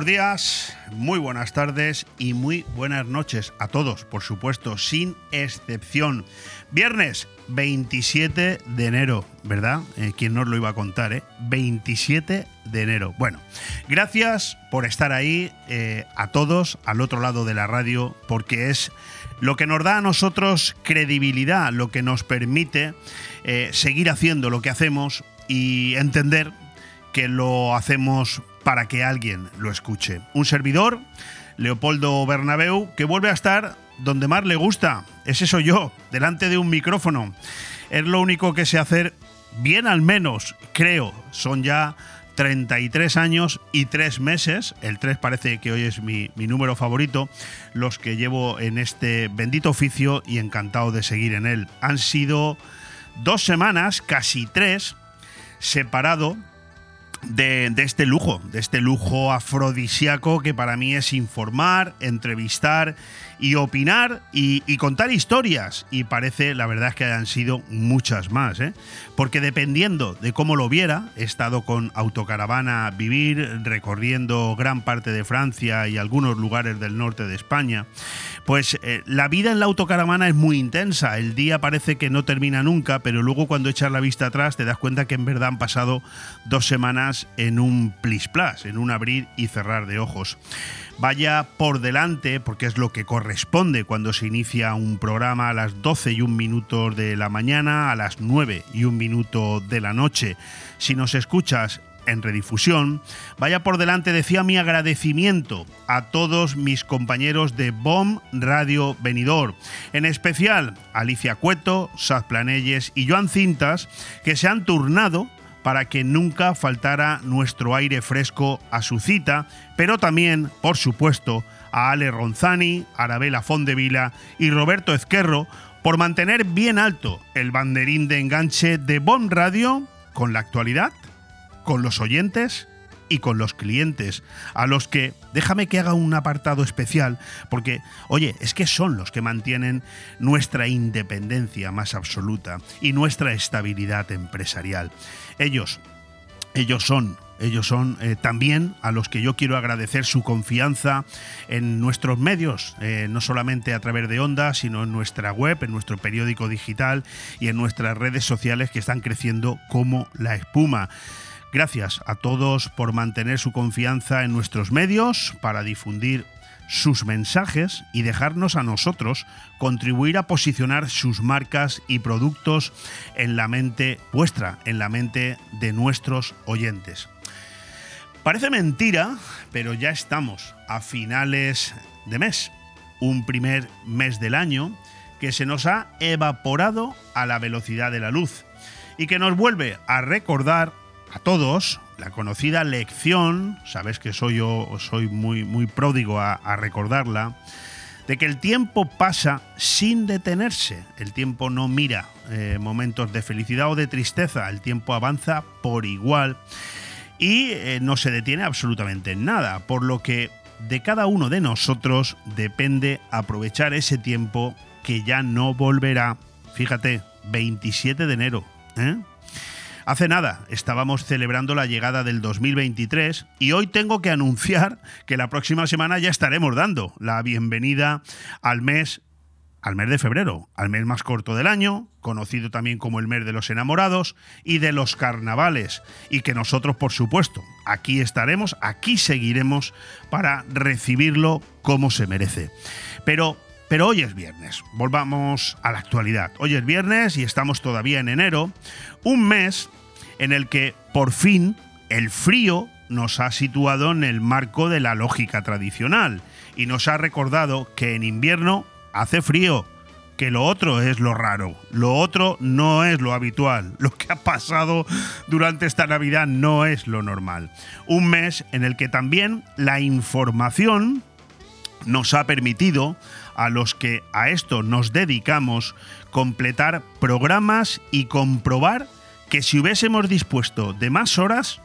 Buenos días, muy buenas tardes y muy buenas noches a todos, por supuesto, sin excepción. Viernes 27 de enero, ¿verdad? Eh, ¿Quién nos lo iba a contar, eh? 27 de enero. Bueno, gracias por estar ahí eh, a todos al otro lado de la radio, porque es lo que nos da a nosotros credibilidad, lo que nos permite eh, seguir haciendo lo que hacemos y entender que lo hacemos para que alguien lo escuche. Un servidor, Leopoldo Bernabeu, que vuelve a estar donde más le gusta. Ese soy yo, delante de un micrófono. Es lo único que sé hacer bien al menos, creo. Son ya 33 años y 3 meses, el 3 parece que hoy es mi, mi, número favorito, los que llevo en este bendito oficio y encantado de seguir en él. Han sido dos semanas, casi tres, separado de, este lujo, de este lujo afrodisíaco que para mí es informar, entrevistar y opinar y, contar historias. Y parece, la verdad es que han sido muchas más, ¿eh? porque dependiendo de cómo lo viera, he estado con Autocaravana Vivir, recorriendo gran parte de Francia y algunos lugares del norte de España, pues eh, la vida en la autocaravana es muy intensa. El día parece que no termina nunca, pero luego cuando echas la vista atrás te das cuenta que en verdad han pasado dos semanas en un plis plas, en un abrir y cerrar de ojos vaya por delante, porque es lo que corresponde cuando se inicia un programa a las 12 y un minuto de la mañana, a las 9 y un minuto de la noche. Si nos escuchas en redifusión, vaya por delante, decía mi agradecimiento a todos mis compañeros de BOM Radio Venidor, en especial Alicia Cueto, Saz Planelles y Joan Cintas, que se han turnado para que nunca faltara nuestro aire fresco a su cita, pero también, por supuesto, a Ale Ronzani, Arabela Fondevila y Roberto Ezquerro por mantener bien alto el banderín de enganche de Bon Radio con la actualidad, con los oyentes y con los clientes, a los que déjame que haga un apartado especial, porque, oye, es que son los que mantienen nuestra independencia más absoluta y nuestra estabilidad empresarial. Ellos, ellos son ellos son eh, también a los que yo quiero agradecer su confianza en nuestros medios, eh, no solamente a través de Onda, sino en nuestra web, en nuestro periódico digital y en nuestras redes sociales que están creciendo como la espuma. Gracias a todos por mantener su confianza en nuestros medios para difundir sus mensajes y dejarnos a nosotros contribuir a posicionar sus marcas y productos en la mente vuestra, en la mente de nuestros oyentes. Parece mentira, pero ya estamos a finales de mes, un primer mes del año que se nos ha evaporado a la velocidad de la luz y que nos vuelve a recordar a todos la conocida lección, sabes que soy yo, soy muy, muy pródigo a, recordarla, de que el tiempo pasa sin detenerse, el tiempo no mira eh, momentos de felicidad o de tristeza, el tiempo avanza por igual y eh, no se detiene absolutamente en nada, por lo que de cada uno de nosotros depende aprovechar ese tiempo que ya no volverá, fíjate, 27 de enero, ¿eh? Hace nada estábamos celebrando la llegada del 2023 y hoy tengo que anunciar que la próxima semana ya estaremos dando la bienvenida al mes al mes de febrero, al mes más corto del año, conocido también como el mes de los enamorados y de los carnavales, y que nosotros, por supuesto, aquí estaremos, aquí seguiremos para recibirlo como se merece. Pero pero hoy es viernes, volvamos a la actualidad. Hoy es viernes y estamos todavía en enero, un mes en el que por fin el frío nos ha situado en el marco de la lógica tradicional y nos ha recordado que en invierno hace frío, que lo otro es lo raro, lo otro no es lo habitual, lo que ha pasado durante esta Navidad no es lo normal. Un mes en el que también la información nos ha permitido a los que a esto nos dedicamos completar programas y comprobar que si hubiésemos dispuesto de más horas,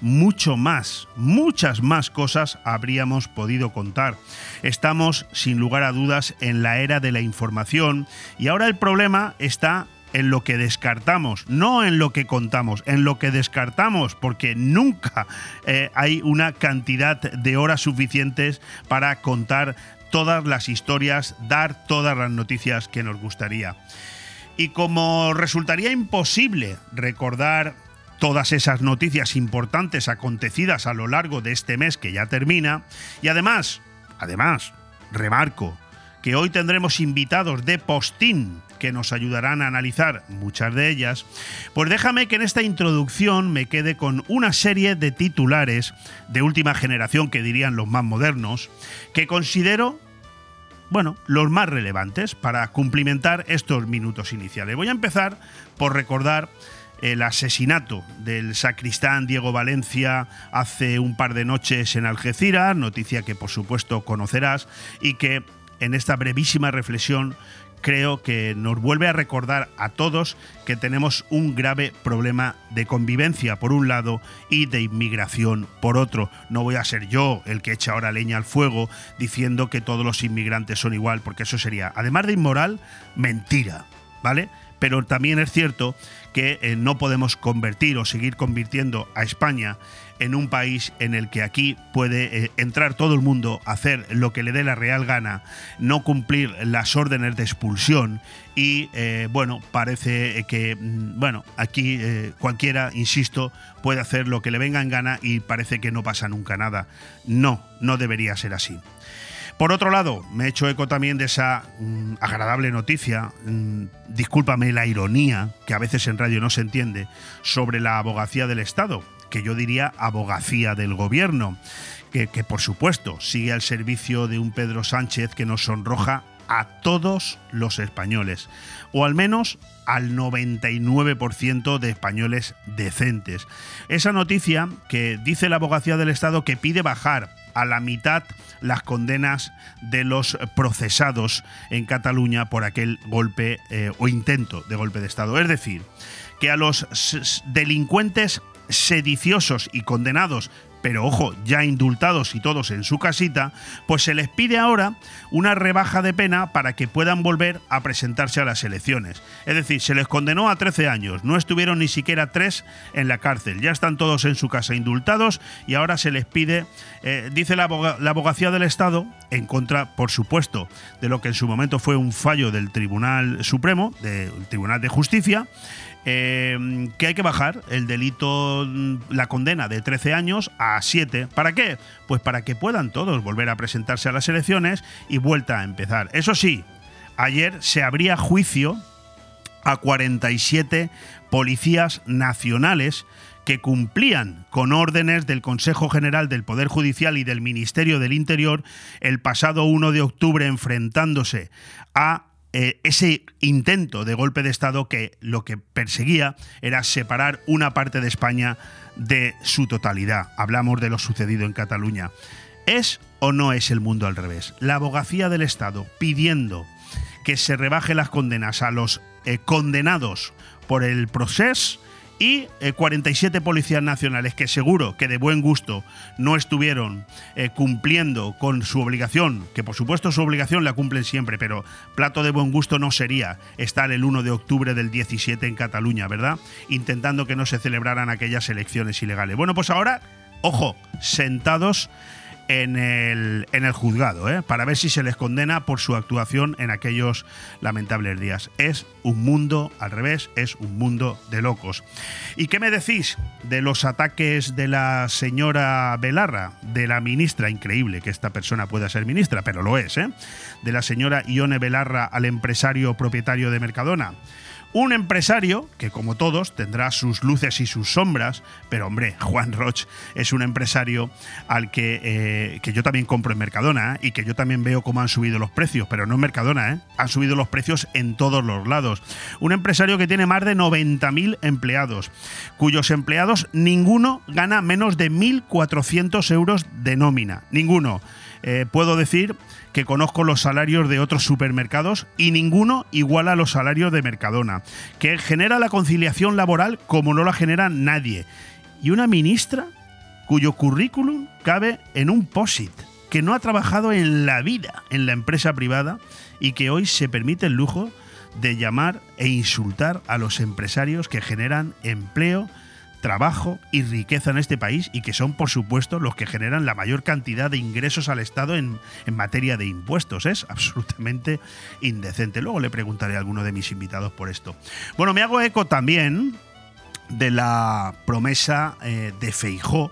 mucho más, muchas más cosas habríamos podido contar. Estamos, sin lugar a dudas, en la era de la información y ahora el problema está en lo que descartamos, no en lo que contamos, en lo que descartamos, porque nunca eh, hay una cantidad de horas suficientes para contar todas las historias, dar todas las noticias que nos gustaría. Y como resultaría imposible recordar todas esas noticias importantes acontecidas a lo largo de este mes que ya termina, y además, además, remarco, que hoy tendremos invitados de postín que nos ayudarán a analizar muchas de ellas, pues déjame que en esta introducción me quede con una serie de titulares de última generación que dirían los más modernos, que considero bueno, los más relevantes para cumplimentar estos minutos iniciales. Voy a empezar por recordar el asesinato del sacristán Diego Valencia hace un par de noches en Algeciras, noticia que por supuesto conocerás y que en esta brevísima reflexión creo que nos vuelve a recordar a todos que tenemos un grave problema de convivencia por un lado y de inmigración por otro. No voy a ser yo el que echa ahora leña al fuego diciendo que todos los inmigrantes son igual, porque eso sería, además de inmoral, mentira, ¿vale? Pero también es cierto que eh, no podemos convertir o seguir convirtiendo a España en un país en el que aquí puede eh, entrar todo el mundo hacer lo que le dé la real gana, no cumplir las órdenes de expulsión y eh, bueno, parece que mm, bueno, aquí cualquiera, insisto, puede hacer lo que le venga en gana y parece que no pasa nunca nada. No, no debería ser así. Por otro lado, me he hecho eco también de esa mm, agradable noticia, mm, discúlpame la ironía, que a veces en radio no se entiende, sobre la abogacía del Estado, que yo diría abogacía del gobierno, que, que por supuesto sigue al servicio de un Pedro Sánchez que nos sonroja a todos los españoles, o al menos al 99% de españoles decentes. Esa noticia que dice la abogacía del Estado que pide bajar a la mitad las condenas de los procesados en Cataluña por aquel golpe eh, o intento de golpe de Estado. Es decir, que a los delincuentes sediciosos y condenados pero ojo, ya indultados y todos en su casita, pues se les pide ahora una rebaja de pena para que puedan volver a presentarse a las elecciones. Es decir, se les condenó a 13 años, no estuvieron ni siquiera tres en la cárcel, ya están todos en su casa indultados y ahora se les pide, eh, dice la, la abogacía del Estado, en contra, por supuesto, de lo que en su momento fue un fallo del Tribunal Supremo, del Tribunal de Justicia, Em, que hay que bajar el delito, mm, la condena de 13 años a 7. ¿Para qué? Pues para que puedan todos volver a presentarse a las elecciones y vuelta a empezar. Eso sí, ayer se abría juicio a 47 policías nacionales que cumplían con órdenes del Consejo General del Poder Judicial y del Ministerio del Interior el pasado 1 de octubre enfrentándose a eh, ese intento de golpe de Estado que lo que perseguía era separar una parte de España de su totalidad. Hablamos de lo sucedido en Cataluña. ¿Es o no es el mundo al revés? La abogacía del Estado pidiendo que se rebaje las condenas a los eh, condenados por el proceso y 47 eh, policías nacionales que seguro que de buen gusto no estuvieron eh, cumpliendo con su obligación, que por supuesto su obligación la cumplen siempre, pero plato de buen gusto no sería estar el 1 de octubre del 17 en Cataluña, ¿verdad? Intentando que no se celebraran aquellas elecciones ilegales. Bueno, pues ahora, ojo, sentados en el, en el juzgado, ¿eh? para ver si se les condena por su actuación en aquellos lamentables días. Es un mundo al revés, es un mundo de locos. ¿Y qué me decís de los ataques de la señora Belarra, de la ministra, increíble que esta persona pueda ser ministra, pero lo es, ¿eh? de la señora Ione Belarra al empresario propietario de Mercadona? Un empresario que, como todos, tendrá sus luces y sus sombras, pero hombre, Juan Roch es un empresario al que, eh, que yo también compro en Mercadona ¿eh? y que yo también veo cómo han subido los precios, pero no en Mercadona, ¿eh? han subido los precios en todos los lados. Un empresario que tiene más de 90.000 empleados, cuyos empleados ninguno gana menos de 1.400 euros de nómina, ninguno. Eh, puedo decir que conozco los salarios de otros supermercados y ninguno iguala los salarios de Mercadona, que genera la conciliación laboral como no la genera nadie. Y una ministra cuyo currículum cabe en un POSIT, que no ha trabajado en la vida en la empresa privada y que hoy se permite el lujo de llamar e insultar a los empresarios que generan empleo, trabajo y riqueza en este país y que son, por supuesto, los que generan la mayor cantidad de ingresos al Estado en, materia de impuestos. Es absolutamente indecente. Luego le preguntaré a alguno de mis invitados por esto. Bueno, me hago eco también de la promesa eh, de Feijó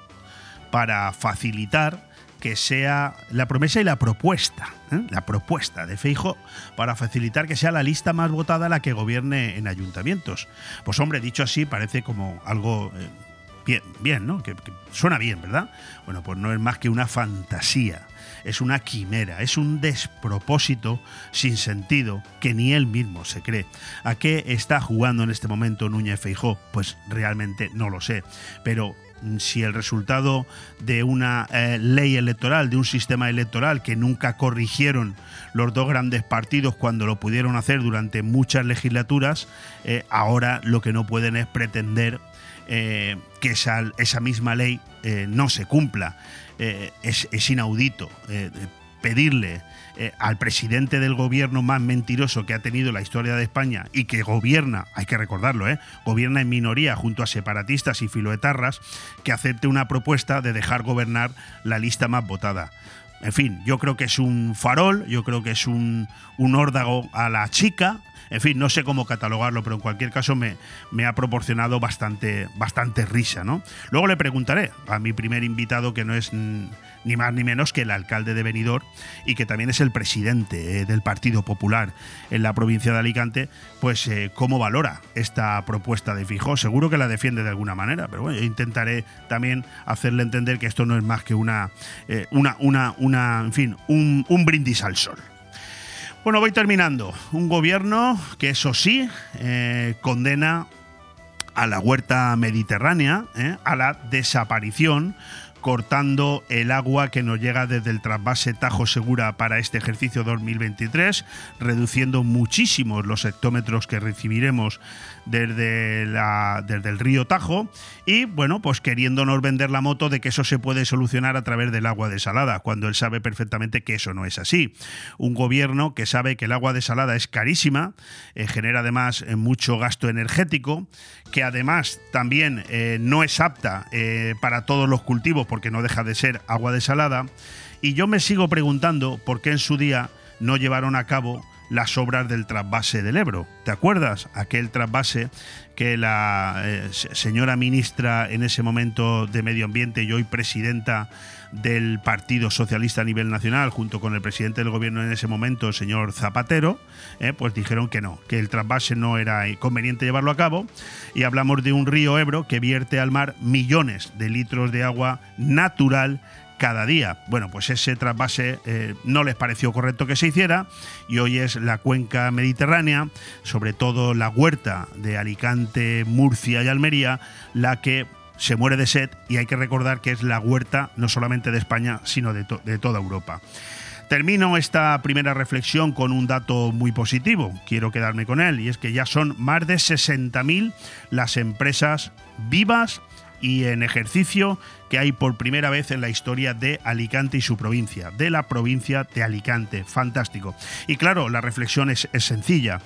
para facilitar que sea la promesa y la propuesta, ¿eh? la propuesta de Feijo para facilitar que sea la lista más votada la que gobierne en ayuntamientos. Pues hombre, dicho así, parece como algo eh, bien, bien, ¿no? Que, suena bien, ¿verdad? Bueno, pues no es más que una fantasía, es una quimera, es un despropósito sin sentido que ni él mismo se cree. ¿A qué está jugando en este momento Núñez Feijó? Pues realmente no lo sé, pero si el resultado de una eh, ley electoral, de un sistema electoral que nunca corrigieron los dos grandes partidos cuando lo pudieron hacer durante muchas legislaturas, eh, ahora lo que no pueden es pretender eh, que esa, misma ley no se cumpla. Es, inaudito pedirle eh, al presidente del gobierno más mentiroso que ha tenido la historia de España y que gobierna, hay que recordarlo, ¿eh? gobierna en minoría junto a separatistas y filoetarras, que acepte una propuesta de dejar gobernar la lista más votada. En fin, yo creo que es un farol, yo creo que es un, un órdago a la chica, en fin, no sé cómo catalogarlo, pero en cualquier caso me, ha proporcionado bastante, bastante risa, ¿no? Luego le preguntaré a mi primer invitado, que no es ni más ni menos que el alcalde de Benidorm y que también es el presidente eh, del Partido Popular en la provincia de Alicante, pues eh, cómo valora esta propuesta de Fijó. Seguro que la defiende de alguna manera, pero bueno, yo intentaré también hacerle entender que esto no es más que una, eh, una, una, una, en fin, un, un brindis al sol. Bueno, voy terminando. Un gobierno que eso sí eh, condena a la huerta mediterránea, eh, a la desaparición cortando el agua que nos llega desde el trasvase Tajo Segura para este ejercicio 2023, reduciendo muchísimo los hectómetros que recibiremos desde, la, desde el río Tajo y bueno, pues queriéndonos vender la moto de que eso se puede solucionar a través del agua desalada, cuando él sabe perfectamente que eso no es así. Un gobierno que sabe que el agua desalada es carísima, eh, genera además eh, mucho gasto energético, que además también eh, no es apta para todos los cultivos porque no deja de ser agua desalada. Y yo me sigo preguntando por qué en su día no llevaron a cabo las obras del trasvase del Ebro. ¿Te acuerdas? Aquel trasvase que la eh, señora ministra en ese momento de Medio Ambiente y hoy presidenta del Partido Socialista a nivel nacional, junto con el presidente del gobierno en ese momento, el señor Zapatero, eh, pues dijeron que no, que el trasvase no era conveniente llevarlo a cabo. Y hablamos de un río Ebro que vierte al mar millones de litros de agua natural cada día. Bueno, pues ese trasvase eh, no les pareció correcto que se hiciera y hoy es la cuenca mediterránea, sobre todo la huerta de Alicante, Murcia y Almería, la que se muere de sed y hay que recordar que es la huerta no solamente de España, sino de, de toda Europa. Termino esta primera reflexión con un dato muy positivo, quiero quedarme con él, y es que ya son más de 60.000 las empresas vivas y en ejercicio que hay por primera vez en la historia de Alicante y su provincia, de la provincia de Alicante. Fantástico. Y claro, la reflexión es, sencilla.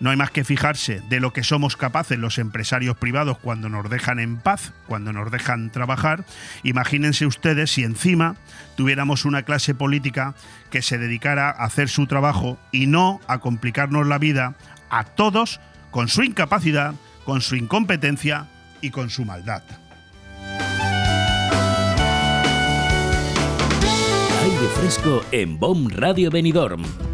No hay más que fijarse de lo que somos capaces los empresarios privados cuando nos dejan en paz, cuando nos dejan trabajar. Imagínense ustedes si encima tuviéramos una clase política que se dedicara a hacer su trabajo y no a complicarnos la vida a todos con su incapacidad, con su incompetencia y con su maldad. Aire fresco en BOM Radio Benidorm.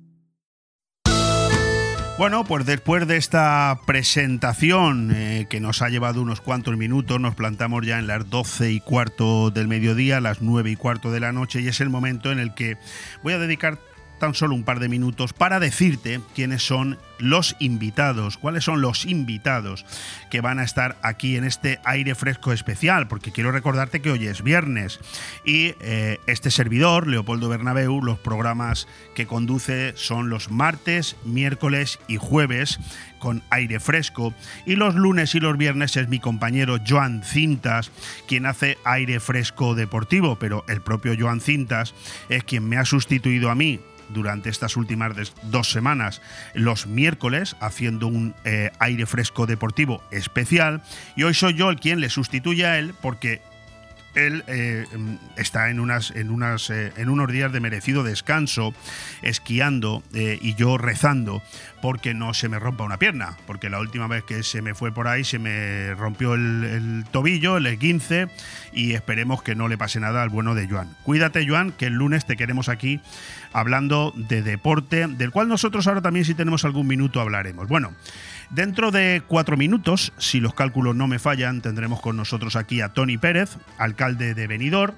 Bueno, pues después de esta presentación eh, que nos ha llevado unos cuantos minutos, nos plantamos ya en las 12 y cuarto del mediodía, las 9 y cuarto de la noche, y es el momento en el que voy a dedicar tan solo un par de minutos para decirte quiénes son los invitados, cuáles son los invitados que van a estar aquí en este aire fresco especial, porque quiero recordarte que hoy es viernes y eh, este servidor, Leopoldo Bernabeu, los programas que conduce son los martes, miércoles y jueves con aire fresco y los lunes y los viernes es mi compañero Joan Cintas quien hace aire fresco deportivo, pero el propio Joan Cintas es quien me ha sustituido a mí durante estas últimas dos semanas. Los miércoles haciendo un eh, aire fresco deportivo especial y hoy soy yo el quien le sustituye a él porque él eh, está en, unas, en, unas, eh, en unos días de merecido descanso, esquiando eh, y yo rezando porque no se me rompa una pierna, porque la última vez que se me fue por ahí se me rompió el, tobillo, el 15 y esperemos que no le pase nada al bueno de Joan. Cuídate Joan, que el lunes te queremos aquí hablando de deporte, del cual nosotros ahora también si tenemos algún minuto hablaremos. Bueno, Dentro de cuatro minutos, si los cálculos no me fallan, tendremos con nosotros aquí a Tony Pérez, alcalde de Benidorm,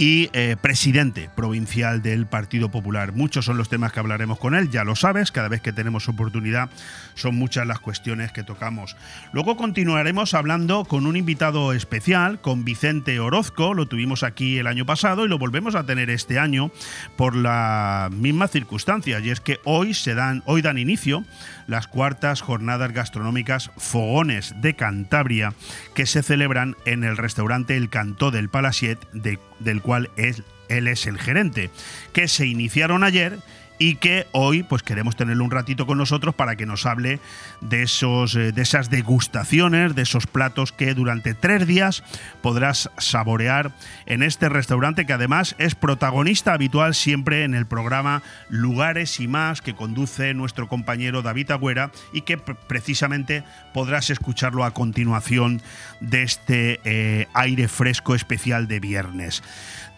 y eh, presidente provincial del Partido Popular. Muchos son los temas que hablaremos con él, ya lo sabes, cada vez que tenemos oportunidad son muchas las cuestiones que tocamos. Luego continuaremos hablando con un invitado especial, con Vicente Orozco, lo tuvimos aquí el año pasado y lo volvemos a tener este año por la misma circunstancia, y es que hoy se dan, hoy dan inicio las cuartas jornadas gastronómicas Fogones de Cantabria que se celebran en el restaurante El Cantó del Palasiet, del cual él es el gerente, que se iniciaron ayer y que hoy pues queremos tenerlo un ratito con nosotros para que nos hable de, esos, eh, de esas degustaciones, de esos platos que durante tres días podrás saborear en este restaurante que además es protagonista habitual siempre en el programa Lugares y más que conduce nuestro compañero David Agüera y que precisamente podrás escucharlo a continuación de este eh, aire fresco especial de viernes.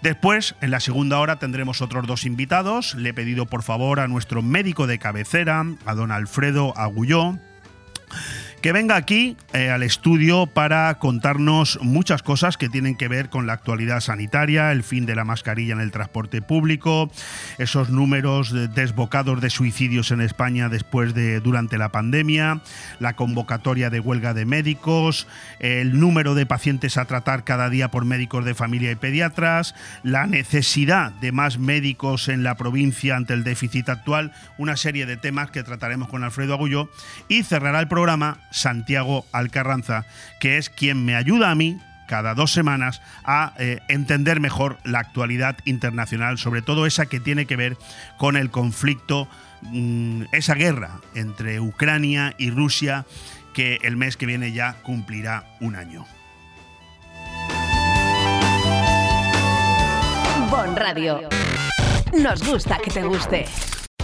Después, en la segunda hora, tendremos otros dos invitados. Le he pedido por favor a nuestro médico de cabecera, a don Alfredo Agulló, que venga aquí eh, al estudio para contarnos muchas cosas que tienen que ver con la actualidad sanitaria, el fin de la mascarilla en el transporte público, esos números desbocados de suicidios en España después de durante la pandemia, la convocatoria de huelga de médicos, el número de pacientes a tratar cada día por médicos de familia y pediatras, la necesidad de más médicos en la provincia ante el déficit actual, una serie de temas que trataremos con Alfredo Agulló. Y cerrará el programa Santiago Alcarranza, que es quien me ayuda a mí cada dos semanas a eh, entender mejor la actualidad internacional, sobre todo esa que tiene que ver con el conflicto, mm, esa guerra entre Ucrania y Rusia, que el mes que viene ya cumplirá un año. Bon Radio. Nos gusta que te guste.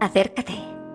Acércate.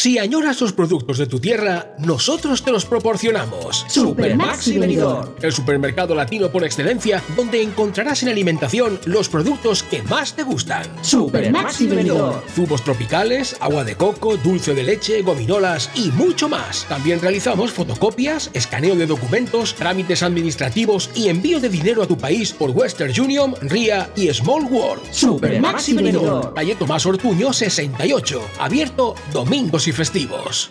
Si añoras los productos de tu tierra, nosotros te los proporcionamos. Supermaxi Benidorm. El supermercado latino por excelencia, donde encontrarás en alimentación los productos que más te gustan. Supermaxi Benidorm. Zumos tropicales, agua de coco, dulce de leche, gominolas y mucho más. También realizamos fotocopias, escaneo de documentos, trámites administrativos y envío de dinero a tu país por Western Union, RIA y Small World. Supermaxi Benidorm. Calle Tomás Ortuño 68, abierto domingos y festivos.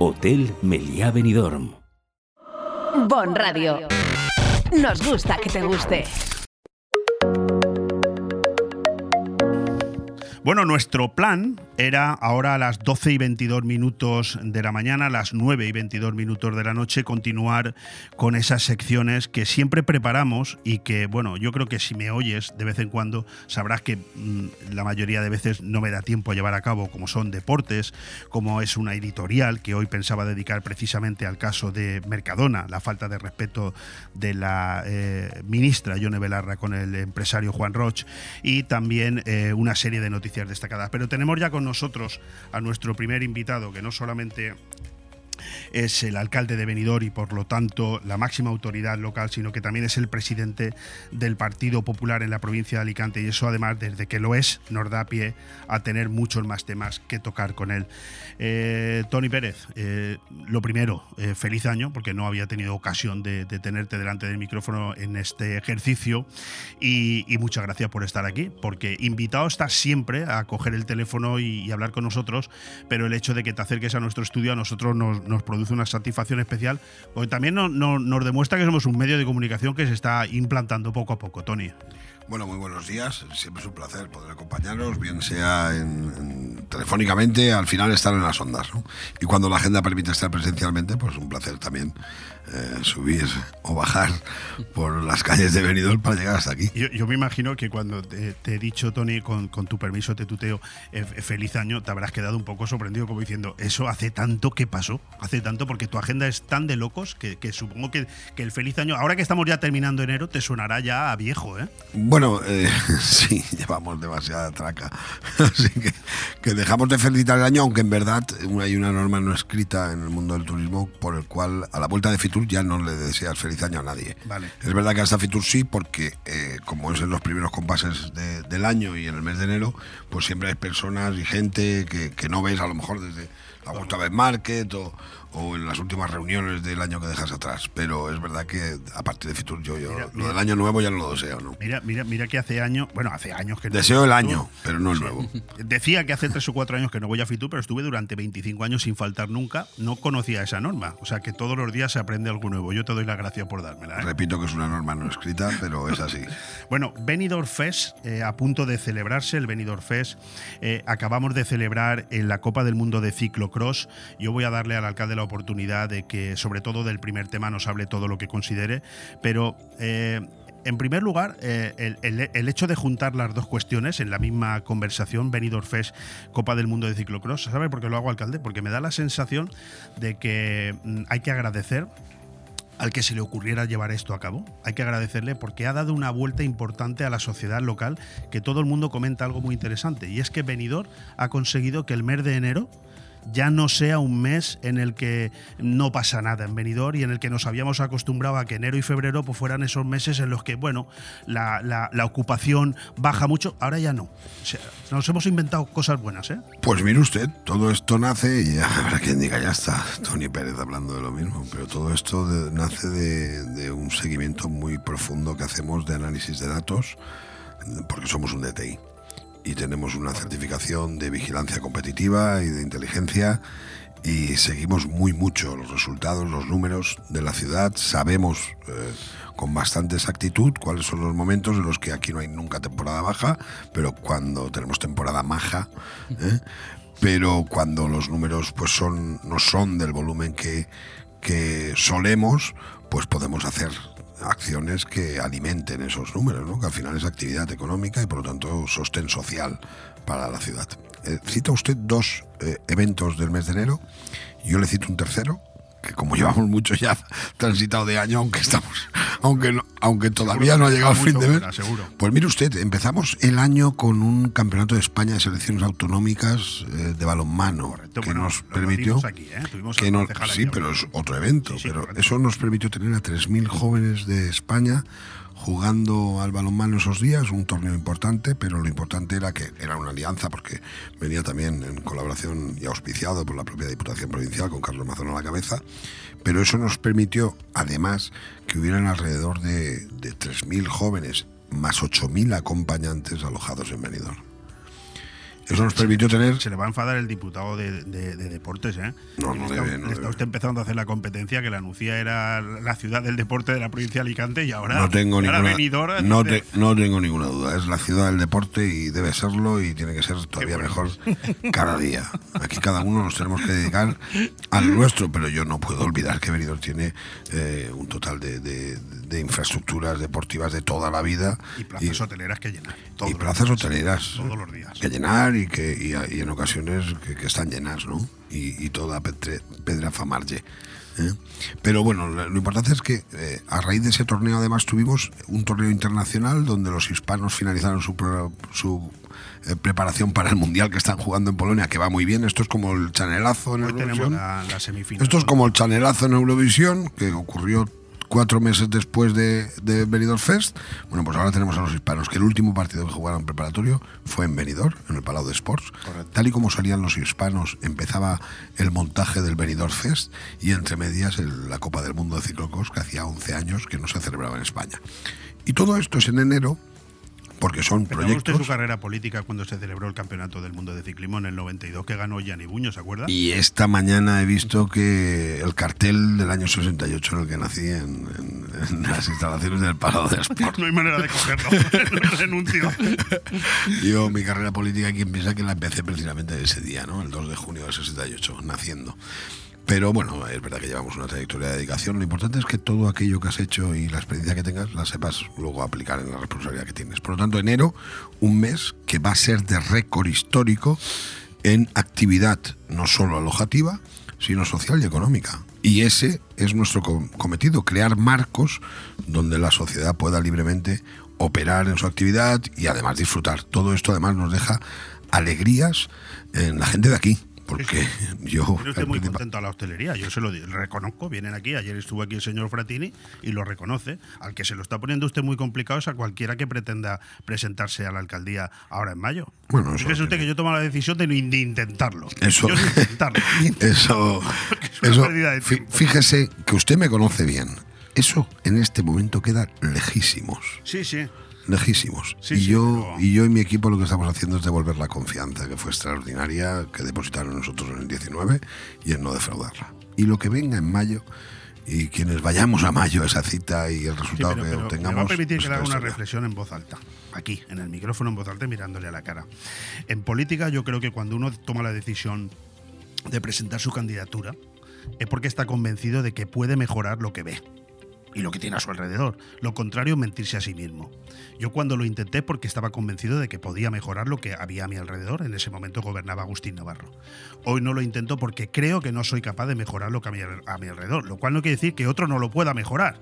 Hotel Meliá Benidorm. Bon Radio. Nos gusta que te guste. Bueno, nuestro plan era ahora a las 12 y 22 minutos de la mañana, las 9 y 22 minutos de la noche, continuar con esas secciones que siempre preparamos y que, bueno, yo creo que si me oyes de vez en cuando sabrás que mm, la mayoría de veces no me da tiempo a llevar a cabo, como son deportes, como es una editorial que hoy pensaba dedicar precisamente al caso de Mercadona, la falta de respeto de la eh, ministra Yone Belarra con el empresario Juan Roch y también eh, una serie de noticias destacadas. Pero tenemos ya con nosotros a nuestro primer invitado, que no solamente es el alcalde de Benidorm y por lo tanto la máxima autoridad local, sino que también es el presidente del Partido Popular en la provincia de Alicante y eso además desde que lo es nos da pie a tener muchos más temas que tocar con él. Eh, Tony Pérez, eh, lo primero, eh, feliz año porque no había tenido ocasión de, tenerte delante del micrófono en este ejercicio y, y, muchas gracias por estar aquí porque invitado estás siempre a coger el teléfono y, y, hablar con nosotros, pero el hecho de que te acerques a nuestro estudio a nosotros nos, nos produce una satisfacción especial, porque también no, no, nos demuestra que somos un medio de comunicación que se está implantando poco a poco, Tony. Bueno, muy buenos días. Siempre es un placer poder acompañaros, bien sea en, en, telefónicamente, al final estar en las ondas. ¿no? Y cuando la agenda permite estar presencialmente, pues un placer también eh, subir o bajar por las calles de Benidorm para llegar hasta aquí. Yo, yo me imagino que cuando te, te he dicho, Tony, con, con, tu permiso te tuteo, eh, feliz año, te habrás quedado un poco sorprendido como diciendo, eso hace tanto que pasó, hace tanto porque tu agenda es tan de locos que, que supongo que, que, el feliz año, ahora que estamos ya terminando enero, te sonará ya a viejo, ¿eh? Bueno, eh, sí, llevamos demasiada traca, así que, que dejamos de felicitar el año, aunque en verdad hay una norma no escrita en el mundo del turismo por el cual a la vuelta de Fitur ya no le deseas feliz año a nadie. Vale. Es verdad que hasta Fitur sí, porque eh, como es en los primeros compases de, del año y en el mes de enero, pues siempre hay personas y gente que, que, no ves a lo mejor desde Augusta Web Market o, o en las últimas reuniones del año que dejas atrás. Pero es verdad que a partir de Fitur yo, yo Mira, lo mira. del año nuevo ya no lo deseo, ¿no? Mira, mira, mira que hace años, bueno, hace años que no Deseo el año, Fitur. pero no el nuevo. Decía que hace tres o cuatro años que no voy a Fitur, pero estuve durante 25 años sin faltar nunca. No conocía esa norma. O sea que todos los días se aprende algo nuevo. Yo te doy las gracias por dármela. ¿eh? Repito que es una norma no escrita, pero es así. Bueno, Benidorm Fest, eh, a punto de celebrarse, el Benidorm Fest. eh, acabamos de celebrar en la Copa del Mundo de Ciclocross. Yo voy a darle al alcalde la oportunidad de que, sobre todo del primer tema, nos hable todo lo que considere. Pero. eh, en primer lugar, eh, el, el- hecho de juntar las dos cuestiones en la misma conversación, Benidorm Fest, Copa del Mundo de Ciclocross, ¿sabe por qué lo hago, alcalde? Porque me da la sensación de que mm, hay que agradecer al que se le ocurriera llevar esto a cabo. Hay que agradecerle porque ha dado una vuelta importante a la sociedad local, que todo el mundo comenta algo muy interesante, y es que Benidorm ha conseguido que el mes de enero ya no sea un mes en el que no pasa nada en Benidorm y en el que nos habíamos acostumbrado a que enero y febrero pues fueran esos meses en los que, bueno, la, la- ocupación baja mucho. Ahora ya no. Nos hemos inventado cosas buenas, ¿eh? Pues mire usted, todo esto nace, y ya habrá quien diga, ya está, Tony Pérez hablando de lo mismo, pero todo esto nace de un seguimiento muy profundo que hacemos de análisis de datos, porque somos un DTI y tenemos una certificación de vigilancia competitiva y de inteligencia y seguimos muy mucho los resultados, los números de la ciudad, sabemos eh, con bastante exactitud cuáles son los momentos en los que aquí no hay nunca temporada baja, pero cuando tenemos temporada maja, ¿eh? pero cuando los números pues son no son del volumen que, que solemos, pues podemos hacer acciones que alimenten esos números, ¿no? que al final es actividad económica y por lo tanto sostén social para la ciudad. Eh, cita usted dos eh, eventos del mes de enero, yo le cito un tercero, que como llevamos mucho ya transitado de año, aunque estamos, aunque no- aunque todavía no ha llegado el fin de mes. Pues mire usted, empezamos el año con un campeonato de España de selecciones autonómicas eh, de balonmano que bueno, nos permitió aquí, ¿eh? Que al no- concejal sí, pero es otro evento, Sí, sí, pero correcto. eso nos permitió tener a 3.000 jóvenes de España jugando al balonmano esos días, un torneo importante, pero lo importante era que era una alianza porque venía también en colaboración y auspiciado por la propia Diputación Provincial con Carlos Mazón a la cabeza, pero eso nos permitió además que hubieran alrededor de, de 3.000 jóvenes más 8.000 acompañantes alojados en Benidorm. Eso nos permitió tener Se le va a enfadar el diputado de, de- de deportes, ¿eh? No, no está, debe, no está debe. usted empezando a hacer la competencia que la Anuncia era la ciudad del deporte de la provincia de Alicante y ahora, No tengo ahora ninguna Benidorm no, te- no tengo ninguna duda. Es la ciudad del deporte y debe serlo y tiene que ser todavía mejor cada día. Aquí cada uno nos tenemos que dedicar al nuestro, pero yo no puedo olvidar que Benidorm tiene eh, un total de, de- de infraestructuras deportivas de toda la vida y plazas hoteleras que llenar. y plazas días, hoteleras Todos los días. que llenar y que y, y en ocasiones que, que están llenas, ¿no? Y, y toda pedra famarge. ¿eh? Pero bueno, lo lo importante es que eh, a raíz de ese torneo además tuvimos un torneo internacional donde los hispanos finalizaron su, pro- su eh, preparación para el mundial que están jugando en Polonia, que va muy bien. Esto es como el chanelazo en Hoy Eurovisión. la, la semifinal. Esto es como el chanelazo en Eurovisión, que ocurrió cuatro meses después de, de Benidorm Fest. Bueno, pues ahora tenemos a los hispanos, que el último partido que jugaron preparatorio fue en Benidorm, en el Palau de Sports. Tal y como salían los hispanos, empezaba el montaje del Benidorm Fest y entre medias el- la Copa del Mundo de Ciclocross, que hacía 11 años que no se celebraba en España. Y todo esto es en enero, porque son usted proyectos... su carrera política cuando se celebró el Campeonato del Mundo de Ciclismo en el 92 que ganó Gianni Buño, ¿se acuerda? Y esta mañana he visto que el cartel del año 68 en el que nací en, en- en las instalaciones del Palau de Sport. no hay manera de cogerlo. Renuncio. Yo mi carrera política, quien piensa que la empecé precisamente ese día, ¿no? El 2 de junio del 68, naciendo. Pero bueno, es verdad que llevamos una trayectoria de dedicación. Lo importante es que todo aquello que has hecho y la experiencia que tengas la sepas luego aplicar en la responsabilidad que tienes. Por lo tanto, enero, un mes que va a ser de récord histórico en actividad no solo alojativa, sino social y económica. Y ese es nuestro com- cometido, crear marcos donde la sociedad pueda libremente operar en su actividad y además disfrutar. Todo esto además nos deja alegrías en la gente de aquí, porque yo... Viene usted muy contento a la hostelería, yo se lo reconozco, vienen aquí, ayer estuvo aquí el señor Fratini y lo reconoce. Al que se lo está poniendo usted muy complicado es a cualquiera que pretenda presentarse a la alcaldía ahora en mayo. Bueno, eso Fíjese usted que yo tomo la decisión de, no- de intentarlo. Eso, Yo sin intentarlo. eso, una eso de fí- fíjese que usted me conoce bien. Eso en este momento queda lejísimos. Sí, sí. Lejísimos. Sí, y, sí, yo, pero- y yo y mi equipo lo que estamos haciendo es devolver la confianza, que fue extraordinaria, que depositaron nosotros en el 19 y en no defraudarla. Y lo que venga en mayo, y quienes vayamos a mayo a esa cita y el Sí, resultado pero- que pero obtengamos. me va a permitir pues que haga una reflexión en voz alta, aquí, en el micrófono en voz alta, mirándole a la cara. En política, yo creo que cuando uno toma la decisión de presentar su candidatura, es porque está convencido de que puede mejorar lo que ve y lo que tiene a su alrededor. Lo contrario mentirse a sí mismo. Yo cuando lo intenté porque estaba convencido de que podía mejorar lo que había a mi alrededor. En ese momento gobernaba Agustín Navarro. Hoy no lo intento porque creo que no soy capaz de mejorar lo que a mi, a mi alrededor. Lo cual no quiere decir que otro no lo pueda mejorar.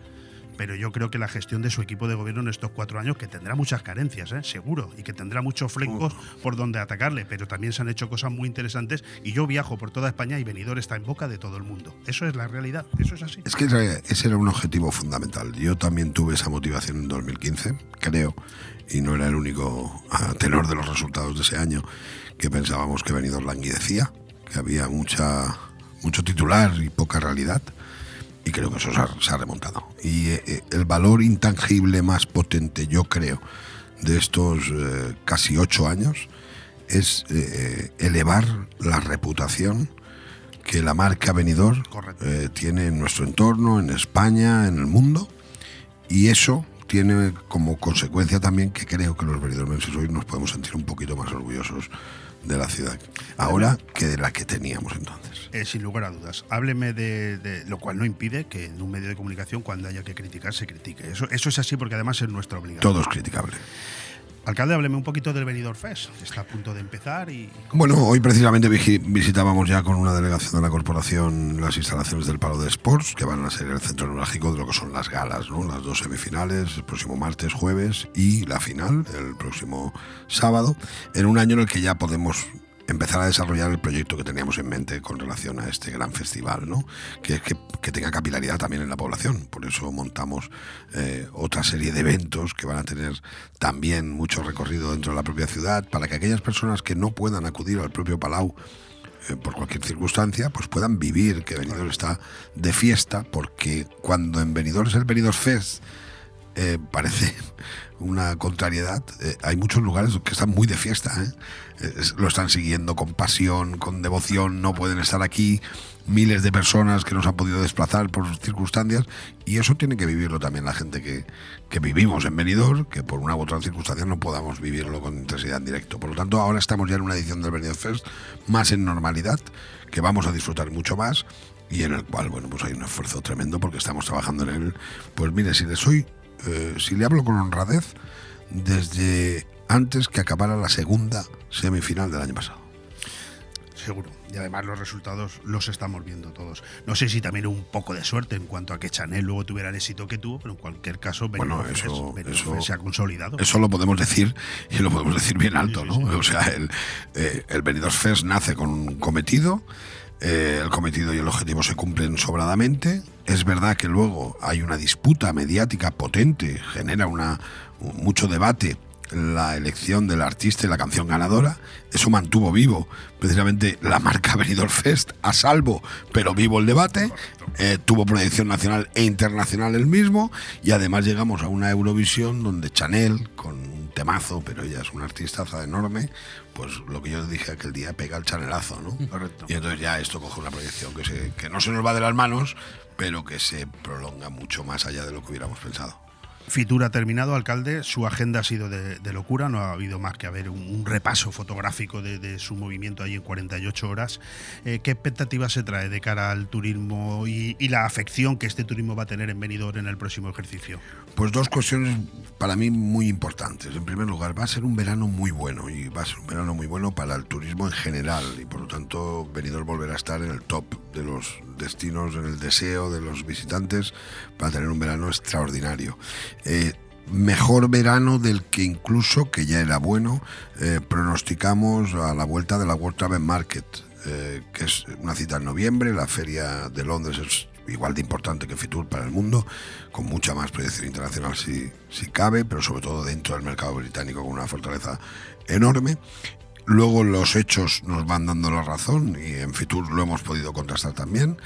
Pero yo creo que la gestión de su equipo de gobierno en estos cuatro años, que tendrá muchas carencias, ¿eh? seguro, y que tendrá muchos flecos por donde atacarle, pero también se han hecho cosas muy interesantes. Y yo viajo por toda España y Benidorm está en boca de todo el mundo. Eso es la realidad, eso es así. Es que ese ese era un objetivo fundamental. Yo también tuve esa motivación en 2015, creo, y no era el único a tenor de los resultados de ese año que pensábamos que Benidorm languidecía, que había mucha mucho titular y poca realidad. Y creo que eso se ha, se ha remontado. Y eh, eh, el valor intangible más potente, yo creo, de estos eh, casi ocho años es eh, elevar la reputación que la marca Benidorm eh, tiene en nuestro entorno, en España, en el mundo, y eso tiene como consecuencia también que creo que los benidormenses hoy nos podemos sentir un poquito más orgullosos de la ciudad ahora que de la que teníamos entonces. Eh, sin lugar a dudas. Hábleme de, de- lo cual no impide que en un medio de comunicación cuando haya que criticar se critique. Eso, eso es así porque además es nuestra obligación. Todo es criticable. Alcalde, hábleme un poquito del Benidorm Fest, que está a punto de empezar y Bueno, hoy precisamente visi- visitábamos ya con una delegación de la corporación las instalaciones del Palo de Sports, que van a ser el centro neurálgico de lo que son las galas, ¿no? Las dos semifinales, el próximo martes, jueves y la final, el próximo sábado, en un año en el que ya podemos empezar a desarrollar el proyecto que teníamos en mente con relación a este gran festival, ¿no? que tenga capilaridad también en la población. Por eso montamos eh, otra serie de eventos que van a tener también mucho recorrido dentro de la propia ciudad, para que aquellas personas que no puedan acudir al propio Palau eh, por cualquier circunstancia, pues puedan vivir que Benidorm está de fiesta, porque cuando en Benidorm es el Benidorm Fest, eh, parece una contrariedad. Hay muchos lugares que están muy de fiesta, ¿eh? Lo están siguiendo con pasión, con devoción, no pueden estar aquí. Miles de personas que nos han podido desplazar por circunstancias y eso tiene que vivirlo también la gente que, que vivimos en Benidorm, que por una u otra circunstancia no podamos vivirlo con intensidad en directo. Por lo tanto, ahora estamos ya en una edición del Benidorm Fest más en normalidad, que vamos a disfrutar mucho más y en el cual, bueno, pues hay un esfuerzo tremendo porque estamos trabajando en él. Pues mire, si le soy, eh, si le hablo con honradez, desde antes que acabara la segunda semifinal del año pasado. seguro. Y además los resultados los estamos viendo todos. No sé si también un poco de suerte en cuanto a que Chanel luego tuviera el éxito que tuvo, pero en cualquier caso Bueno, eso- se ha consolidado. Eso lo podemos decir y lo podemos decir bien alto, ¿no? O sea, el, eh, el Benidorm Fest nace con un cometido, eh, el cometido y el objetivo se cumplen sobradamente. Es verdad que luego hay una disputa mediática potente, genera una, un- mucho debate la elección del artista y la canción ganadora. Eso mantuvo vivo precisamente la marca Benidorm Fest, a salvo, pero vivo el debate. Eh, tuvo proyección nacional e internacional el mismo. Y además llegamos a una Eurovisión donde Chanel, con un temazo, pero ella es una artistaza enorme, pues lo que yo dije aquel día pega el chanelazo, ¿no? Correcto. Y entonces ya esto coge una proyección que, se, que no se nos va de las manos, pero que se prolonga mucho más allá de lo que hubiéramos pensado. Fitur terminado, alcalde. Su agenda ha sido de, locura. No ha habido más que haber un, repaso fotográfico de, su movimiento allí en 48 horas. Eh, ¿Qué expectativas se trae de cara al turismo y, y la afección que este turismo va a tener en Benidorm en el próximo ejercicio? Pues dos cuestiones para mí muy importantes. En primer lugar, va a ser un verano muy bueno y va a ser un verano muy bueno para el turismo en general y por lo tanto Benidorm volverá a estar en el top de los destinos, en el deseo de los visitantes para tener un verano extraordinario. Eh, mejor verano del que incluso, que ya era bueno, eh, pronosticamos a la vuelta de la World Travel Market. eh, que es una cita en noviembre. La feria de Londres es igual de importante que Fitur para el mundo, con mucha más proyección internacional si, si cabe, pero sobre todo dentro del mercado británico con una fortaleza enorme. Luego los hechos nos van dando la razón y en Fitur lo hemos podido contrastar también.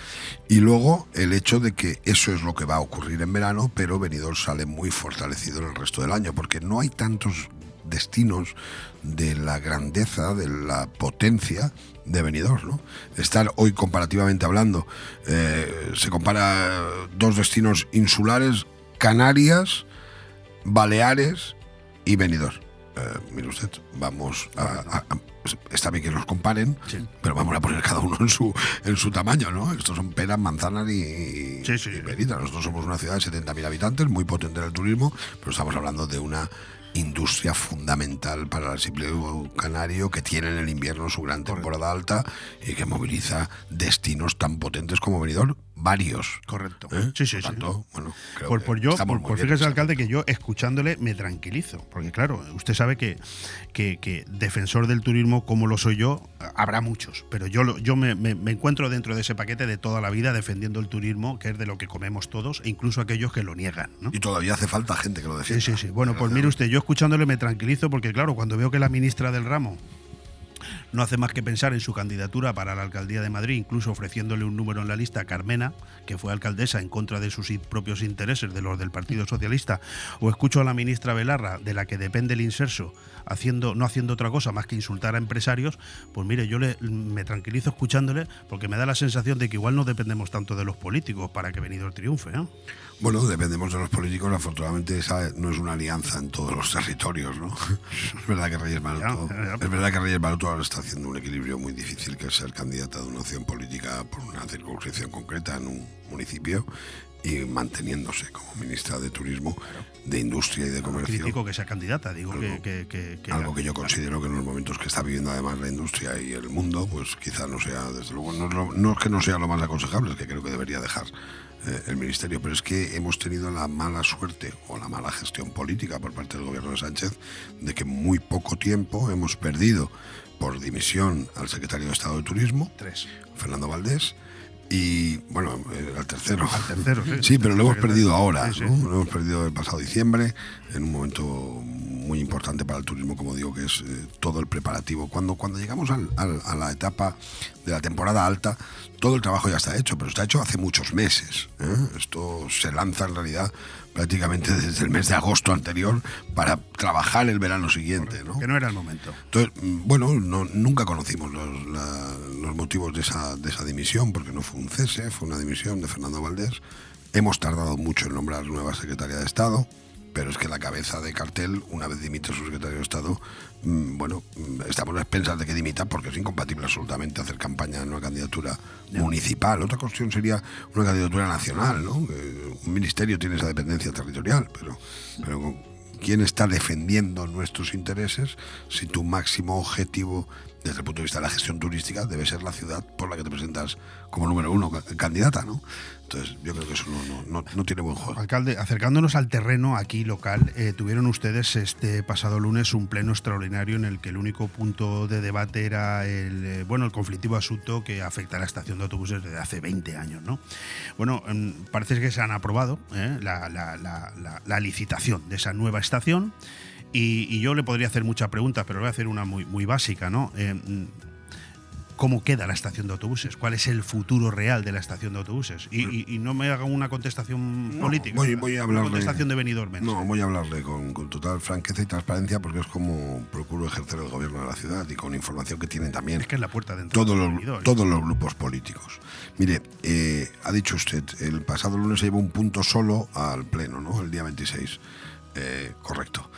Y luego el hecho de que eso es lo que va a ocurrir en verano, pero Benidorm sale muy fortalecido en el resto del año, porque no hay tantos destinos de la grandeza, de la potencia de Benidorm, ¿no? Estar hoy comparativamente hablando, eh, se compara dos destinos insulares, Canarias, Baleares y Benidorm. Eh, mire usted, vamos a, a- a- está bien que los comparen, pero vamos a poner cada uno en su en su tamaño, ¿no? Estos son peras, manzanas y, y Benidorm. Nosotros somos una ciudad de 70.000 habitantes, muy potente en el turismo, pero estamos hablando de una industria fundamental para el archipiélago canario que tiene en el invierno su gran temporada alta y que moviliza destinos tan potentes como Benidorm, varios. Correcto. ¿Eh? Sí, sí, Por sí. tanto, bueno, creo Por, que por yo, por, fíjese, alcalde, que yo escuchándole me tranquilizo. Porque, claro, usted sabe que, que, que defensor del turismo, como lo soy yo, habrá muchos. Pero yo, yo me, me- me encuentro dentro de ese paquete de toda la vida defendiendo el turismo, que es de lo que comemos todos, e incluso aquellos que lo niegan. ¿no? Y todavía hace falta gente que lo Sí, defienda. sí, sí. Bueno, pues mire usted, yo escuchándole me tranquilizo porque, claro, cuando veo que la ministra del ramo no hace más que pensar en su candidatura para la alcaldía de Madrid, incluso ofreciéndole un número en la lista a Carmena, que fue alcaldesa en contra de sus propios intereses, de los del Partido Socialista, o escucho a la ministra Belarra, de la que depende el inserso, haciendo, no haciendo otra cosa más que insultar a empresarios, pues mire, yo le, me tranquilizo escuchándole porque me da la sensación de que igual no dependemos tanto de los políticos para que Benidorm triunfe. ¿eh? Bueno, dependemos de los políticos. Afortunadamente, esa no es una alianza en todos los territorios, ¿no? Es verdad que Reyes Maroto, Ya, ya, ya. es verdad que Reyes Maroto ahora está haciendo un equilibrio muy difícil, que es ser candidata de una opción política por una circunscripción concreta en un municipio y manteniéndose como ministra de Turismo, de Industria y de Comercio. Critico que sea candidata, digo que, que- que- que- Algo que yo considero que en los momentos que está viviendo además la industria y el mundo, pues quizá no sea, desde luego, no, no es que no sea lo más aconsejable, es que creo que debería dejar eh, el ministerio, pero es que hemos tenido la mala suerte o la mala gestión política por parte del gobierno de Sánchez de que en muy poco tiempo hemos perdido por dimisión al secretario de Estado de Turismo, Tres. Fernando Valdés, y bueno, eh, al tercero. Al tercero, sí. Sí, pero lo hemos perdido ahora, Sí, sí. ¿no? Lo hemos perdido el pasado diciembre, en un momento muy importante para el turismo, como digo, que es eh, todo el preparativo. Cuando, cuando llegamos al- al- a la etapa de la temporada alta, todo el trabajo ya está hecho, pero está hecho hace muchos meses. ¿eh? Esto se lanza en realidad prácticamente desde el mes de agosto anterior para trabajar el verano siguiente. ¿no? que no era el momento. Entonces, mm, bueno, no- nunca conocimos los, la- los motivos de esa, de esa dimisión, porque no fue un cese, fue una dimisión de Fernando Valdés. Hemos tardado mucho en nombrar nueva secretaria de Estado, pero es que la cabeza de cartel, una vez dimite su secretario de Estado, mm, bueno, mm, estamos a expensas de que dimita porque es incompatible absolutamente hacer campaña en una candidatura municipal. Otra cuestión sería una candidatura nacional, ¿no? Que un ministerio tiene esa dependencia territorial, pero, pero ¿quién está defendiendo nuestros intereses si tu máximo objetivo desde el punto de vista de la gestión turística debe ser la ciudad por la que te presentas como número uno ca- candidata, ¿no? Entonces yo creo que eso no, no, no, tiene buen juego. Alcalde, acercándonos al terreno aquí local, eh, tuvieron ustedes este pasado lunes un pleno extraordinario en el que el único punto de debate era el eh, bueno el conflictivo asunto que afecta a la estación de autobuses desde hace 20 años, ¿no? Bueno, mm, parece que se han aprobado eh, la- la- la- la licitación de esa nueva estación y, y yo le podría hacer muchas preguntas, pero voy a hacer una muy, muy básica, ¿no? Eh, cómo queda la estación de autobuses, cuál es el futuro real de la estación de autobuses. Y, y- y no me haga una contestación No, política. voy, voy a una hablarle, contestación de Benidorm. No, voy a hablarle con, con total franqueza y transparencia porque es como procuro ejercer el gobierno de la ciudad y con información que tienen también Es que es la puerta de entrada todos de los, Benidorm. todos los grupos políticos. Mire, eh, ha dicho usted, el pasado lunes se llevó un punto solo al Pleno, ¿no? El día 26. Eh, correcto.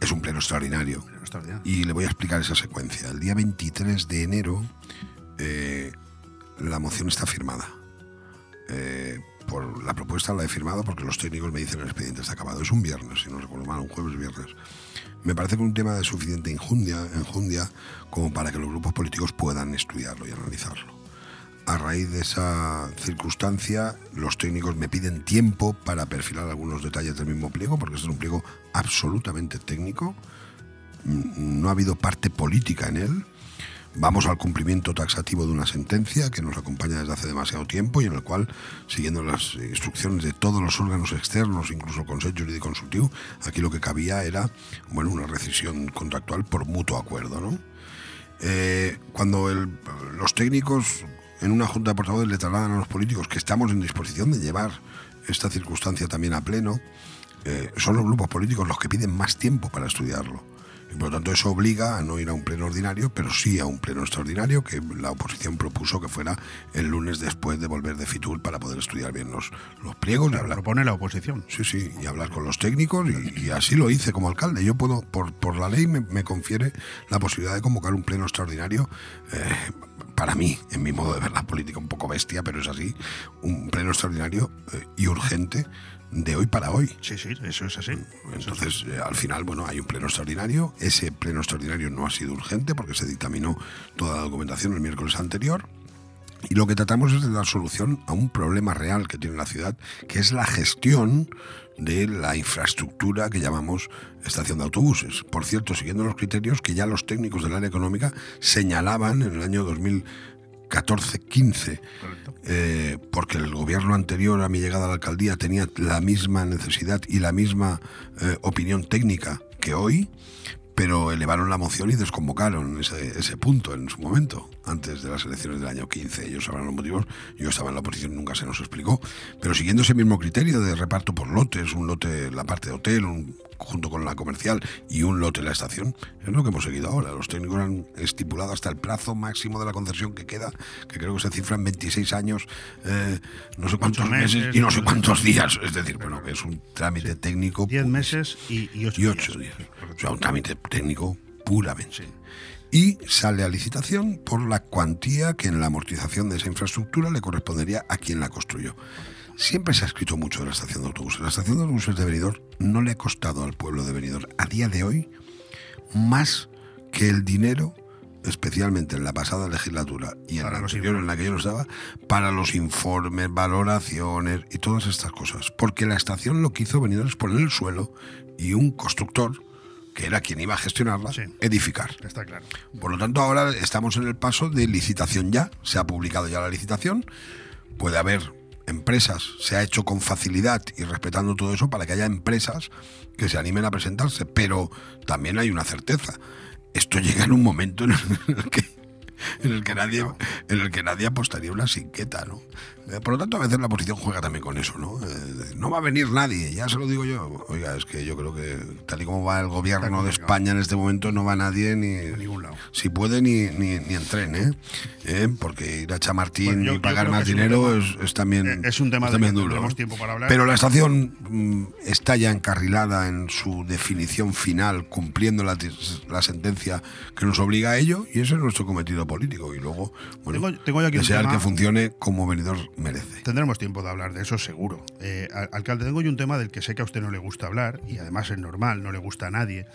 Es un pleno extraordinario. extraordinario. Y le voy a explicar esa secuencia. El día 23 de enero eh, la moción está firmada. Eh, por la propuesta la he firmado porque los técnicos me dicen el expediente está acabado. Es un viernes, si no recuerdo mal, un jueves viernes. Me parece que un tema de suficiente enjundia, enjundia como para que los grupos políticos puedan estudiarlo y analizarlo. A raíz de esa circunstancia, los técnicos me piden tiempo para perfilar algunos detalles del mismo pliego, porque es un pliego absolutamente técnico. Mm, No ha habido parte política en él. vamos al cumplimiento taxativo de una sentencia que nos acompaña desde hace demasiado tiempo y en el cual, siguiendo las instrucciones de todos los órganos externos, incluso el Consejo Jurídico Consultivo, aquí lo que cabía era bueno, una rescisión contractual por mutuo acuerdo. ¿no? Eh, cuando los técnicos en una junta de portavoces le trasladan a los políticos que estamos en disposición de llevar esta circunstancia también a pleno, eh, son los grupos políticos los que piden más tiempo para estudiarlo. Y por lo tanto eso obliga a no ir a un pleno ordinario, pero sí a un pleno extraordinario que la oposición propuso que fuera el lunes después de volver de Fitur para poder estudiar bien los, los pliegos y hablar. Propone la oposición. Sí, sí, y hablar con los técnicos y, y así lo hice como alcalde. Yo puedo, por, por la ley me, me confiere la posibilidad de convocar un pleno extraordinario. eh, para mí, en mi modo de ver la política un poco bestia, pero es así, un pleno extraordinario eh, y urgente de hoy para hoy. Sí, sí, eso es así. Entonces, eh, al final, bueno, hay un pleno extraordinario. Ese pleno extraordinario no ha sido urgente porque se dictaminó toda la documentación el miércoles anterior. Y lo que tratamos es de dar solución a un problema real que tiene la ciudad, que es la gestión de la infraestructura que llamamos estación de autobuses. Por cierto, siguiendo los criterios que ya los técnicos del área económica señalaban en el año 2014-15, eh, porque el gobierno anterior a mi llegada a la alcaldía tenía la misma necesidad y la misma eh, opinión técnica que hoy, pero elevaron la moción y desconvocaron ese, ese punto en su momento, antes de las elecciones del año 15. Ellos sabrán los motivos, yo estaba en la oposición, nunca se nos explicó, pero siguiendo ese mismo criterio de reparto por lotes, un lote la parte de hotel, un, junto con la comercial y un lote en la estación, es lo que hemos seguido ahora. Los técnicos han estipulado hasta el plazo máximo de la concesión que queda, que creo que se cifra en 26 años, eh, no sé cuántos meses, meses, y no sé cuántos días. Es decir, bueno, que es un trámite técnico 10 meses y, y 8 y ocho días. O sea, un trámite técnico puramente. Y sale a licitación por la cuantía que en la amortización de esa infraestructura le correspondería a quien la construyó. Siempre se ha escrito mucho de la estación de autobuses. La estación de autobuses de Benidorm no le ha costado al pueblo de Benidorm a día de hoy más que el dinero, especialmente en la pasada legislatura y en la anterior en la que yo no estaba, para los informes, valoraciones y todas estas cosas. Porque la estación lo que hizo Benidorm es poner el suelo y un constructor que era quien iba a gestionarla, edificar. Está claro. Por lo tanto, ahora estamos en el paso de licitación ya. Se ha publicado ya la licitación. Puede haber empresas, se ha hecho con facilidad y respetando todo eso para que haya empresas que se animen a presentarse. Pero también hay una certeza. Esto llega en un momento en el que, en el que, nadie, en el que nadie apostaría una sinqueta, ¿no? Eh, Por lo tanto, a veces la oposición juega también con eso, ¿no? Eh, no va a venir nadie, ya se lo digo yo. Oiga, es que yo creo que tal y como va el gobierno de España en este momento, no va nadie ni... A ningún lado. Si puede, ni, ni, ni en tren, ¿eh? ¿Eh? Porque ir a Chamartín Bueno, yo- y pagar más es dinero tema- es, es también, es un tema es también que duro. tendremos ¿no? tiempo para hablar. Pero la estación mm, está ya encarrilada en su definición final, cumpliendo la, la sentencia que nos obliga a ello, y ese es nuestro cometido político. Y luego, bueno, Tengo- aquí desear tema- que funcione como venidor merece. Tendremos tiempo de hablar de eso seguro. Eh, al- alcalde, tengo yo un tema del que sé que a usted no le gusta hablar, y además es normal, no le gusta a nadie,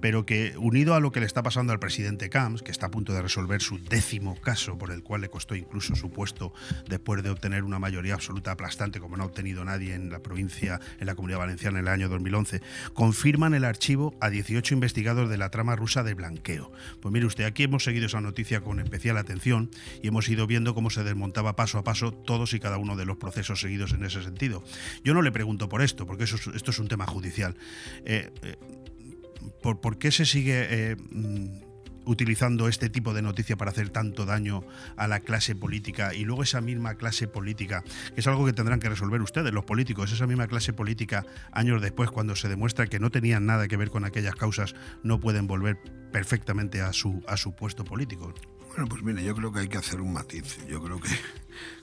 pero que unido a lo que le está pasando al presidente Camps, que está a punto de resolver su décimo caso, por el cual le costó incluso su puesto después de obtener una mayoría absoluta aplastante, como no ha obtenido nadie en la provincia, en la comunidad valenciana en el año 2011, confirman el archivo a 18 investigados de la trama rusa de blanqueo. Pues mire usted, aquí hemos seguido esa noticia con especial atención y hemos ido viendo cómo se desmontaba paso a paso todos y cada uno de los procesos seguidos en ese sentido. Yo no le pregunto por esto, porque eso es- esto es un tema judicial. Eh, eh, ¿por, por qué se sigue eh, mm, utilizando este tipo de noticia para hacer tanto daño a la clase política y luego esa misma clase política, que es algo que tendrán que resolver ustedes, los políticos, esa misma clase política años después, cuando se demuestra que no tenían nada que ver con aquellas causas, no pueden volver perfectamente a su, a su puesto político? Bueno, pues mire, yo creo que hay que hacer un matiz. Yo creo que,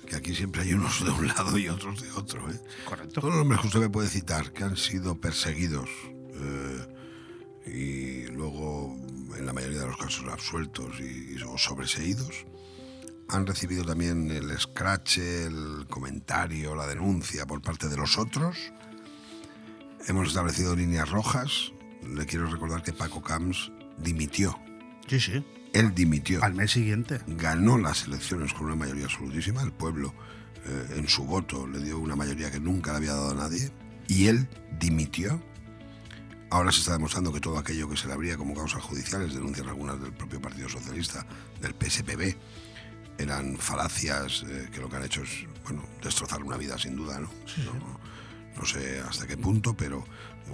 que aquí siempre hay unos de un lado y otros de otro. ¿eh? Correcto. Todos los nombres que usted me puede citar que han sido perseguidos eh, y luego, en la mayoría de los casos, absueltos y, o sobreseídos, han recibido también el scratch, el comentario, la denuncia por parte de los otros. Hemos establecido líneas rojas. Le quiero recordar que Paco Camps dimitió. Sí, sí. Él dimitió. Al mes siguiente. Ganó las elecciones con una mayoría absolutísima. El pueblo, eh, en su voto, le dio una mayoría que nunca le había dado a nadie. Y él dimitió. Ahora se está demostrando que todo aquello que se le abría como causas judiciales, denuncian algunas del propio Partido Socialista, del PSPB, eran falacias eh, que lo que han hecho es, bueno, destrozar una vida sin duda, ¿no? no, no sé hasta qué punto, pero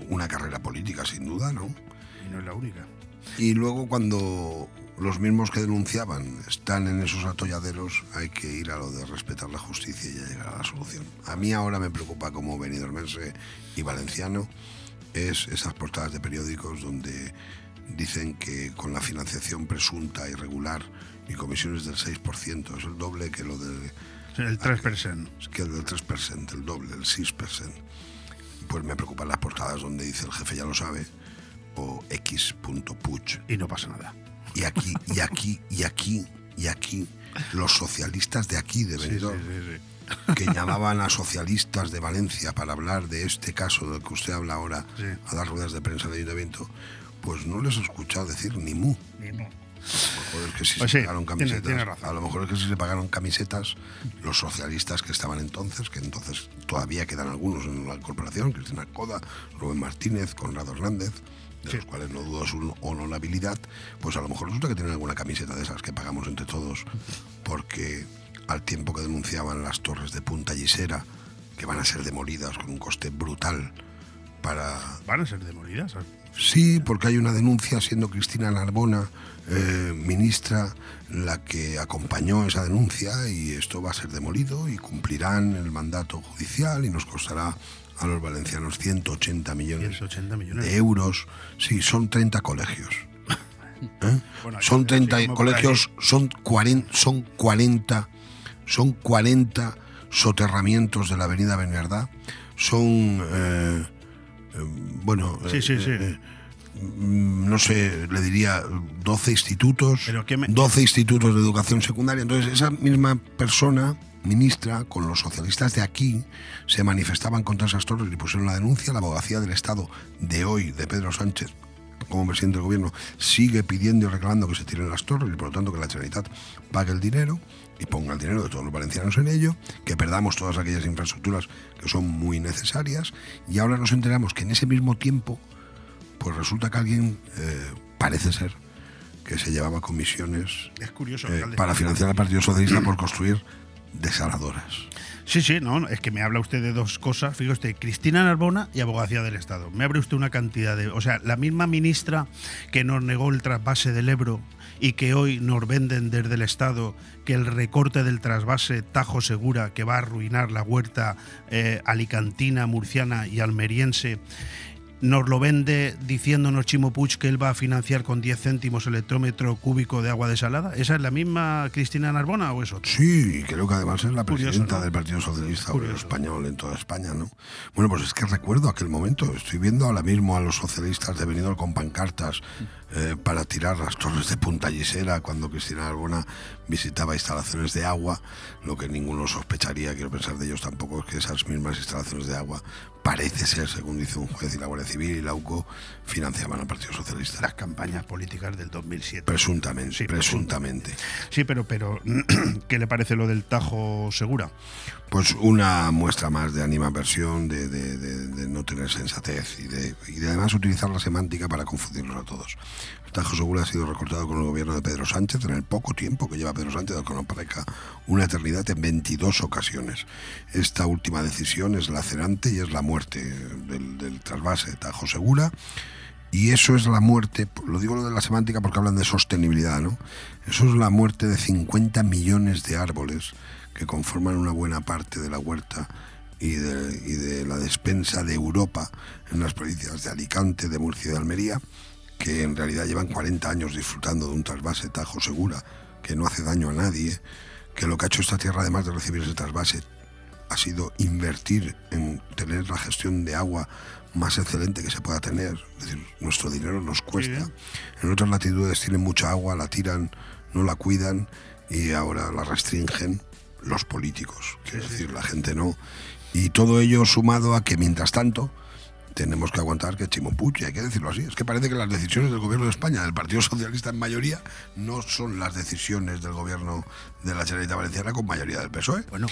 una carrera política sin duda, ¿no? Y no es la única. Y luego cuando los mismos que denunciaban están en esos atolladeros, hay que ir a lo de respetar la justicia y llegar a la solución. A mí ahora me preocupa como benidormense y valenciano es esas portadas de periódicos donde dicen que con la financiación presunta irregular y comisiones del 6%, es el doble que lo del... El 3%. Es que el del 3%, el doble, el 6%. Pues me preocupan las portadas donde dice el jefe ya lo sabe o x.puch. Y no pasa nada. Y aquí, y aquí, y aquí, y aquí, los socialistas de aquí, de Benidorm, Sí, sí, sí, que llamaban a socialistas de Valencia para hablar de este caso del que usted habla ahora, a dar ruedas de prensa del ayuntamiento, pues no les he escuchado decir ni mu. Ni mu. A lo mejor es que si Pues se sí, pagaron tiene- camisetas. tiene razón. A lo mejor es que si se pagaron camisetas, los socialistas que estaban entonces, que entonces todavía quedan algunos en la corporación, Cristina Coda, Rubén Martínez, Conrado Hernández, de los cuales no dudo su honorabilidad, pues a lo mejor resulta que tienen alguna camiseta de esas que pagamos entre todos, porque al tiempo que denunciaban las torres de Punta Gisera, que van a ser demolidas con un coste brutal para Van a ser demolidas. Sí, porque hay una denuncia siendo Cristina Narbona, eh, ministra, la que acompañó esa denuncia y esto va a ser demolido y cumplirán el mandato judicial y nos costará a los valencianos 180 millones 180 millones. de euros. Sí, son 30 colegios. ¿Eh? Bueno, son así 30 como por colegios, son 40, son 40, son 40 soterramientos de la avenida Bernardá, son, eh, eh, bueno, Sí, sí, eh, sí. eh, mm, no sé, le diría 12 institutos, Pero ¿qué me- 12 institutos de educación secundaria. Entonces, esa misma persona, ministra, con los socialistas de aquí, se manifestaban contra esas torres y pusieron la denuncia. La abogacía del Estado de hoy, de Pedro Sánchez, como presidente del gobierno, sigue pidiendo y reclamando que se tiren las torres y por lo tanto que la Generalitat pague el dinero y ponga el dinero de todos los valencianos en ello, que perdamos todas aquellas infraestructuras que son muy necesarias y ahora nos enteramos que en ese mismo tiempo pues resulta que alguien eh, parece ser que se llevaba comisiones curioso, eh, para financiar al Partido Socialista por construir desaladoras. Sí, sí, no, es que me habla usted de dos cosas. Fíjate usted, Cristina Narbona y Abogacía del Estado. Me abre usted una cantidad de. O sea, la misma ministra que nos negó el trasvase del Ebro y que hoy nos venden desde el Estado que el recorte del trasvase Tajo Segura, que va a arruinar la huerta eh, alicantina, murciana y almeriense, nos lo vende diciéndonos Chimo Puig que él va a financiar con 10 céntimos el hectómetro cúbico de agua desalada. ¿Esa es la misma Cristina Narbona o es otra? Sí, creo que además es la Curioso, presidenta ¿no? del Partido Socialista Obrero. Español en toda España, ¿no? Bueno, pues es que recuerdo aquel momento. Estoy viendo ahora mismo a los socialistas de Benidorm con pancartas eh, para tirar las torres de Punta Gisera cuando Cristina Arbona visitaba instalaciones de agua. Lo que ninguno sospecharía, quiero pensar de ellos tampoco, es que esas mismas instalaciones de agua parece ser, según dice un juez y la Guardia Civil y la UCO, financiaban al Partido Socialista. Las campañas políticas del 2007. Presuntamente, Sí, presuntamente. Sí, pero, pero ¿qué le parece lo del Tajo Segura? Pues una muestra más de animadversión, de, de- de- de no tener sensatez y de, y de además utilizar la semántica para confundirnos a todos. Tajo Segura ha sido recortado con el gobierno de Pedro Sánchez en el poco tiempo que lleva Pedro Sánchez, que no parezca una eternidad, en 22 ocasiones. Esta última decisión es lacerante y es la muerte del, trasvase de Tajo Segura. Y eso es la muerte, lo digo lo de la semántica porque hablan de sostenibilidad, ¿no? Eso es la muerte de 50 millones de árboles que conforman una buena parte de la huerta y de la despensa de Europa en las provincias de Alicante, de Murcia y de Almería, que en realidad llevan 40 años disfrutando de un trasvase Tajo Segura, que no hace daño a nadie, que lo que ha hecho esta tierra, además de recibir ese trasvase, ha sido invertir en tener la gestión de agua más excelente que se pueda tener. Es decir, nuestro dinero nos cuesta. En otras latitudes tienen mucha agua, la tiran, no la cuidan y ahora la restringen los políticos. Quiero decir, la gente no. Y todo ello sumado a que mientras tanto tenemos que aguantar que Chimo Puig, y hay que decirlo así, es que parece que las decisiones del gobierno de España, del Partido Socialista en mayoría, no son las decisiones del gobierno de la Generalitat Valenciana con mayoría del PSOE. Bueno,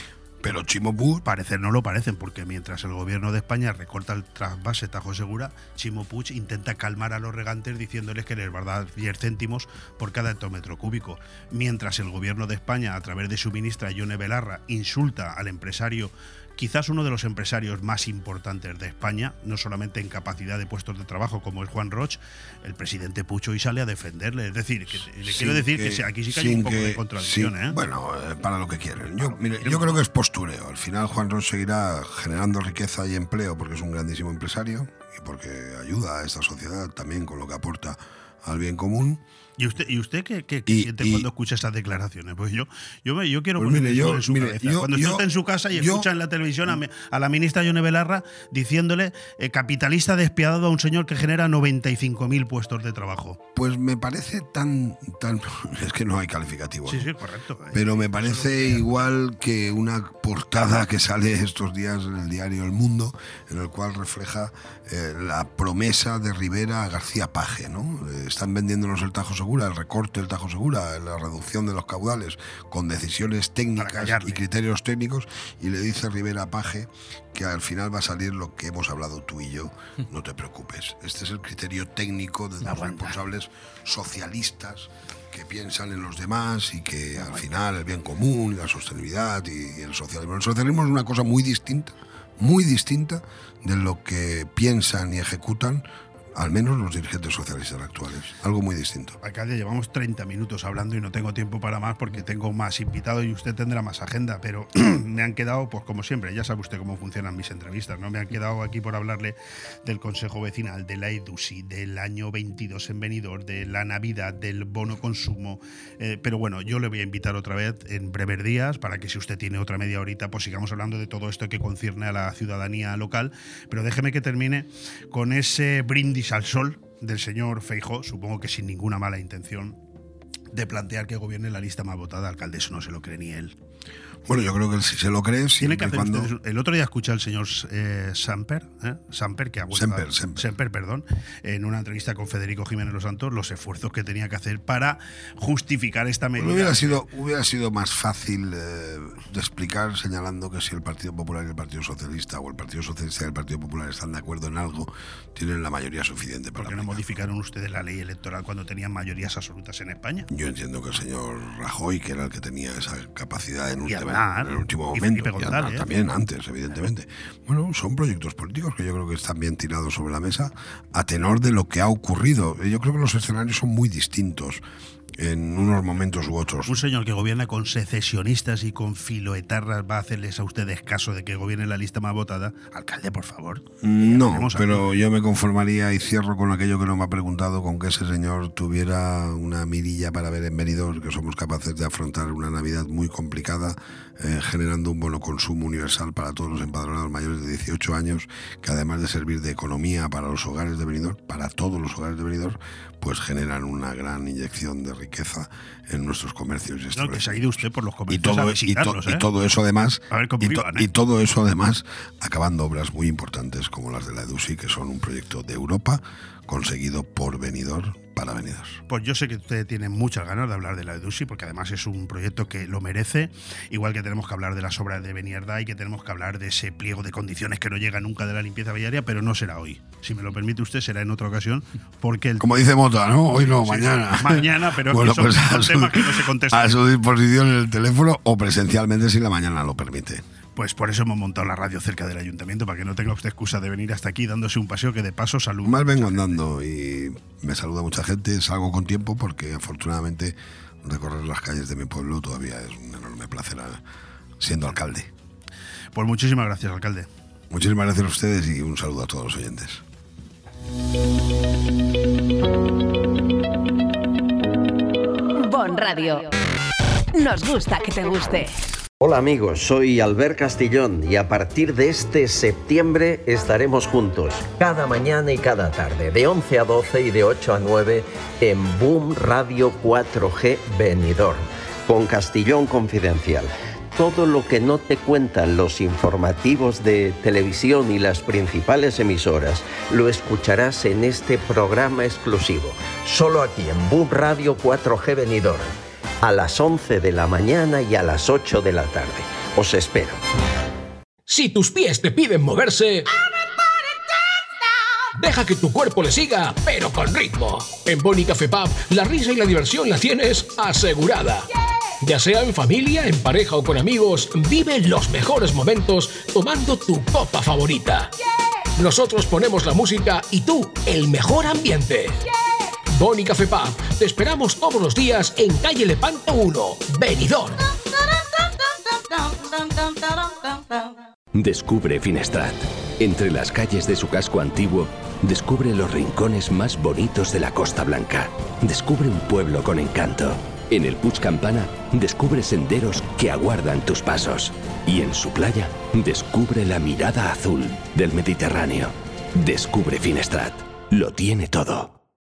Pero Chimo Puig... Parecer no lo parecen, porque mientras el gobierno de España recorta el trasvase Tajo Segura, Chimo Puig intenta calmar a los regantes diciéndoles que les va a dar 10 céntimos por cada hectómetro cúbico. Mientras el gobierno de España, a través de su ministra Yone Belarra, insulta al empresario quizás uno de los empresarios más importantes de España, no solamente en capacidad de puestos de trabajo como es Juan Roch, el presidente Pucho y sale a defenderle. Es decir, que, le quiero decir que, que- aquí sí que hay un poco que- de contradicción. ¿eh? Bueno, eh, para lo que quieren. Yo, mire, yo creo que es postureo. Al final Juan Ros seguirá generando riqueza y empleo porque es un grandísimo empresario y porque ayuda a esta sociedad también con lo que aporta al bien común. ¿Y usted, y usted qué, qué- qué Y- siente y- cuando escucha esas declaraciones? Pues yo, yo, me- yo quiero Pues mire, yo- en su mire, yo- cuando usted está en su casa y escucha en la televisión a, mi- a la ministra Yone Belarra diciéndole eh, capitalista despiadado a un señor que genera 95.000 puestos de trabajo. Pues me parece tan, tan es que no hay calificativo. Sí, ¿no? sí, correcto. Pero me parece igual que una portada que sale estos días en el diario El Mundo, en el cual refleja eh, la promesa de Rivera a García Paje. ¿no? Eh, están vendiéndonos el Tajo Segura, el recorte del Tajo Segura, la reducción de los caudales, con decisiones técnicas y criterios técnicos, y le dice Rivera a Paje que al final va a salir lo que hemos hablado tú y yo. No te preocupes. Este es el criterio técnico de los responsables socialistas que piensan en los demás y que al final el bien común y la sostenibilidad y el socialismo. El socialismo es una cosa muy distinta, muy distinta de lo que piensan y ejecutan al menos los dirigentes socialistas actuales. Algo muy distinto. Alcalde, llevamos 30 minutos hablando y no tengo tiempo para más porque tengo más invitados y usted tendrá más agenda, pero me han quedado, pues como siempre, ya sabe usted cómo funcionan mis entrevistas, ¿no? Me han quedado aquí por hablarle del Consejo Vecinal, de la EDUSI, del año 22 en Benidorm, de la Navidad, del bono consumo, eh, pero bueno, yo le voy a invitar otra vez en breves días para que si usted tiene otra media horita, pues sigamos hablando de todo esto que concierne a la ciudadanía local, pero déjeme que termine con ese brindis al sol del señor Feijó, supongo que sin ninguna mala intención, de plantear que gobierne la lista más votada. Alcalde, eso no se lo cree ni él. Bueno, yo creo que si se lo cree, Tiene que hacer cuando... ustedes- El otro día escuché al señor eh, Samper, ¿eh? Samper, que ha vuelto Semper, a- Semper. Semper, perdón, en una entrevista con Federico Jiménez Los Santos, los esfuerzos que tenía que hacer para justificar esta medida. Bueno, hubiera, sido, hubiera sido más fácil eh, de explicar señalando que si el Partido Popular y el Partido Socialista o el Partido Socialista y el Partido Popular están de acuerdo en algo, tienen la mayoría suficiente para ¿Por qué no modificaron ustedes la ley electoral cuando tenían mayorías absolutas en España? Yo entiendo que el señor Rajoy, que era el que tenía esa capacidad en, Y última- Aznar, en el último y momento, Felipe y González. Aznar también antes, evidentemente. Bueno, son proyectos políticos que yo creo que están bien tirados sobre la mesa a tenor de lo que ha ocurrido. Yo creo que los escenarios son muy distintos en unos momentos u otros. Un señor que gobierna con secesionistas y con filoetarras va a hacerles a ustedes caso de que gobierne la lista más votada. Alcalde, por favor. No, pero yo me conformaría y cierro con aquello que no me ha preguntado, con que ese señor tuviera una mirilla para ver en Benidorm que somos capaces de afrontar una Navidad muy complicada, eh, generando un bono consumo universal para todos los empadronados mayores de 18 años, que además de servir de economía para los hogares de Benidorm, para todos los hogares de Benidorm, pues generan una gran inyección de riqueza en nuestros comercios y No, que se ha ido usted por los y comercios a y, to- visitarlos, y ¿eh? todo eso además y, to- iban, ¿eh? y todo eso además acabando obras muy importantes como las de la EDUSI que son un proyecto de Europa conseguido por Benidorm para Benidorm Pues yo sé que usted tiene muchas ganas de hablar de la EDUSI, porque además es un proyecto que lo merece, igual que tenemos que hablar de las obras de Benierda y que tenemos que hablar de ese pliego de condiciones que no llega nunca de la limpieza viaria, pero no será hoy. Si me lo permite usted, será en otra ocasión, porque el... como dice Mota no hoy no Sí, mañana mañana, pero es bueno que son- pues su, que no se contestan. a su disposición en el teléfono o presencialmente si la mañana lo permite Pues por eso hemos montado la radio cerca del ayuntamiento, para que no tenga usted excusa de venir hasta aquí dándose un paseo que de paso salud. más vengo andando y me saluda mucha gente salgo con tiempo porque afortunadamente recorrer las calles de mi pueblo todavía es un enorme placer a- siendo alcalde Pues muchísimas gracias, alcalde. Muchísimas gracias a ustedes y un saludo a todos los oyentes. Bon Radio. Nos gusta que te guste. Hola amigos, soy Albert Castillón y a partir de este septiembre estaremos juntos. Cada mañana y cada tarde, de 11 a 12 y de 8 a 9 en Boom Radio 4G Benidorm, con Castillón Confidencial. Todo lo que no te cuentan los informativos de televisión y las principales emisoras lo escucharás en este programa exclusivo, solo aquí en Boom Radio 4G Benidorm a las 11 de la mañana y a las 8 de la tarde. Os espero. Si tus pies te piden moverse... Deja que tu cuerpo le siga, pero con ritmo. En Boni Café Pub, la risa y la diversión la tienes asegurada. Ya sea en familia, en pareja o con amigos, vive los mejores momentos tomando tu copa favorita. Nosotros ponemos la música y tú el mejor ambiente. Boni Café Pub, te esperamos todos los días en calle Lepanto 1, Benidorm. Descubre Finestrat. Entre las calles de su casco antiguo, descubre los rincones más bonitos de la Costa Blanca. Descubre un pueblo con encanto. En el Puig Campana, descubre senderos que aguardan tus pasos. Y en su playa, descubre la mirada azul del Mediterráneo. Descubre Finestrat. Lo tiene todo.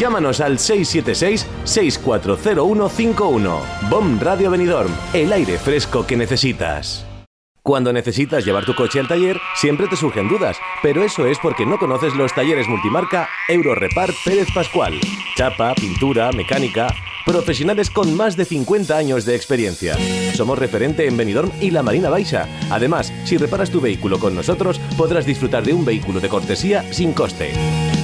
Llámanos al 676-640151. BOM Radio Benidorm, el aire fresco que necesitas. Cuando necesitas llevar tu coche al taller, siempre te surgen dudas, pero eso es porque no conoces los talleres multimarca Eurorepar Pérez Pascual. Chapa, pintura, mecánica, profesionales con más de 50 años de experiencia. Somos referente en Benidorm y la Marina Baixa. Además, si reparas tu vehículo con nosotros, podrás disfrutar de un vehículo de cortesía sin coste.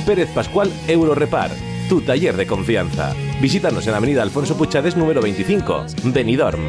Pérez Pascual Eurorepar, tu taller de confianza. Visítanos en Avenida Alfonso Puchades número 25, Benidorm.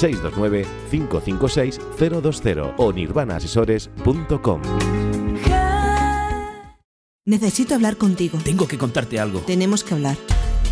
629-556-020 o nirvanaasesores.com. Necesito hablar contigo. Tengo que contarte algo. Tenemos que hablar.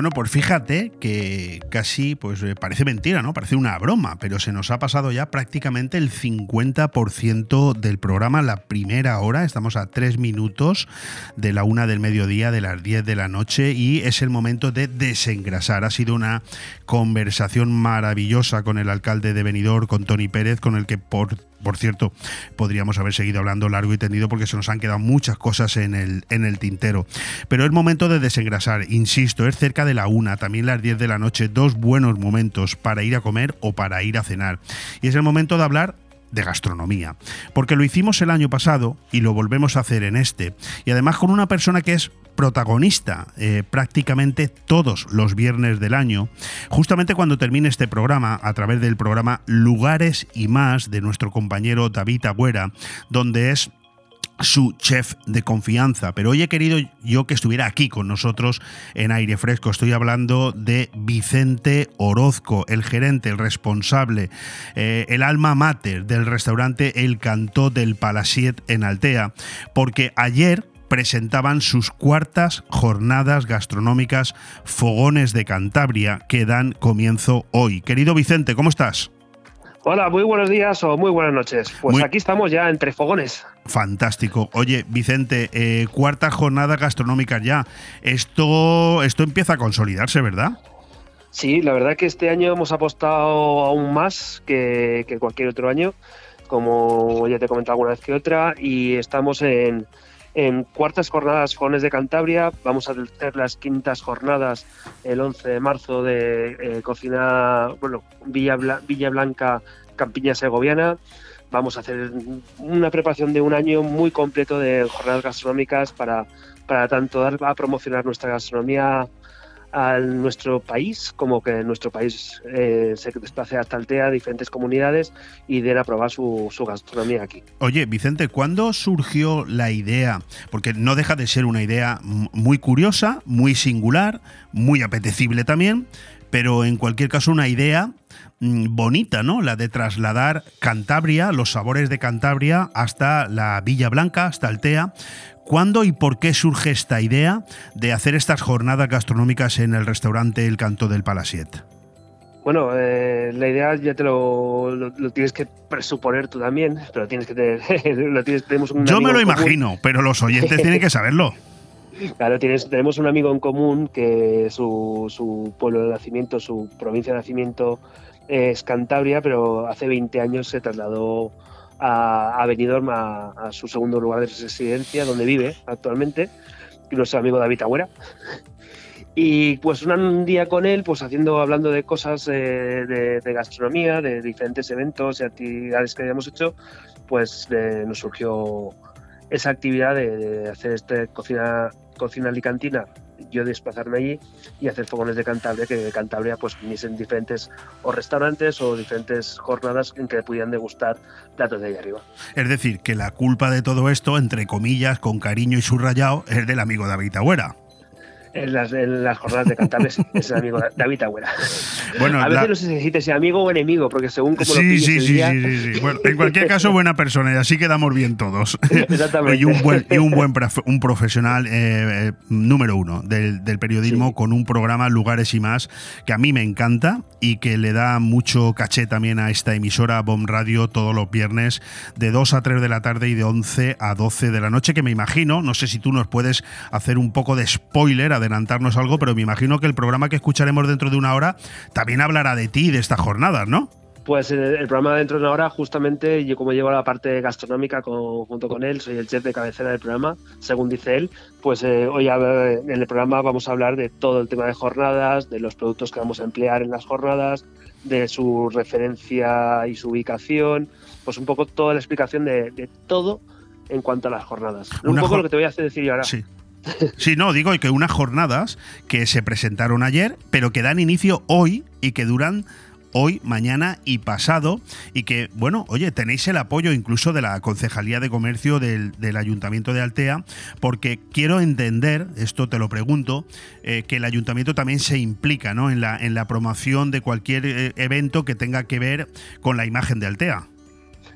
Bueno, pues fíjate que casi, pues eh, parece mentira, ¿no? Parece una broma, pero se nos ha pasado ya prácticamente el 50% del programa, la primera hora. Estamos a tres minutos de la una del mediodía, de las 10 de la noche, y es el momento de desengrasar. Ha sido una conversación maravillosa con el alcalde de Benidorm, con Tony Pérez, con el que por por cierto, podríamos haber seguido hablando largo y tendido porque se nos han quedado muchas cosas en el, en el tintero. Pero es momento de desengrasar, insisto, es cerca de la una, también las 10 de la noche, dos buenos momentos para ir a comer o para ir a cenar. Y es el momento de hablar de gastronomía, porque lo hicimos el año pasado y lo volvemos a hacer en este, y además con una persona que es protagonista eh, prácticamente todos los viernes del año, justamente cuando termine este programa, a través del programa Lugares y más de nuestro compañero David Agüera, donde es su chef de confianza. Pero hoy he querido yo que estuviera aquí con nosotros en aire fresco. Estoy hablando de Vicente Orozco, el gerente, el responsable, eh, el alma mater del restaurante El Cantó del Palasiet en Altea, porque ayer presentaban sus cuartas jornadas gastronómicas Fogones de Cantabria que dan comienzo hoy. Querido Vicente, ¿cómo estás? Hola, muy buenos días o muy buenas noches. Pues Muy- aquí estamos ya entre fogones. Fantástico. Oye, Vicente, eh, cuartas jornadas gastronómicas ya. Esto, esto empieza a consolidarse, ¿verdad? Sí, la verdad que este año hemos apostado aún más que, que cualquier otro año, como ya te he comentado alguna vez que otra, y estamos en, En cuartas jornadas Fogones de Cantabria, vamos a hacer las quintas jornadas el 11 de marzo de eh, cocina, bueno, Villa, Bla- Villa Blanca, Campiña Segoviana. Vamos a hacer una preparación de un año muy completo de jornadas gastronómicas para, para tanto dar a promocionar nuestra gastronomía a nuestro país, como que nuestro país eh, se desplace hasta Altea, diferentes comunidades y den a probar su, su gastronomía aquí. Oye, Vicente, ¿cuándo surgió la idea? Porque no deja de ser una idea muy curiosa, muy singular, muy apetecible también, pero en cualquier caso una idea mm, bonita, ¿no? La de trasladar Cantabria, los sabores de Cantabria, hasta la Villa Blanca, hasta Altea. ¿Cuándo y por qué surge esta idea de hacer estas jornadas gastronómicas en el restaurante El Canto del Palasiet? Bueno, eh, la idea ya te lo, lo- lo tienes que presuponer tú también, pero tienes que tener, lo tienes, tenemos un Yo me lo imagino, pero los oyentes tienen que saberlo. Claro, tienes, tenemos un amigo en común que su, su pueblo de nacimiento, su provincia de nacimiento es Cantabria, pero hace 20 años se trasladó a, a Benidorm, a, su segundo lugar de residencia, donde vive actualmente, nuestro amigo David Agüera. Y pues un- día con él, pues haciendo, hablando de cosas eh, de, gastronomía, de diferentes eventos y actividades que habíamos hecho, pues eh, nos surgió esa actividad de, de hacer este cocina, cocina alicantina, yo desplazarme allí y hacer fogones de Cantabria, que de Cantabria pues viniesen diferentes o restaurantes o diferentes jornadas en que pudieran degustar platos de ahí arriba. Es decir, que la culpa de todo esto, entre comillas, con cariño y subrayado, es del amigo David Agüera. En las, en las jornadas de Cantabria es- el amigo David Agüera. Bueno, a veces la- no sé si si amigo o enemigo, porque según como lo Sí, pilles sí, el sí, día- sí, sí, sí. Bueno, en cualquier caso, buena persona y así quedamos bien todos. Exactamente. y un buen, y un buen un profesional eh, eh, número uno del, del periodismo con un programa Lugares y más que a mí me encanta y que le da mucho caché también a esta emisora Bomb Radio todos los viernes de 2 a 3 de la tarde y de 11 a 12 de la noche, que me imagino, no sé si tú nos puedes hacer un poco de spoiler, adelantarnos algo, pero me imagino que el programa que escucharemos dentro de una hora también hablará de ti y de estas jornadas, ¿no? Pues el, el programa dentro de una hora, justamente, yo como llevo la parte gastronómica con- junto con él, soy el chef de cabecera del programa, según dice él, pues eh, hoy en el programa vamos a hablar de todo el tema de jornadas, de los productos que vamos a emplear en las jornadas, de su referencia y su ubicación, pues un poco toda la explicación de, de todo en cuanto a las jornadas. un poco lo que te voy a hacer decir yo ahora. Sí. Sí, no, digo que unas jornadas que se presentaron ayer, pero que dan inicio hoy y que duran hoy, mañana y pasado. Y que, bueno, oye, tenéis el apoyo incluso de la Concejalía de Comercio del, Ayuntamiento de Altea, porque quiero entender, esto te lo pregunto, eh, que el Ayuntamiento también se implica ¿no? en, la, en la promoción de cualquier eh, evento que tenga que ver con la imagen de Altea.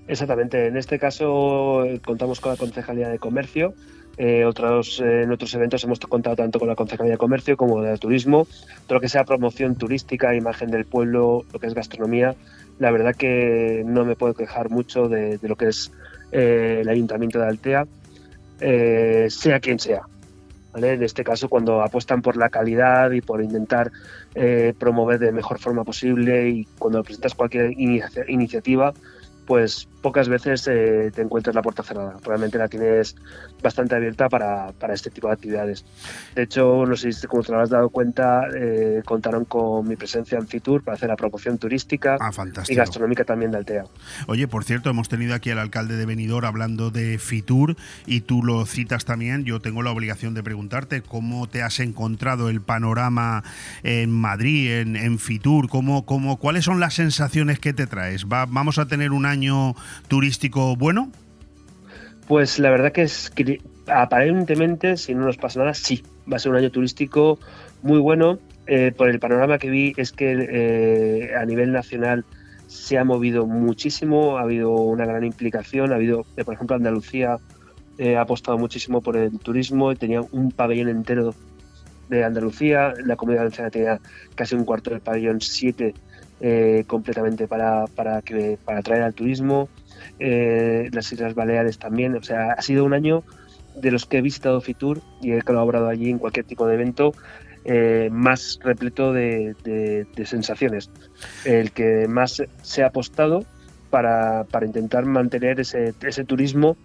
Exactamente. En este caso eh, contamos con la Concejalía de Comercio. Eh, otros, eh, en otros eventos hemos contado tanto con la Concejalía de Comercio como de Turismo. Todo lo que sea promoción turística, imagen del pueblo, lo que es gastronomía. La verdad que no me puedo quejar mucho de, lo que es eh, el Ayuntamiento de Altea, sea quien sea. ¿vale? En este caso, cuando apuestan por la calidad y por intentar promover de mejor forma posible y cuando presentas cualquier inicia- iniciativa, pues pocas veces eh, te encuentras la puerta cerrada. Realmente la tienes bastante abierta para, para este tipo de actividades. De hecho, no sé si como te lo has dado cuenta, eh, contaron con mi presencia en Fitur para hacer la promoción turística y fantástico. gastronómica también de Altea. Oye, por cierto, hemos tenido aquí al alcalde de Benidorm hablando de Fitur y tú lo citas también. Yo tengo la obligación de preguntarte cómo te has encontrado el panorama en Madrid, en, en Fitur, cómo, cómo, cuáles son las sensaciones que te traes. Va- ¿Vamos a tener un año turístico bueno? Pues la verdad que es que aparentemente, si no nos pasa nada, sí, va a ser un año turístico muy bueno. Eh, por el panorama que vi es que eh, a nivel nacional se ha movido muchísimo, ha habido una gran implicación, ha habido, eh, por ejemplo, Andalucía ha apostado muchísimo por el turismo y tenía un pabellón entero de Andalucía, la comunidad valenciana tenía casi un cuarto del pabellón 7 eh, completamente para, para, que, para atraer al turismo, eh, las Islas Baleares también, o sea, ha sido un año de los que he visitado Fitur y he colaborado allí en cualquier tipo de evento, eh, más repleto de, sensaciones. El que más se ha apostado para, para intentar mantener ese, ese turismo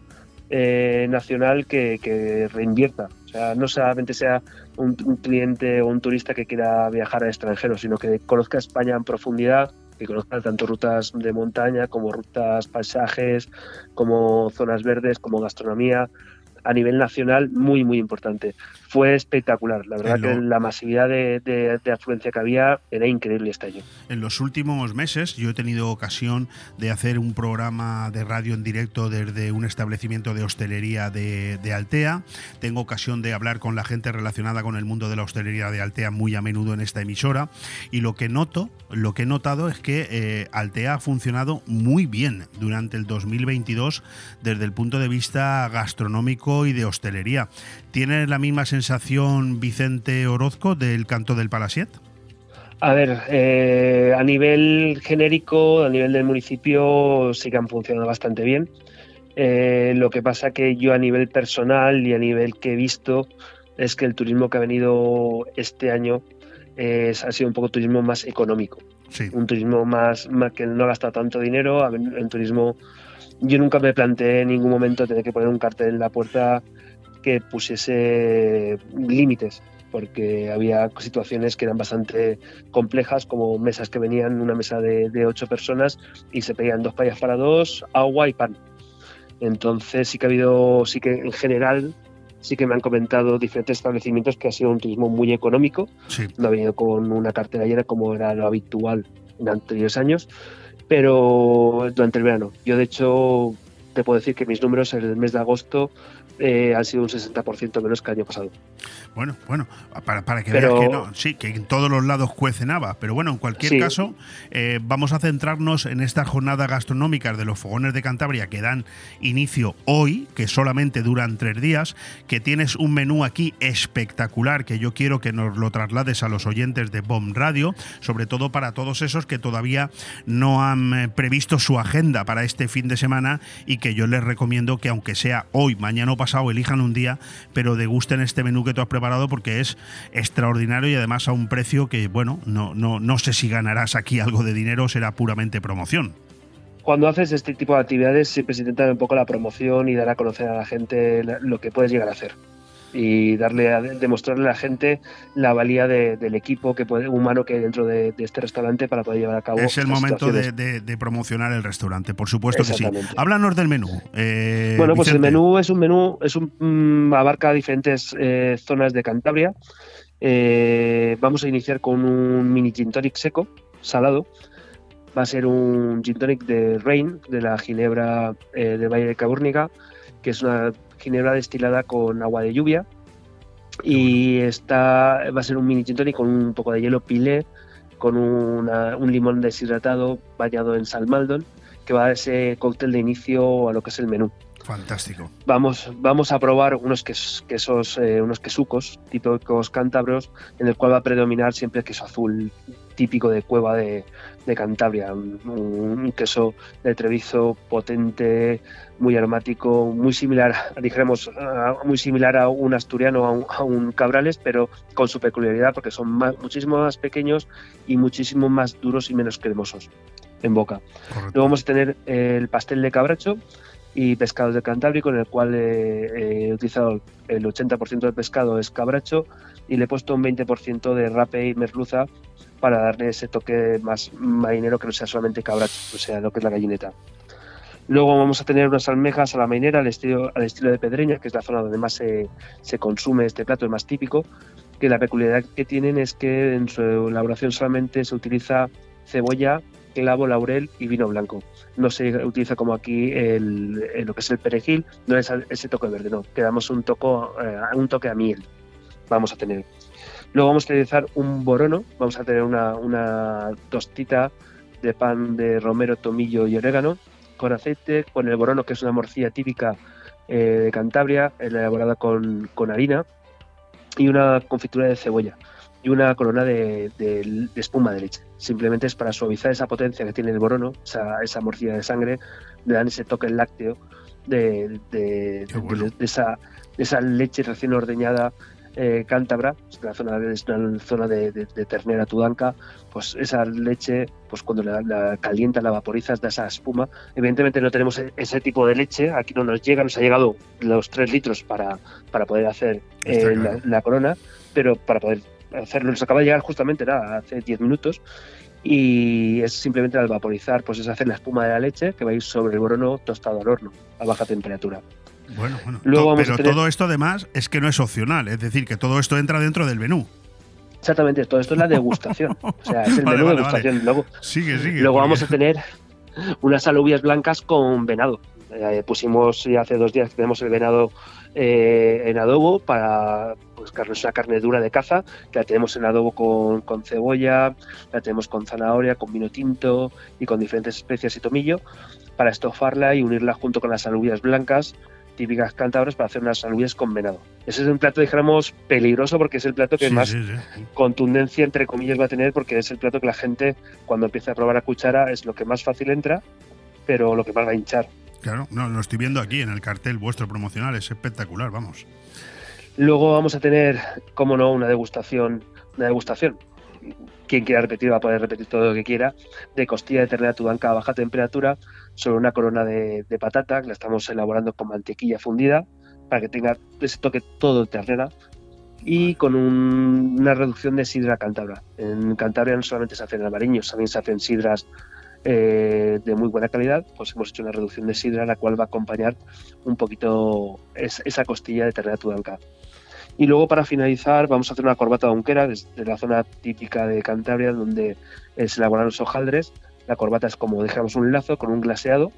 eh, nacional que, que, reinvierta. O sea, no solamente sea un, cliente o un turista que quiera viajar al extranjero, sino que conozca España en profundidad, que conozca tanto rutas de montaña como rutas, paisajes, como zonas verdes, como gastronomía a nivel nacional muy, muy importante. Fue espectacular. La verdad que la masividad de, de, de, afluencia que había era increíble este año. En los últimos meses yo he tenido ocasión de hacer un programa de radio en directo desde un establecimiento de hostelería de, de Altea. Tengo ocasión de hablar con la gente relacionada con el mundo de la hostelería de Altea muy a menudo en esta emisora. Y lo que noto, lo que he notado es que eh, Altea ha funcionado muy bien durante el 2022 desde el punto de vista gastronómico y de hostelería. ¿Tiene la misma sensación Vicente Orozco del canto del Palasiet? A ver, eh, a nivel genérico, a nivel del municipio, sí que han funcionado bastante bien. Eh, lo que pasa que yo a nivel personal y a nivel que he visto es que el turismo que ha venido este año eh, ha sido un poco turismo más económico. Sí. Un turismo más, más, que no gasta tanto dinero, un turismo... Yo nunca me planteé en ningún momento tener que poner un cartel en la puerta que pusiese límites, porque había situaciones que eran bastante complejas, como mesas que venían, una mesa de, de ocho personas y se pedían dos payas para dos, agua y pan. Entonces sí que ha habido, sí que en general sí que me han comentado diferentes establecimientos que ha sido un turismo muy económico, sí. no ha venido con una cartera llena como era lo habitual en anteriores años, pero durante el verano. Yo de hecho te puedo decir que mis números en el mes de agosto eh, han sido un 60% menos que el año pasado. Bueno, bueno, para, para que Pero- veas que no, sí, que en todos los lados cuecen habas, pero bueno, en cualquier Sí. caso, eh, vamos a centrarnos en estas jornadas gastronómicas de los fogones de Cantabria que dan inicio hoy, que solamente duran tres días, que tienes un menú aquí espectacular que yo quiero que nos lo traslades a los oyentes de Bomb Radio, sobre todo para todos esos que todavía no han eh, previsto su agenda para este fin de semana y que yo les recomiendo que aunque sea hoy, mañana o pasado, elijan un día, pero degusten este menú que tú has preparado porque es extraordinario y además a un precio que, bueno, no, no, no sé si ganarás aquí algo de dinero, será puramente promoción. Cuando haces este tipo de actividades siempre se intenta un poco la promoción y dar a conocer a la gente lo que puedes llegar a hacer y darle a, demostrarle a la gente la valía de- del equipo que puede, humano que hay dentro de, de este restaurante para poder llevar a cabo Es el momento de, promocionar el restaurante, por supuesto que sí. Háblanos del menú. eh, Bueno, pues el menú es un menú, es un mm, abarca diferentes eh, zonas de Cantabria. Eh, vamos a iniciar con un mini gin tonic seco, salado. Va a ser un gin tonic de Rain, de la ginebra del Valle de Cabúrnica, que es una ginebra destilada con agua de lluvia. Y esta va a ser un mini gin tonic con un poco de hielo pilé, con una- un limón deshidratado bañado en sal maldon, que va a dar ese cóctel de inicio a lo que es el menú. Fantástico. Vamos, vamos a probar unos ques- quesos, eh, unos quesucos típicos cántabros, en el cual va a predominar siempre el queso azul típico de cueva de, de Cantabria, un, un queso de Treviso potente, muy aromático, muy similar, dijéramos, a- muy similar a un asturiano, a un, a un cabrales, pero con su peculiaridad porque son más- muchísimo más pequeños y muchísimo más duros y menos cremosos en boca. Luego vamos a tener el pastel de cabracho y pescados de Cantábrico, en el cual eh, he utilizado el 80% del pescado es cabracho y le he puesto un 20% de rape y merluza para darle ese toque más marinero que no sea solamente cabracho, o sea, lo que es la gallineta. Luego vamos a tener unas almejas a la mainera al estilo, al estilo de Pedreña, que es la zona donde más se, se consume este plato, es más típico, que la peculiaridad que tienen es que en su elaboración solamente se utiliza cebolla, clavo, laurel y vino blanco. No se utiliza como aquí el, el- lo que es el perejil, no es ese toque verde, no. Quedamos un, toco, eh, un toque a miel. Vamos a tener. Luego vamos a utilizar un borono, vamos a tener una, una tostita de pan de romero, tomillo y orégano con aceite, con el borono, que es una morcilla típica eh, de Cantabria, elaborada con, con harina, y una confitura de cebolla y una corona de, de- de espuma de leche. Simplemente es para suavizar esa potencia que tiene el borono, esa, esa morcilla de sangre, le dan ese toque lácteo de, de- de- de esa, de esa leche recién ordeñada eh, cántabra, es una zona, una zona de, de- de ternera tudanca, pues esa leche, pues cuando la, la calientas, la vaporizas, da esa espuma. Evidentemente no tenemos e- ese tipo de leche, aquí no nos llega, nos ha llegado los 3 litros para, para poder hacer eh, la, la corona, pero para poder hacerlo nos acaba de llegar justamente nada, hace 10 minutos y es simplemente al vaporizar, pues es hacer la espuma de la leche que va a ir sobre el brono tostado al horno a baja temperatura. Bueno, bueno. Luego vamos pero a tener- todo esto además es que no es opcional, es decir, que todo esto entra dentro del menú. Exactamente, todo esto es la degustación. O sea, es el Vale, menú vale, de degustación. Luego, Sigue, sigue. luego vamos a tener unas alubias blancas con venado. Eh, pusimos ya hace dos días que tenemos el venado eh, en adobo para pues carne, es una carne dura de caza, que la tenemos en adobo con, con cebolla, la tenemos con zanahoria, con vino tinto y con diferentes especias y tomillo para estofarla y unirla junto con las alubias blancas típicas cántabras para hacer unas alubias con venado. Ese es un plato, dijéramos, peligroso porque es el plato que Sí, más sí, sí. contundencia, entre comillas, va a tener porque es el plato que la gente, cuando empieza a probar a cuchara, es lo que más fácil entra, pero lo que más va a hinchar. Claro, no, lo estoy viendo aquí en el cartel vuestro promocional, es espectacular, vamos. Luego vamos a tener, como no, una degustación, una degustación. Quien quiera repetir va a poder repetir todo lo que quiera, de costilla de ternera tudanca a baja temperatura sobre una corona de, de patata que la estamos elaborando con mantequilla fundida para que tenga ese toque todo de ternera y con un- una reducción de sidra cántabra. En Cantabria no solamente se hacen albariños, también se hacen sidras eh, de muy buena calidad, pues hemos hecho una reducción de sidra la cual va a acompañar un poquito es- esa costilla de ternera tudanca. Y luego para finalizar vamos a hacer una corbata donquera desde la zona típica de Cantabria donde eh, se elaboran los hojaldres. La corbata es como dejamos un lazo con un glaseado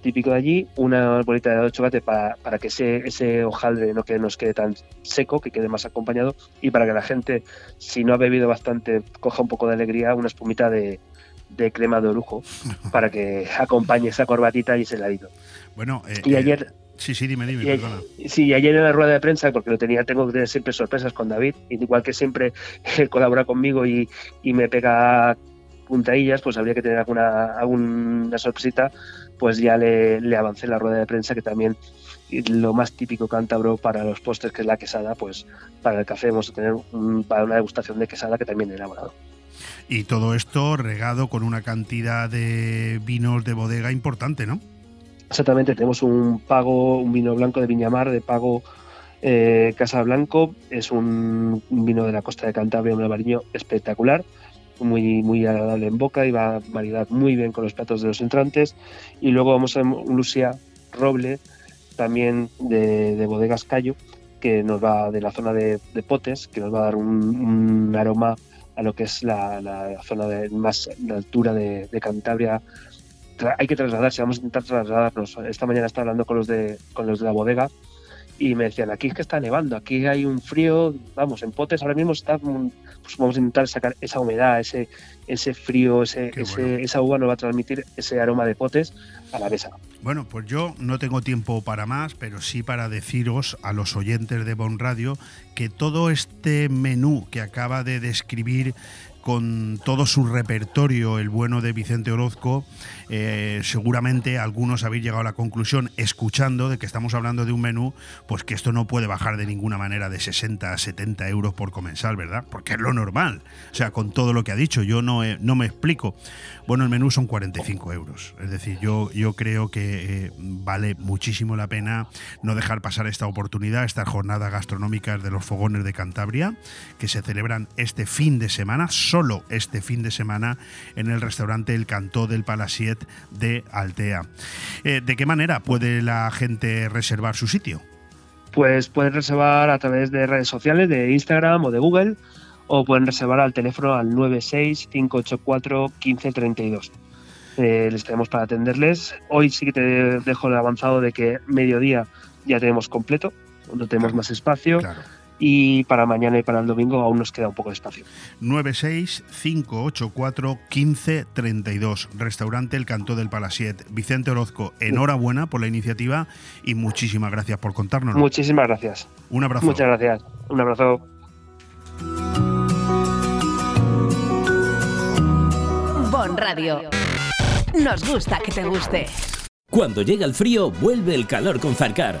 típico de allí, una bolita de chocolate para, para que ese, ese hojaldre no que nos quede tan seco, que quede más acompañado y para que la gente, si no ha bebido bastante, coja un poco de alegría, una espumita de, de crema de orujo para que acompañe esa corbatita y ese heladito. Bueno, eh, Y eh, ayer, sí, sí, dime, dime, y perdona. Sí, ayer en la rueda de prensa, porque lo tenía, tengo que tener siempre sorpresas con David, igual que siempre él colabora conmigo y, y me pega puntadillas, pues habría que tener alguna, alguna sorpresita, pues ya le, le avancé la rueda de prensa que también lo más típico cántabro para los postres, que es la quesada, pues para el café vamos a tener un- para una degustación de quesada que también he elaborado. Y todo esto regado con una cantidad de vinos de bodega importante, ¿no? Exactamente, tenemos un pago, un vino blanco de Viñamar, de pago eh, Casa Blanco, es un, un vino de la costa de Cantabria, un albariño espectacular, muy, muy agradable en boca y va a maridar muy bien con los platos de los entrantes. Y luego vamos a Lucia Roble, también de, de Bodegas Cayo, que nos va de la zona de, Potes, que nos va a dar un, aroma a lo que es la, la zona de más de altura de, Cantabria. Hay que trasladarse, vamos a intentar trasladarnos. Esta mañana estaba hablando con los de, con los de la bodega y me decían, aquí es que está nevando, aquí hay un frío, vamos, en Potes ahora mismo está, mm, pues vamos a intentar sacar esa humedad, ese, ese frío, ese, ese- esa uva nos va a transmitir ese aroma de Potes a la mesa. Bueno, pues yo no tengo tiempo para más, pero sí para deciros a los oyentes de Bon Radio que todo este menú que acaba de describir con todo su repertorio el bueno de Vicente Orozco, eh, seguramente algunos habéis llegado a la conclusión, escuchando de que estamos hablando de un menú, pues que esto no puede bajar de ninguna manera de 60 a 70 euros por comensal, ¿verdad? Porque es lo normal. O sea, con todo lo que ha dicho, yo no, eh, no me explico. Bueno, el menú son 45 euros. Es decir, yo, yo creo que eh, vale muchísimo la pena no dejar pasar esta oportunidad, estas jornadas gastronómicas de los fogones de Cantabria, que se celebran este fin de semana, solo este fin de semana, en el restaurante El Cantó del Palasiet de Altea. Eh, ¿De qué manera puede la gente reservar su sitio? Pues pueden reservar a través de redes sociales, de Instagram o de Google, o pueden reservar al teléfono al 96-584-1532. Eh, les tenemos para atenderles. Hoy sí que te dejo el avanzado de que mediodía ya tenemos completo, no tenemos más espacio. Y para mañana y para el domingo aún nos queda un poco de espacio. 965841532. Restaurante El Cantó del Palasiet. Vicente Orozco, enhorabuena por la iniciativa y muchísimas gracias por contárnoslo. Muchísimas gracias. Un abrazo. Muchas gracias. Un abrazo. Bon Radio. Nos gusta que te guste. Cuando llega el frío, vuelve el calor con Zarcar.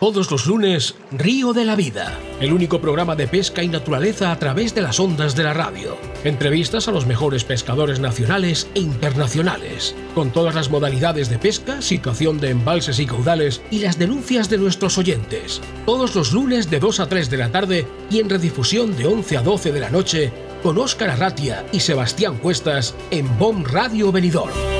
Todos los lunes, Río de la Vida, el único programa de pesca y naturaleza a través de las ondas de la radio. Entrevistas a los mejores pescadores nacionales e internacionales, con todas las modalidades de pesca, situación de embalses y caudales y las denuncias de nuestros oyentes. Todos los lunes de 2 a 3 de la tarde y en redifusión de 11 a 12 de la noche con Óscar Arratia y Sebastián Cuestas en BOM Radio Benidorm.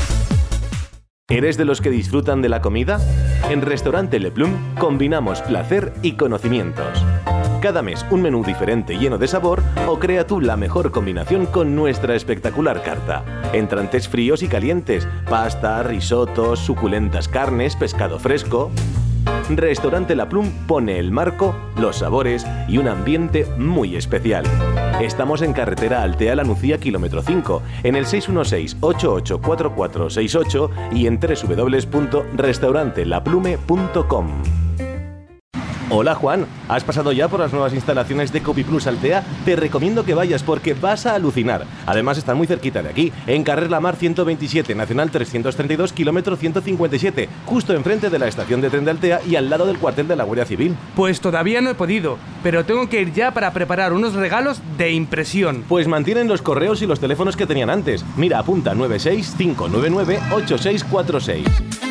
¿Eres de los que disfrutan de la comida? En Restaurante Le Plum combinamos placer y conocimientos. Cada mes un menú diferente lleno de sabor o crea tú la mejor combinación con nuestra espectacular carta. Entrantes fríos y calientes, pasta, risotos, suculentas carnes, pescado fresco. Restaurante La Plum pone el marco, los sabores y un ambiente muy especial. Estamos en carretera Altea La Nucía, kilómetro 5, en el 616-884468 y en www.restaurantelaplume.com. Hola Juan, ¿has pasado ya por las nuevas instalaciones de Copy Plus Altea? Te recomiendo que vayas porque vas a alucinar. Además están muy cerquita de aquí, en Carrer La Mar 127, Nacional 332, kilómetro 157, justo enfrente de la estación de tren de Altea y al lado del cuartel de la Guardia Civil. Pues todavía no he podido, pero tengo que ir ya para preparar unos regalos de impresión. Pues mantienen los correos y los teléfonos que tenían antes. Mira, apunta 965998646.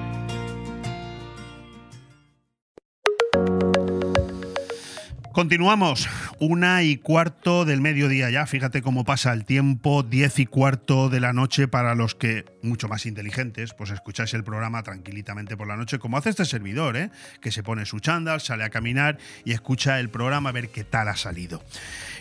Continuamos, una y cuarto del mediodía ya, fíjate cómo pasa el tiempo, diez y cuarto de la noche para los que, mucho más inteligentes, pues escucháis el programa tranquilitamente por la noche, como hace este servidor, ¿eh? que se pone su chándal, sale a caminar y escucha el programa a ver qué tal ha salido.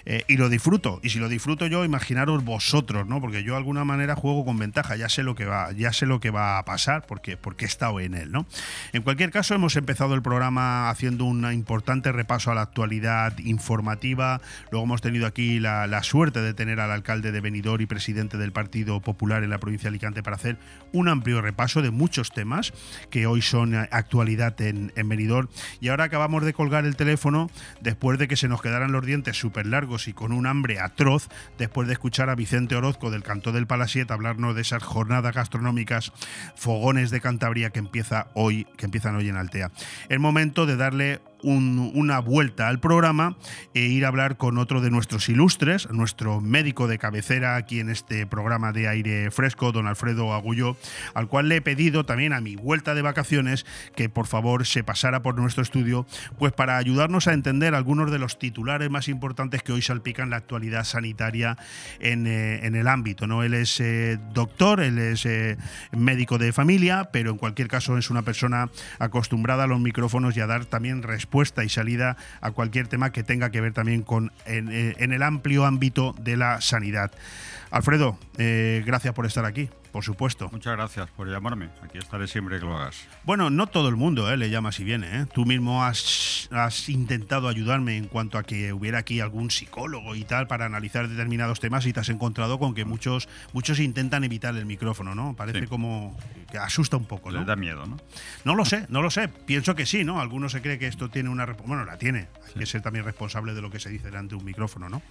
Eh, y lo disfruto, y si lo disfruto yo, imaginaros vosotros, ¿no? Porque yo de alguna manera juego con ventaja, ya sé lo que va, ya sé lo que va a pasar, porque, porque he estado en él, ¿no? En cualquier caso, hemos empezado el programa haciendo un importante repaso a la actualidad informativa. Luego hemos tenido aquí la, la, suerte de tener al alcalde de Benidorm y presidente del Partido Popular en la provincia de Alicante para hacer un amplio repaso de muchos temas que hoy son actualidad en, en Benidorm. Y ahora acabamos de colgar el teléfono después de que se nos quedaran los dientes súper largos y con un hambre atroz, después de escuchar a Vicente Orozco del Cantó del Palasiet hablarnos de esas jornadas gastronómicas, fogones de Cantabria que empieza hoy, que empiezan hoy en Altea. El momento de darle un, una vuelta al programa e ir a hablar con otro de nuestros ilustres, nuestro médico de cabecera aquí en este programa de aire fresco, don Alfredo Agulló, al cual le he pedido también a mi vuelta de vacaciones que por favor se pasara por nuestro estudio, pues para ayudarnos a entender algunos de los titulares más importantes que hoy salpican la actualidad sanitaria en, eh, en el ámbito. ¿no? Él es eh, doctor, él es eh, médico de familia, pero en cualquier caso es una persona acostumbrada a los micrófonos y a dar también respuesta respuesta y salida a cualquier tema que tenga que ver también con en, en el amplio ámbito de la sanidad. Alfredo, eh, gracias por estar aquí. Por supuesto. Muchas gracias por llamarme. Aquí estaré siempre que lo hagas. Bueno, no todo el mundo ¿eh? le llama si viene. ¿eh? Tú mismo has, has, intentado ayudarme en cuanto a que hubiera aquí algún psicólogo y tal para analizar determinados temas y te has encontrado con que muchos, muchos intentan evitar el micrófono, ¿no? Parece Sí. como que asusta un poco, ¿no? Les da miedo, ¿no? No lo sé, no lo sé. Pienso que sí, ¿no? Algunos se cree que esto tiene una... Bueno, la tiene. Hay que ser también responsable de lo que se dice delante de un micrófono, ¿no?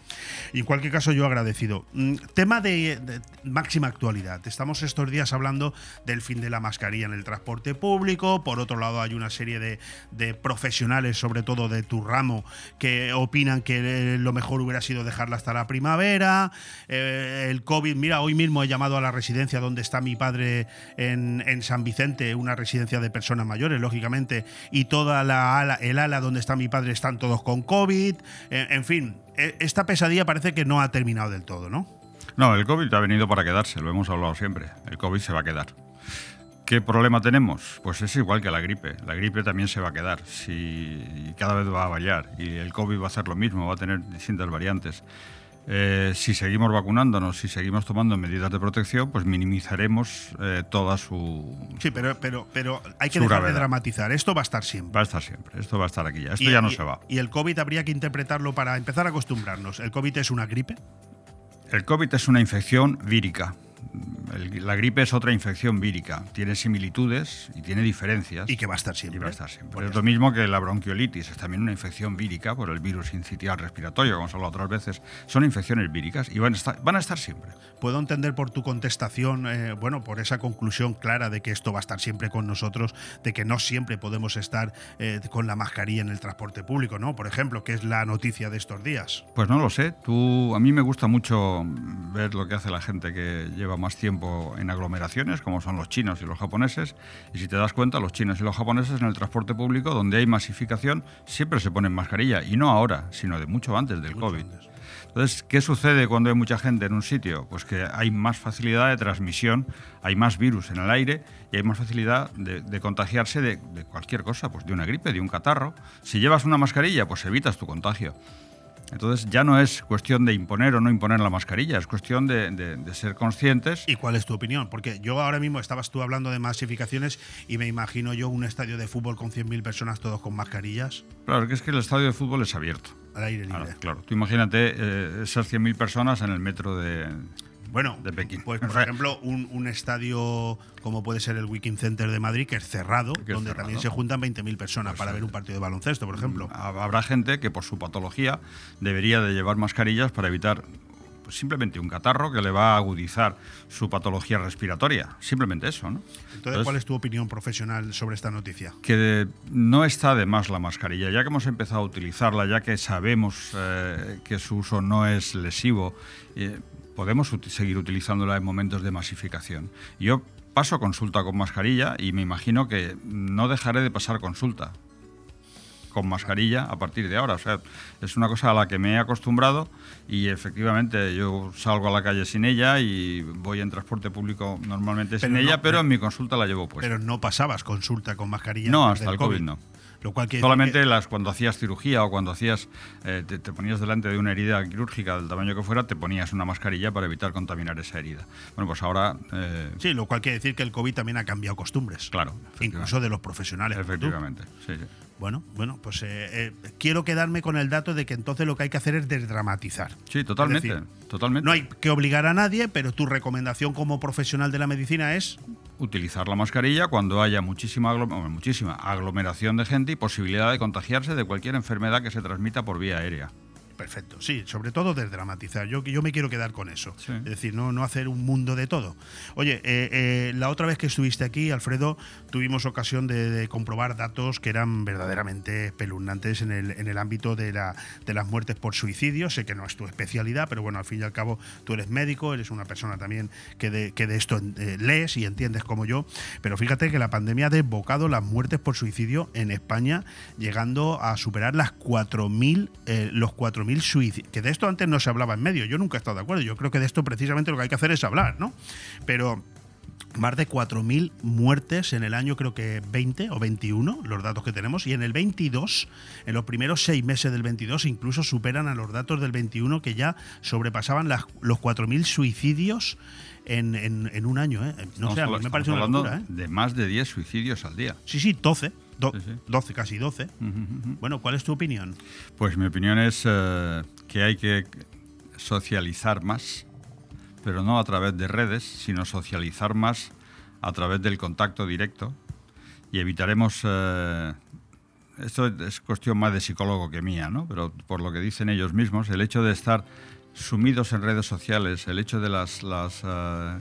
Y en cualquier caso, yo agradecido. Mm, Tema de, de máxima actualidad. Estamos estos días hablando del fin de la mascarilla en el transporte público. Por otro lado, hay una serie de, profesionales, sobre todo de tu ramo, que opinan que eh, lo mejor hubiera sido dejarla hasta la primavera. Eh, el COVID, mira, hoy mismo he llamado a la residencia donde está mi padre en, San Vicente, una residencia de personas mayores, lógicamente, y toda la ala, el ala donde está mi padre están todos con COVID. Eh, en fin, esta pesadilla parece que no ha terminado del todo, ¿no? No, el COVID ha venido para quedarse, lo hemos hablado siempre. El COVID se va a quedar. ¿Qué problema tenemos? Pues es igual que la gripe. La gripe también se va a quedar si, y cada vez va a variar. Y el COVID va a hacer lo mismo, va a tener distintas variantes. Eh, si seguimos vacunándonos, si seguimos tomando medidas de protección, pues minimizaremos eh, toda su... Sí, pero, pero, pero hay que dejar de gravedad. dramatizar. Esto va a estar siempre. Va a estar siempre, esto va a estar aquí ya. Esto Y- ya no y- se va. Y el COVID habría que interpretarlo para empezar a acostumbrarnos. ¿El COVID es una gripe? El COVID es una infección vírica. El- la gripe es otra infección vírica. Tiene similitudes y tiene diferencias. Y que va a estar siempre. Y va a estar siempre. Pues es lo mismo que la bronquiolitis. Es también una infección vírica por el virus incitial respiratorio, como hemos hablado otras veces. Son infecciones víricas y van a estar, van a estar siempre. Puedo entender por tu contestación, eh, bueno, por esa conclusión clara de que esto va a estar siempre con nosotros, de que no siempre podemos estar eh, con la mascarilla en el transporte público, ¿no? Por ejemplo, que es la noticia de estos días. Pues no lo sé. Tú, a mí me gusta mucho ver lo que hace la gente que lleva más tiempo en aglomeraciones, como son los chinos y los japoneses. Y si te das cuenta, los chinos y los japoneses en el transporte público, donde hay masificación, siempre se ponen mascarilla. Y no ahora, sino de mucho antes del COVID. Entonces, ¿qué sucede cuando hay mucha gente en un sitio? Pues que hay más facilidad de transmisión, hay más virus en el aire y hay más facilidad de, de contagiarse de, de cualquier cosa, pues de una gripe, de un catarro. Si llevas una mascarilla, pues evitas tu contagio. Entonces ya no es cuestión de imponer o no imponer la mascarilla, es cuestión de, de- de ser conscientes. ¿Y cuál es tu opinión? Porque yo ahora mismo estabas tú hablando de masificaciones y me imagino yo un estadio de fútbol con 100.000 personas todos con mascarillas Claro, que es que el estadio de fútbol es abierto. al aire libre. Claro, claro. Tú imagínate eh, esas 100.000 personas en el metro de, Bueno, de Pekín. Pues, por ejemplo, un, un estadio como puede ser el Wiking Center de Madrid, que es cerrado, Que es donde cerrado. también se juntan 20.000 personas para ver un partido de baloncesto, por ejemplo. Hab- Habrá gente que por su patología debería de llevar mascarillas para evitar pues, simplemente un catarro que le va a agudizar su patología respiratoria. Simplemente eso, ¿no? Entonces, ¿cuál es tu opinión profesional sobre esta noticia? que no está de más la mascarilla, ya que hemos empezado a utilizarla, ya que sabemos eh, que su uso no es lesivo, eh, podemos uti- seguir utilizándola en momentos de masificación. Yo paso consulta con mascarilla y me imagino que no dejaré de pasar consulta con mascarilla a partir de ahora. O sea, es una cosa a la que me he acostumbrado y efectivamente yo salgo a la calle sin ella y voy en transporte público normalmente sin no, ella, pero pero- en mi consulta la llevo puesta. Pero no pasabas consulta con mascarilla. No, hasta el COVID, no. Lo cual quiere Solamente las cuando hacías cirugía o cuando hacías eh, te, te ponías delante de una herida quirúrgica del tamaño que fuera, te ponías una mascarilla para evitar contaminar esa herida. Bueno, pues ahora eh, Sí, lo cual quiere decir que el COVID también ha cambiado costumbres. Claro. Incluso de los profesionales. efectivamente, sí, sí. Bueno, bueno, pues eh, eh, quiero quedarme con el dato de que entonces lo que hay que hacer es desdramatizar. Sí, totalmente, decir, totalmente. No hay que obligar a nadie, pero tu recomendación como profesional de la medicina es Utilizar la mascarilla cuando haya muchísima, muchísima aglomeración de gente y posibilidad de contagiarse de cualquier enfermedad que se transmita por vía aérea. Perfecto, sí, sobre todo desdramatizar. Yo, yo me quiero quedar con eso. Es decir, no, no hacer un mundo de todo. Oye, eh, eh, la otra vez que estuviste aquí, Alfredo, tuvimos ocasión de, de comprobar datos que eran verdaderamente espeluznantes en el, en el ámbito de, la, de las muertes por suicidio. Sé que no es tu especialidad, pero bueno, al fin y al cabo tú eres médico, eres una persona también que de, que de esto eh, lees y entiendes como yo. Pero fíjate que la pandemia ha desbocado las muertes por suicidio en España, llegando a superar las 4.000, eh, los 4.000 suicidios. Que de esto antes no se hablaba en medio. Yo nunca he estado de acuerdo. Yo creo que de esto precisamente lo que hay que hacer es hablar, ¿no? Pero más de 4.000 muertes en el año, creo que 20 o 21, los datos que tenemos, y en el 22, en los primeros seis meses del 22, incluso superan a los datos del 21 que ya sobrepasaban las, los 4.000 suicidios en, en- en un año. ¿eh? No sé, a mí habla- me parece una locura. ¿eh? de más de 10 suicidios al día. Sí, sí, 12. Do- 12, casi 12. Bueno, ¿cuál es tu opinión? Pues mi opinión es eh, que hay que socializar más, pero no a través de redes, sino socializar más a través del contacto directo y evitaremos... eh, esto es cuestión más de psicólogo que mía, ¿no? Pero por lo que dicen ellos mismos, el hecho de estar sumidos en redes sociales, el hecho de las... las eh,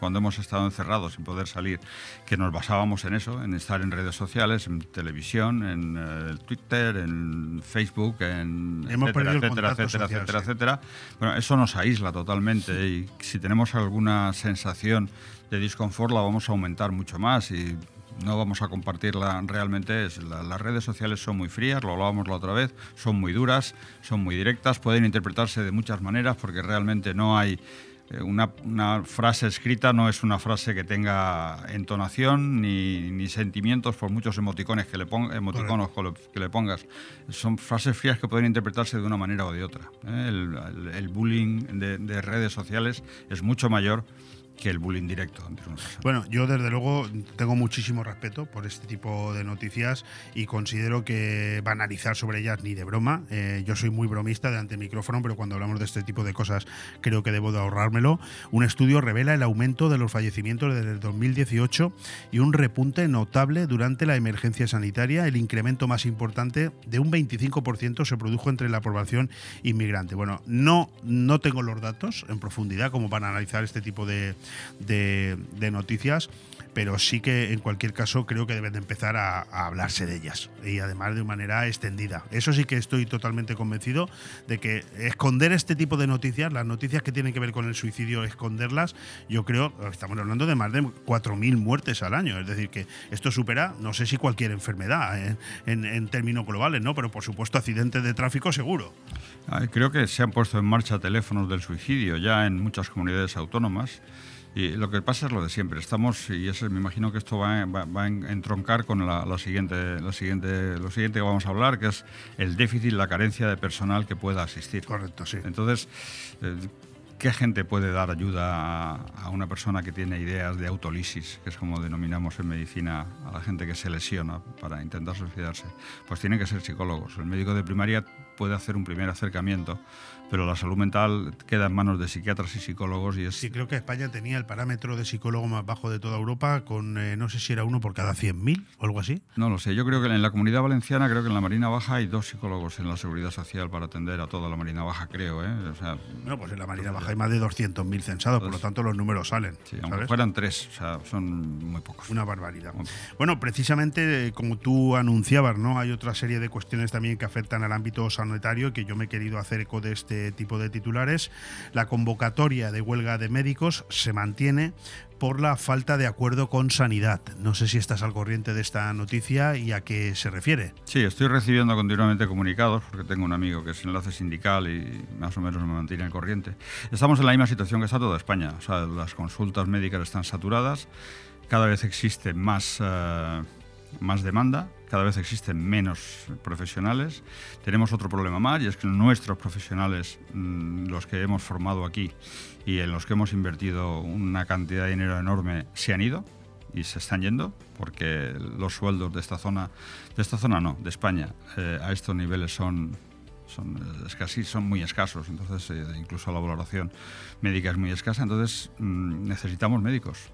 cuando hemos estado encerrados sin poder salir, que nos basábamos en eso, en estar en redes sociales, en televisión, en eh, Twitter, en Facebook, en Hemos etcétera, etcétera, etcétera, social, etcétera, sí. etcétera. Bueno, eso nos aísla totalmente y si tenemos alguna sensación de disconfort la vamos a aumentar mucho más y no vamos a compartirla realmente. Es, la- las redes sociales son muy frías, lo hablábamos la otra vez, son muy duras, son muy directas, pueden interpretarse de muchas maneras porque realmente no hay una, una frase escrita no es una frase que tenga entonación ni, ni sentimientos por muchos emoticones que le, pon- emoticonos que le- pongas. Son frases frías que pueden interpretarse de una manera o de otra. ¿eh? El, el- el bullying de, de redes sociales es mucho mayor que el bullying directo. Bueno, yo desde luego tengo muchísimo respeto por este tipo de noticias y considero que banalizar sobre ellas ni de broma. Eh, yo soy muy bromista delante del micrófono, pero cuando hablamos de este tipo de cosas creo que debo de ahorrármelo. Un estudio revela el aumento de los fallecimientos desde el 2018 y un repunte notable durante la emergencia sanitaria. El incremento más importante de un 25% se produjo entre la población inmigrante. Bueno, no, no tengo los datos en profundidad como para analizar este tipo de, de- noticias, pero sí que en cualquier caso creo que deben de empezar a, hablarse de ellas y además de manera extendida. Eso sí que estoy totalmente convencido de que esconder este tipo de noticias, las noticias que tienen que ver con el suicidio, esconderlas, yo creo, estamos hablando de más de 4.000 muertes al año, es decir, que esto supera, no sé si cualquier enfermedad eh, en, en términos globales, ¿no? Pero por supuesto accidentes de tráfico seguro. Creo que se han puesto en marcha teléfonos del suicidio ya en muchas comunidades autónomas. Y lo que pasa es lo de siempre. Estamos, y eso, me imagino que esto va, va- va a entroncar con la, la siguiente, la siguiente, lo siguiente que vamos a hablar, que es el déficit, la carencia de personal que pueda asistir. Correcto, sí. Entonces, eh, ¿qué gente puede dar ayuda a, a una persona que tiene ideas de autolisis, que es como denominamos en medicina a la gente que se lesiona para intentar suicidarse? Pues tienen que ser psicólogos. El médico de primaria puede hacer un primer acercamiento, pero la salud mental queda en manos de psiquiatras y psicólogos y es Sí, creo que España tenía el parámetro de psicólogo más bajo de toda Europa, con eh, no sé si era uno por cada 100.000 o algo así. No lo sé. Yo creo que en la comunidad valenciana, creo que en la Marina Baja hay dos psicólogos en la seguridad social para atender a toda la Marina Baja, creo. ¿eh? O sea, Bueno, pues en la Marina Baja hay más de 200.000 censados, por lo tanto los números salen. sí, aunque fueran tres, o sea, son muy pocos. Una barbaridad. Bueno, precisamente eh, como tú anunciabas, ¿no? Hay otra serie de cuestiones también que afectan al ámbito sanitario que yo me he querido hacer eco de este tipo de titulares. La convocatoria de huelga de médicos se mantiene por la falta de acuerdo con sanidad. No sé si estás al corriente de esta noticia y a qué se refiere. Sí, estoy recibiendo continuamente comunicados porque tengo un amigo que es enlace sindical y más o menos me mantiene al corriente. Estamos en la misma situación que está toda España. O sea, las consultas médicas están saturadas, cada vez existe más, eh, más demanda, cada vez existen menos profesionales. Tenemos otro problema más y es que nuestros profesionales, mm, los que hemos formado aquí y en los que hemos invertido una cantidad de dinero enorme, se han ido y se están yendo porque los sueldos de esta zona, de esta zona no, de España, eh, a estos niveles son son, eh, es casi, son muy escasos, entonces eh, incluso la valoración médica es muy escasa, entonces mm, necesitamos médicos,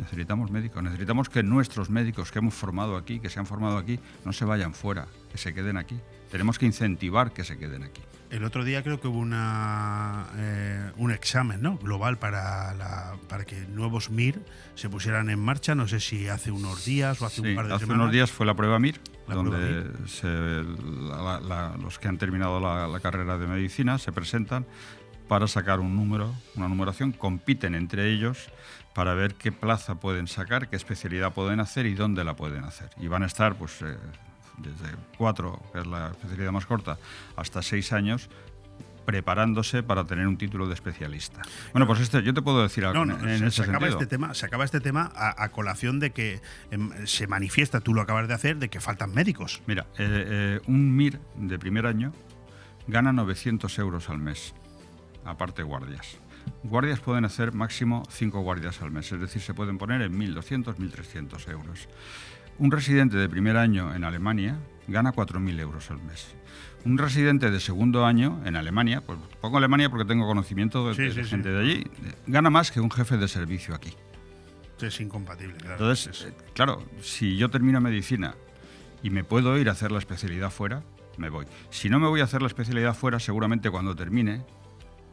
necesitamos médicos, necesitamos que nuestros médicos que hemos formado aquí, que se han formado aquí, no se vayan fuera, que se queden aquí. Tenemos que incentivar que se queden aquí. El otro día creo que hubo una, eh, un examen ¿no? global para, la, para que nuevos MIR se pusieran en marcha. No sé si hace unos días o hace Sí, un par de hace semanas. unos días fue la prueba MIR, La donde prueba se- la- los que han terminado la carrera de medicina se presentan para sacar un número, una numeración, compiten entre ellos para ver qué plaza pueden sacar, qué especialidad pueden hacer y dónde la pueden hacer. Y van a estar, pues, eh, desde cuatro, que es la especialidad más corta, hasta seis años preparándose para tener un título de especialista. Bueno, pues este, yo te puedo decir algo No, no, en, en se, ese se acaba sentido. este tema, se acaba este tema a, a colación de que em, se manifiesta, tú lo acabas de hacer, de que faltan médicos. Mira, eh, eh, un MIR de primer año gana 900 euros al mes, aparte guardias. Guardias pueden hacer máximo 5 guardias al mes, es decir, se pueden poner en 1.200, 1.300 euros. Un residente de primer año en Alemania gana 4.000 euros al mes. Un residente de segundo año en Alemania, pues pongo Alemania porque tengo conocimiento de, Sí, de sí, sí. gente de allí, gana más que un jefe de servicio aquí. Es incompatible, claro. Entonces, eh, claro, si yo termino medicina y me puedo ir a hacer la especialidad fuera, me voy. Si no me voy a hacer la especialidad fuera, seguramente cuando termine,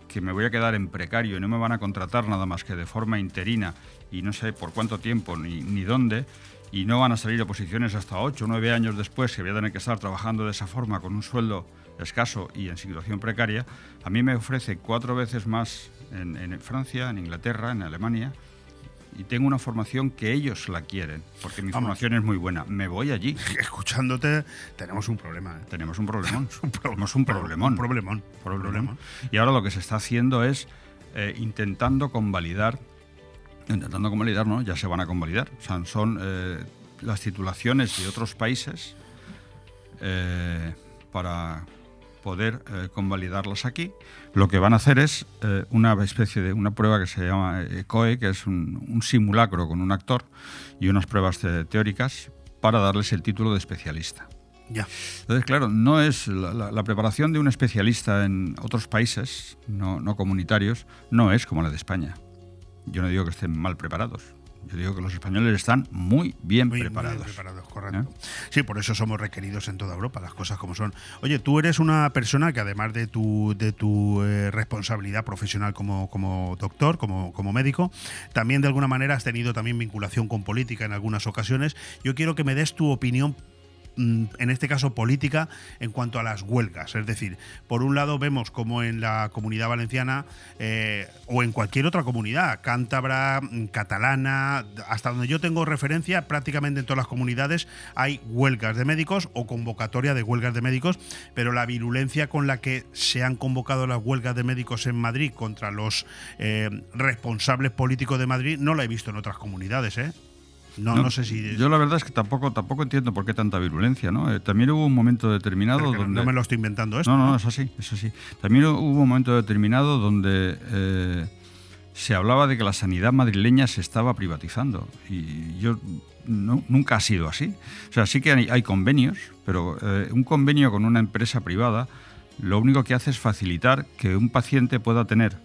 que me voy a quedar en precario y no me van a contratar nada más que de forma interina y no sé por cuánto tiempo ni, ni dónde, y no van a salir oposiciones hasta 8 o 9 años después que voy a tener que estar trabajando de esa forma con un sueldo escaso y en situación precaria, a mí me ofrece cuatro veces más en, en Francia, en Inglaterra, en Alemania, y tengo una formación que ellos la quieren, porque mi Vamos. formación es muy buena. Me voy allí. Escuchándote, tenemos un problema. ¿eh? Tenemos un problemón. Un pro- tenemos un problemón. Un problemón. Problemón. Y ahora lo que se está haciendo es eh, intentando convalidar, intentando convalidar, ¿no? Ya se van a convalidar. O sea, son eh, las titulaciones de otros países eh, para poder eh, convalidarlas aquí. Lo que van a hacer es eh, una especie de una prueba que se llama eh, COE, que es un, un simulacro con un actor y unas pruebas te- teóricas para darles el título de especialista. Ya. Entonces, claro, no es la, la- la preparación de un especialista en otros países no, no comunitarios, no es como la de España. Yo no digo que estén mal preparados. Yo digo que los españoles están muy bien Muy- muy preparados. bien preparados, correcto. Sí, por eso somos requeridos en toda Europa, las cosas como son. Oye, tú eres una persona que además de tu, de tu eh, responsabilidad profesional como, como doctor, como, como médico, también de alguna manera has tenido también vinculación con política en algunas ocasiones. Yo quiero que me des tu opinión en este caso política, en cuanto a las huelgas. Es decir, por un lado vemos como en la comunidad valenciana eh, o en cualquier otra comunidad, cántabra, mm, catalana, hasta donde yo tengo referencia, prácticamente en todas las comunidades hay huelgas de médicos o convocatoria de huelgas de médicos, pero la virulencia con la que se han convocado las huelgas de médicos en Madrid contra los eh, responsables políticos de Madrid no la he visto en otras comunidades, ¿eh? No, no, sé si... Yo la verdad es que tampoco, tampoco entiendo por qué tanta virulencia. ¿no? Eh, también hubo un momento determinado Pero donde... no me lo estoy inventando esto. No, no, ¿no? es así, es así. También hubo un momento determinado donde eh, se hablaba de que la sanidad madrileña se estaba privatizando. Y yo no- nunca ha sido así. O sea, sí que hay, hay convenios, pero eh, un convenio con una empresa privada lo único que hace es facilitar que un paciente pueda tener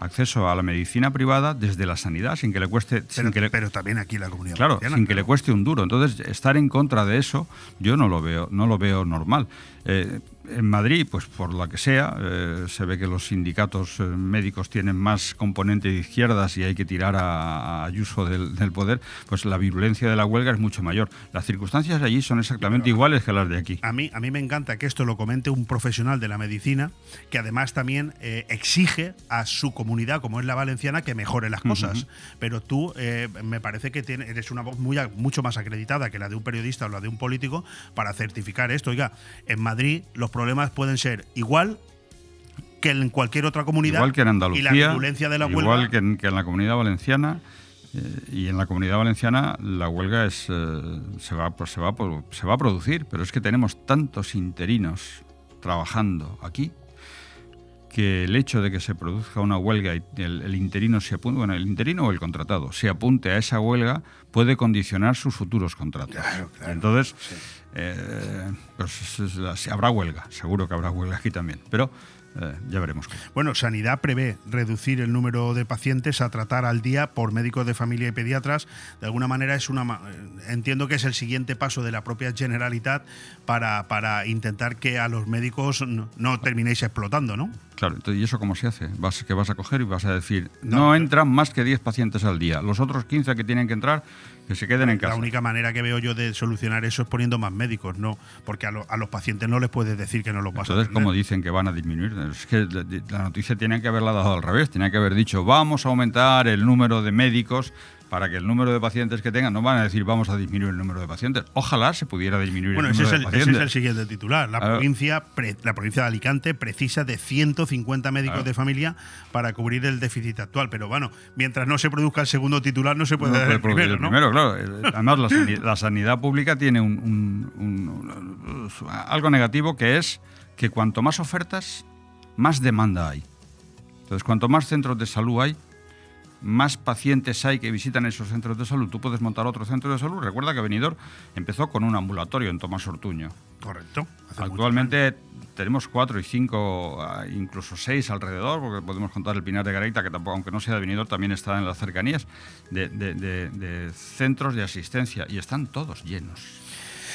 acceso a la medicina privada desde la sanidad sin que le cueste sin Pero, que le- pero también aquí la comunidad Claro, sin que le cueste un duro. Entonces, estar en contra de eso, yo no lo veo, no lo veo normal. Eh, en Madrid, pues por la que sea, eh, se ve que los sindicatos eh, médicos tienen más componente de izquierdas y hay que tirar a, a Ayuso del, del poder, pues la virulencia de la huelga es mucho mayor. Las circunstancias allí son exactamente iguales que las de aquí. A mí, a mí me encanta que esto lo comente un profesional de la medicina, que además también eh, exige a su comunidad, como es la valenciana, que mejore las cosas. Pero tú eh, me parece que tiene- eres una voz muy, a- mucho más acreditada que la de un periodista o la de un político para certificar esto. Oiga, en Madrid los problemas pueden ser igual que en cualquier otra comunidad. Igual que en Y Andalucía, la de la igual huelga. que en, que en la comunidad valenciana. eh, y en la comunidad valenciana la huelga es, eh, se, va, pues se, va, a pro- se va a producir, pero es que tenemos tantos interinos trabajando aquí que el hecho de que se produzca una huelga y el, el interino se apunte, bueno, el interino o el contratado se apunte a esa huelga puede condicionar sus futuros contratos. Entonces, eh, pues habrá huelga, seguro que habrá huelga aquí también, pero eh, ya veremos. Bueno, Sanidad prevé reducir el número de pacientes a tratar al día por médicos de familia y pediatras. De alguna manera es una eh, entiendo que es el siguiente paso de la propia Generalitat para, para intentar que a los médicos no, no terminéis explotando, ¿no? Claro, entonces, ¿y eso cómo se hace? Vas, que vas a coger y vas a decir, no, entran más que 10 pacientes al día. Los otros 15 que tienen que entrar, que se queden en casa. La única manera que veo yo de solucionar eso es poniendo más médicos, no, porque a, lo- a los pacientes no les puedes decir que no los vas a Entonces. ¿cómo dicen que van a disminuir Es que la noticia tiene que haberla dado al revés. Tenía que haber dicho, vamos a aumentar el número de médicos para que el número de pacientes que tengan, no van a decir vamos a disminuir el número de pacientes. Ojalá se pudiera disminuir bueno, el número es de el, pacientes. ese es el siguiente titular. La, provincia, pre- la provincia de Alicante precisa de 150 médicos de familia para cubrir el déficit actual. Pero bueno, mientras no se produzca el segundo titular, no se puede No dar el primero, claro. Eh, Además, la, sani- la sanidad pública tiene un, un- un- un- algo negativo que es que cuanto más ofertas, más demanda hay. Entonces, cuanto más centros de salud hay, más pacientes hay que visitan esos centros de salud. Tú puedes montar otro centro de salud. Recuerda que Benidorm empezó con un ambulatorio en Tomás Ortuño. Correcto. Actualmente tenemos cuatro y cinco, ah, incluso seis alrededor, porque podemos contar el Pinar de Gareita, que tampoco, aunque no sea de Benidorm, también está en las cercanías, de, de- de- de centros de asistencia y están todos llenos.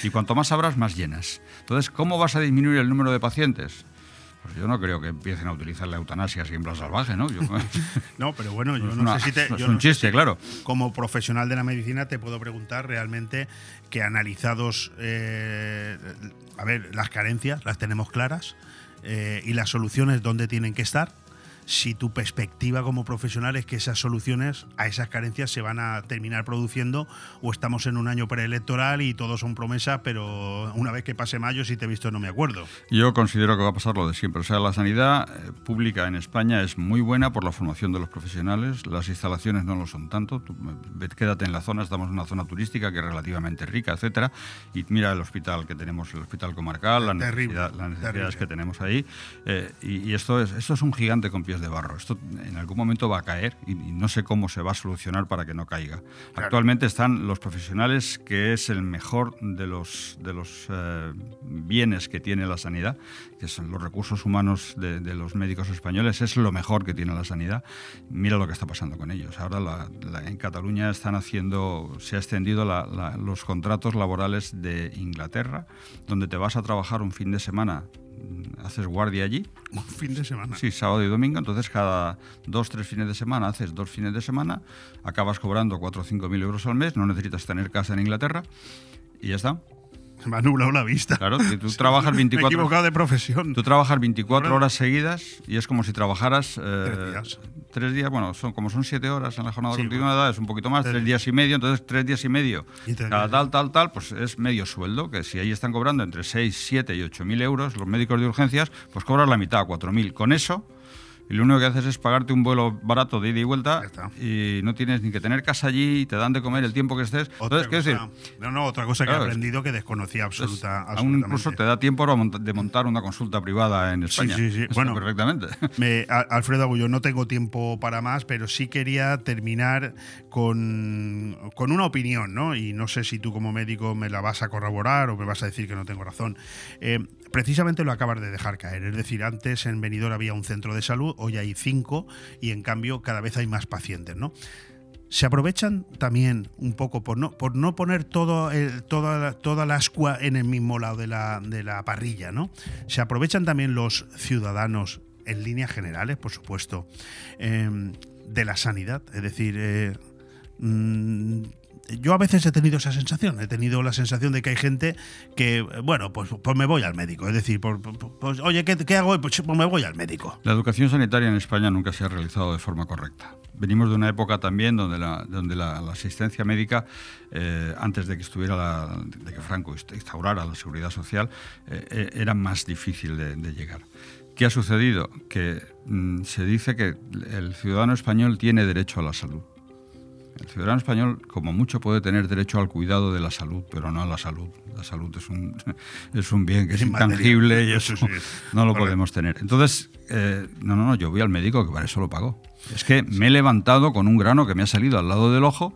Y cuanto más abras, más llenas. Entonces, ¿cómo vas a disminuir el número de pacientes? Pues yo no creo que empiecen a utilizar la eutanasia plan salvaje, ¿no? Yo- No, pero bueno, yo Es no una- sé si te. es yo un no chiste, si claro. Como profesional de la medicina te puedo preguntar realmente que analizados. eh, a ver, las carencias las tenemos claras eh, y las soluciones dónde tienen que estar. Si tu perspectiva como profesional es que esas soluciones a esas carencias se van a terminar produciendo o estamos en un año preelectoral y todo son promesas, pero una vez que pase mayo, si te he visto, no me acuerdo. Yo considero que va a pasar lo de siempre. O sea, la sanidad eh, pública en España es muy buena por la formación de los profesionales. Las instalaciones no lo son tanto. Tú, eh, quédate en la zona, estamos en una zona turística que es relativamente rica, etcétera. Y mira el hospital que tenemos, el hospital comarcal, la Terrible, necesidad- las necesidades terrible. que tenemos ahí. Eh, y, y esto es esto es un gigante con pies de barro. Esto en algún momento va a caer y, y no sé cómo se va a solucionar para que no caiga. Actualmente están los profesionales, que es el mejor de los, de los eh, bienes que tiene la sanidad, que son los recursos humanos de, de los médicos españoles, es lo mejor que tiene la sanidad. Mira lo que está pasando con ellos. Ahora la- la- en Cataluña están haciendo, se ha extendido la- los contratos laborales de Inglaterra, donde te vas a trabajar un fin de semana, haces guardia allí. Un fin de semana. Sí, sábado y domingo, entonces cada dos, tres fines de semana haces dos fines de semana, acabas cobrando 4 o 5 mil euros al mes, no necesitas tener casa en Inglaterra y ya está. Me ha nublado la vista. Claro, si tú trabajas Me he 24 equivocado de profesión. Tú trabajas 24 Ahora- horas seguidas y es como si trabajaras eh, Tres días. tres días, bueno, son como son siete horas en la jornada Sí, continuada, es un poquito más, Tres- tres días y medio, entonces tres días y medio. Y Cada tal, tal, tal, pues es medio sueldo, que si ahí están cobrando entre 6, 7 y 8 mil euros los médicos de urgencias, pues cobras la mitad, 4 mil. Con eso, y lo único que haces es pagarte un vuelo barato de ida y vuelta y no tienes ni que tener casa allí y te dan de comer el tiempo que estés. Otra Entonces, ¿qué cosa- decir? no, no, otra cosa que Claro, he es- aprendido que desconocía absoluta, Aún absolutamente. incluso te da tiempo de montar una consulta privada en Sí, España. sí, sí. Esto Bueno, perfectamente. Me- Alfredo Agullo, no tengo tiempo para más, pero sí quería terminar con, con una opinión, ¿no? Y no sé si tú como médico me la vas a corroborar o me vas a decir que no tengo razón. Eh, precisamente lo acabas de dejar caer. Es decir, antes en Benidorm había un centro de salud, hoy hay cinco y en cambio cada vez hay más pacientes, ¿no? se aprovechan también un poco por no, por no poner todo toda, la- ascua en el mismo lado de la, de la parrilla, ¿no? Se aprovechan también los ciudadanos, en líneas generales, por supuesto, eh, de la sanidad. Es decir, eh, mm, yo a veces he tenido esa sensación, he tenido la sensación de que hay gente que, bueno, pues, pues me voy al médico. Es decir, pues, oye, ¿qué, hago? Pues, pues me voy al médico. La educación sanitaria en España nunca se ha realizado de forma correcta. Venimos de una época también donde la, asistencia médica, eh, antes de que estuviera la- de que Franco inst- instaurara la seguridad social, eh, eh, era más difícil de, de llegar. ¿Qué ha sucedido? Que mm, se dice que el ciudadano español tiene derecho a la salud. El ciudadano español, como mucho, puede tener derecho al cuidado de la salud, pero no a la salud. La salud es un, es un bien que es, intangible y Eso sí. no lo Correcto. podemos tener. Entonces, eh, no, no, no, yo voy al médico que para eso lo pago. Es que me he levantado con un grano que me ha salido al lado del ojo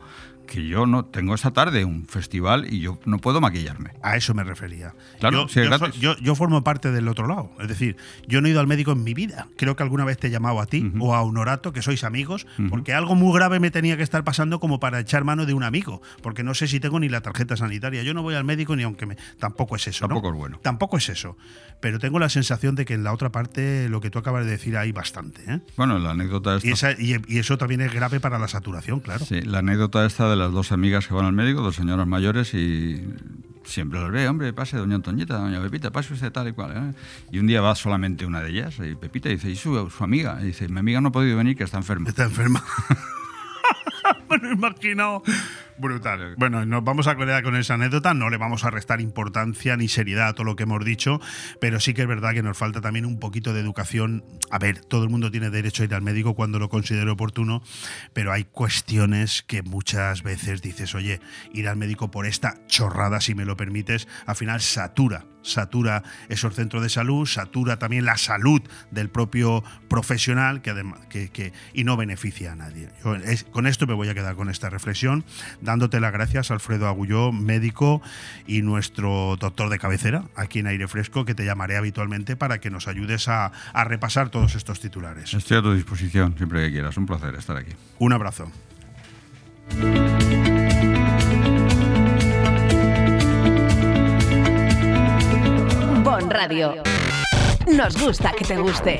que yo no tengo esta tarde un festival y yo no puedo maquillarme. A eso me refería. Claro, yo, es yo gratis. so- yo- yo formo parte del otro lado. Es decir, yo no he ido al médico en mi vida. Creo que alguna vez te he llamado a ti o a Honorato, que sois amigos, porque algo muy grave me tenía que estar pasando como para echar mano de un amigo. Porque no sé si tengo ni la tarjeta sanitaria. Yo no voy al médico ni aunque me. Tampoco es eso. ¿no? Tampoco es bueno. Tampoco es eso. Pero tengo la sensación de que en la otra parte lo que tú acabas de decir hay bastante. ¿eh? Bueno, la anécdota esta... Y, esa- y- y eso también es grave para la saturación, claro. Sí, la anécdota esta de las dos amigas que van al médico, dos señoras mayores, y siempre los ve, hombre, pase, doña Antoñeta, doña Pepita, pase usted tal y cual. ¿eh? Y un día va solamente una de ellas, y Pepita dice, ¿y su, su amiga? Y dice, mi amiga no ha podido venir, que está enferma. Está enferma. me lo he imaginado. Brutal. Bueno, nos vamos a quedar con esa anécdota, no le vamos a restar importancia ni seriedad a todo lo que hemos dicho, pero sí que es verdad que nos falta también un poquito de educación. A ver, todo el mundo tiene derecho a ir al médico cuando lo considere oportuno, pero hay cuestiones que muchas veces dices, oye, ir al médico por esta chorrada, si me lo permites, al final satura satura esos centros de salud, satura también la salud del propio profesional que además, que, que, y no beneficia a nadie. Yo, es, con esto me voy a quedar con esta reflexión, dándote las gracias, Alfredo Agulló, médico y nuestro doctor de cabecera aquí en Aire Fresco, que te llamaré habitualmente para que nos ayudes a, a repasar todos estos titulares. Estoy a tu disposición siempre que quieras, un placer estar aquí. Un abrazo. Bon Radio. Nos gusta que te guste.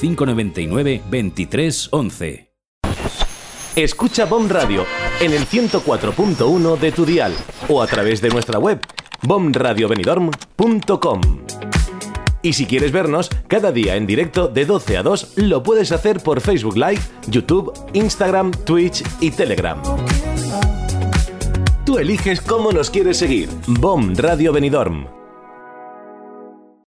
599 23 11. Escucha BOM Radio en el 104.1 de tu dial o a través de nuestra web bomradiobenidorm.com. Y si quieres vernos cada día en directo de 12 a 2, lo puedes hacer por Facebook Live, YouTube, Instagram, Twitch y Telegram. Tú eliges cómo nos quieres seguir. BOM Radio Benidorm.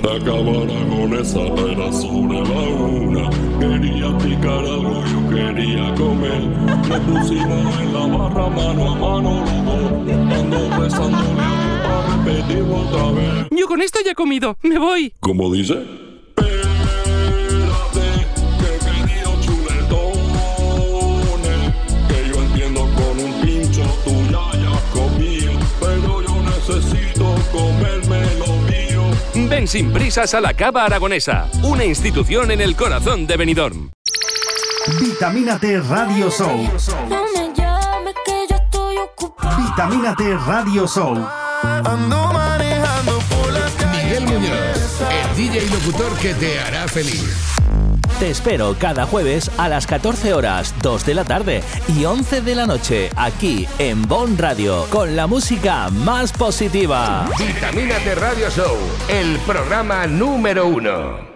Acabará con esa pena sobre la una. Quería picar algo, yo quería comer. Nos pusimos en la barra mano a mano los dos. Ando besándole a otra vez. Yo con esto ya he comido. Me voy. ¿Cómo dice? Ven sin prisas a la Cava Aragonesa, una institución en el corazón de Benidorm. Vitamínate Radio Show. No me llames que yo estoy ocupada. Vitamínate Radio Show. Ando manejando por las calles. Miguel Muñoz, el DJ y locutor que te hará feliz. Te espero cada jueves a las 14 horas, 2 de la tarde y 11 de la noche aquí en Bon Radio con la música más positiva. Vitamínate Radio Show, el programa número uno.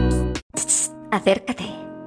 Acércate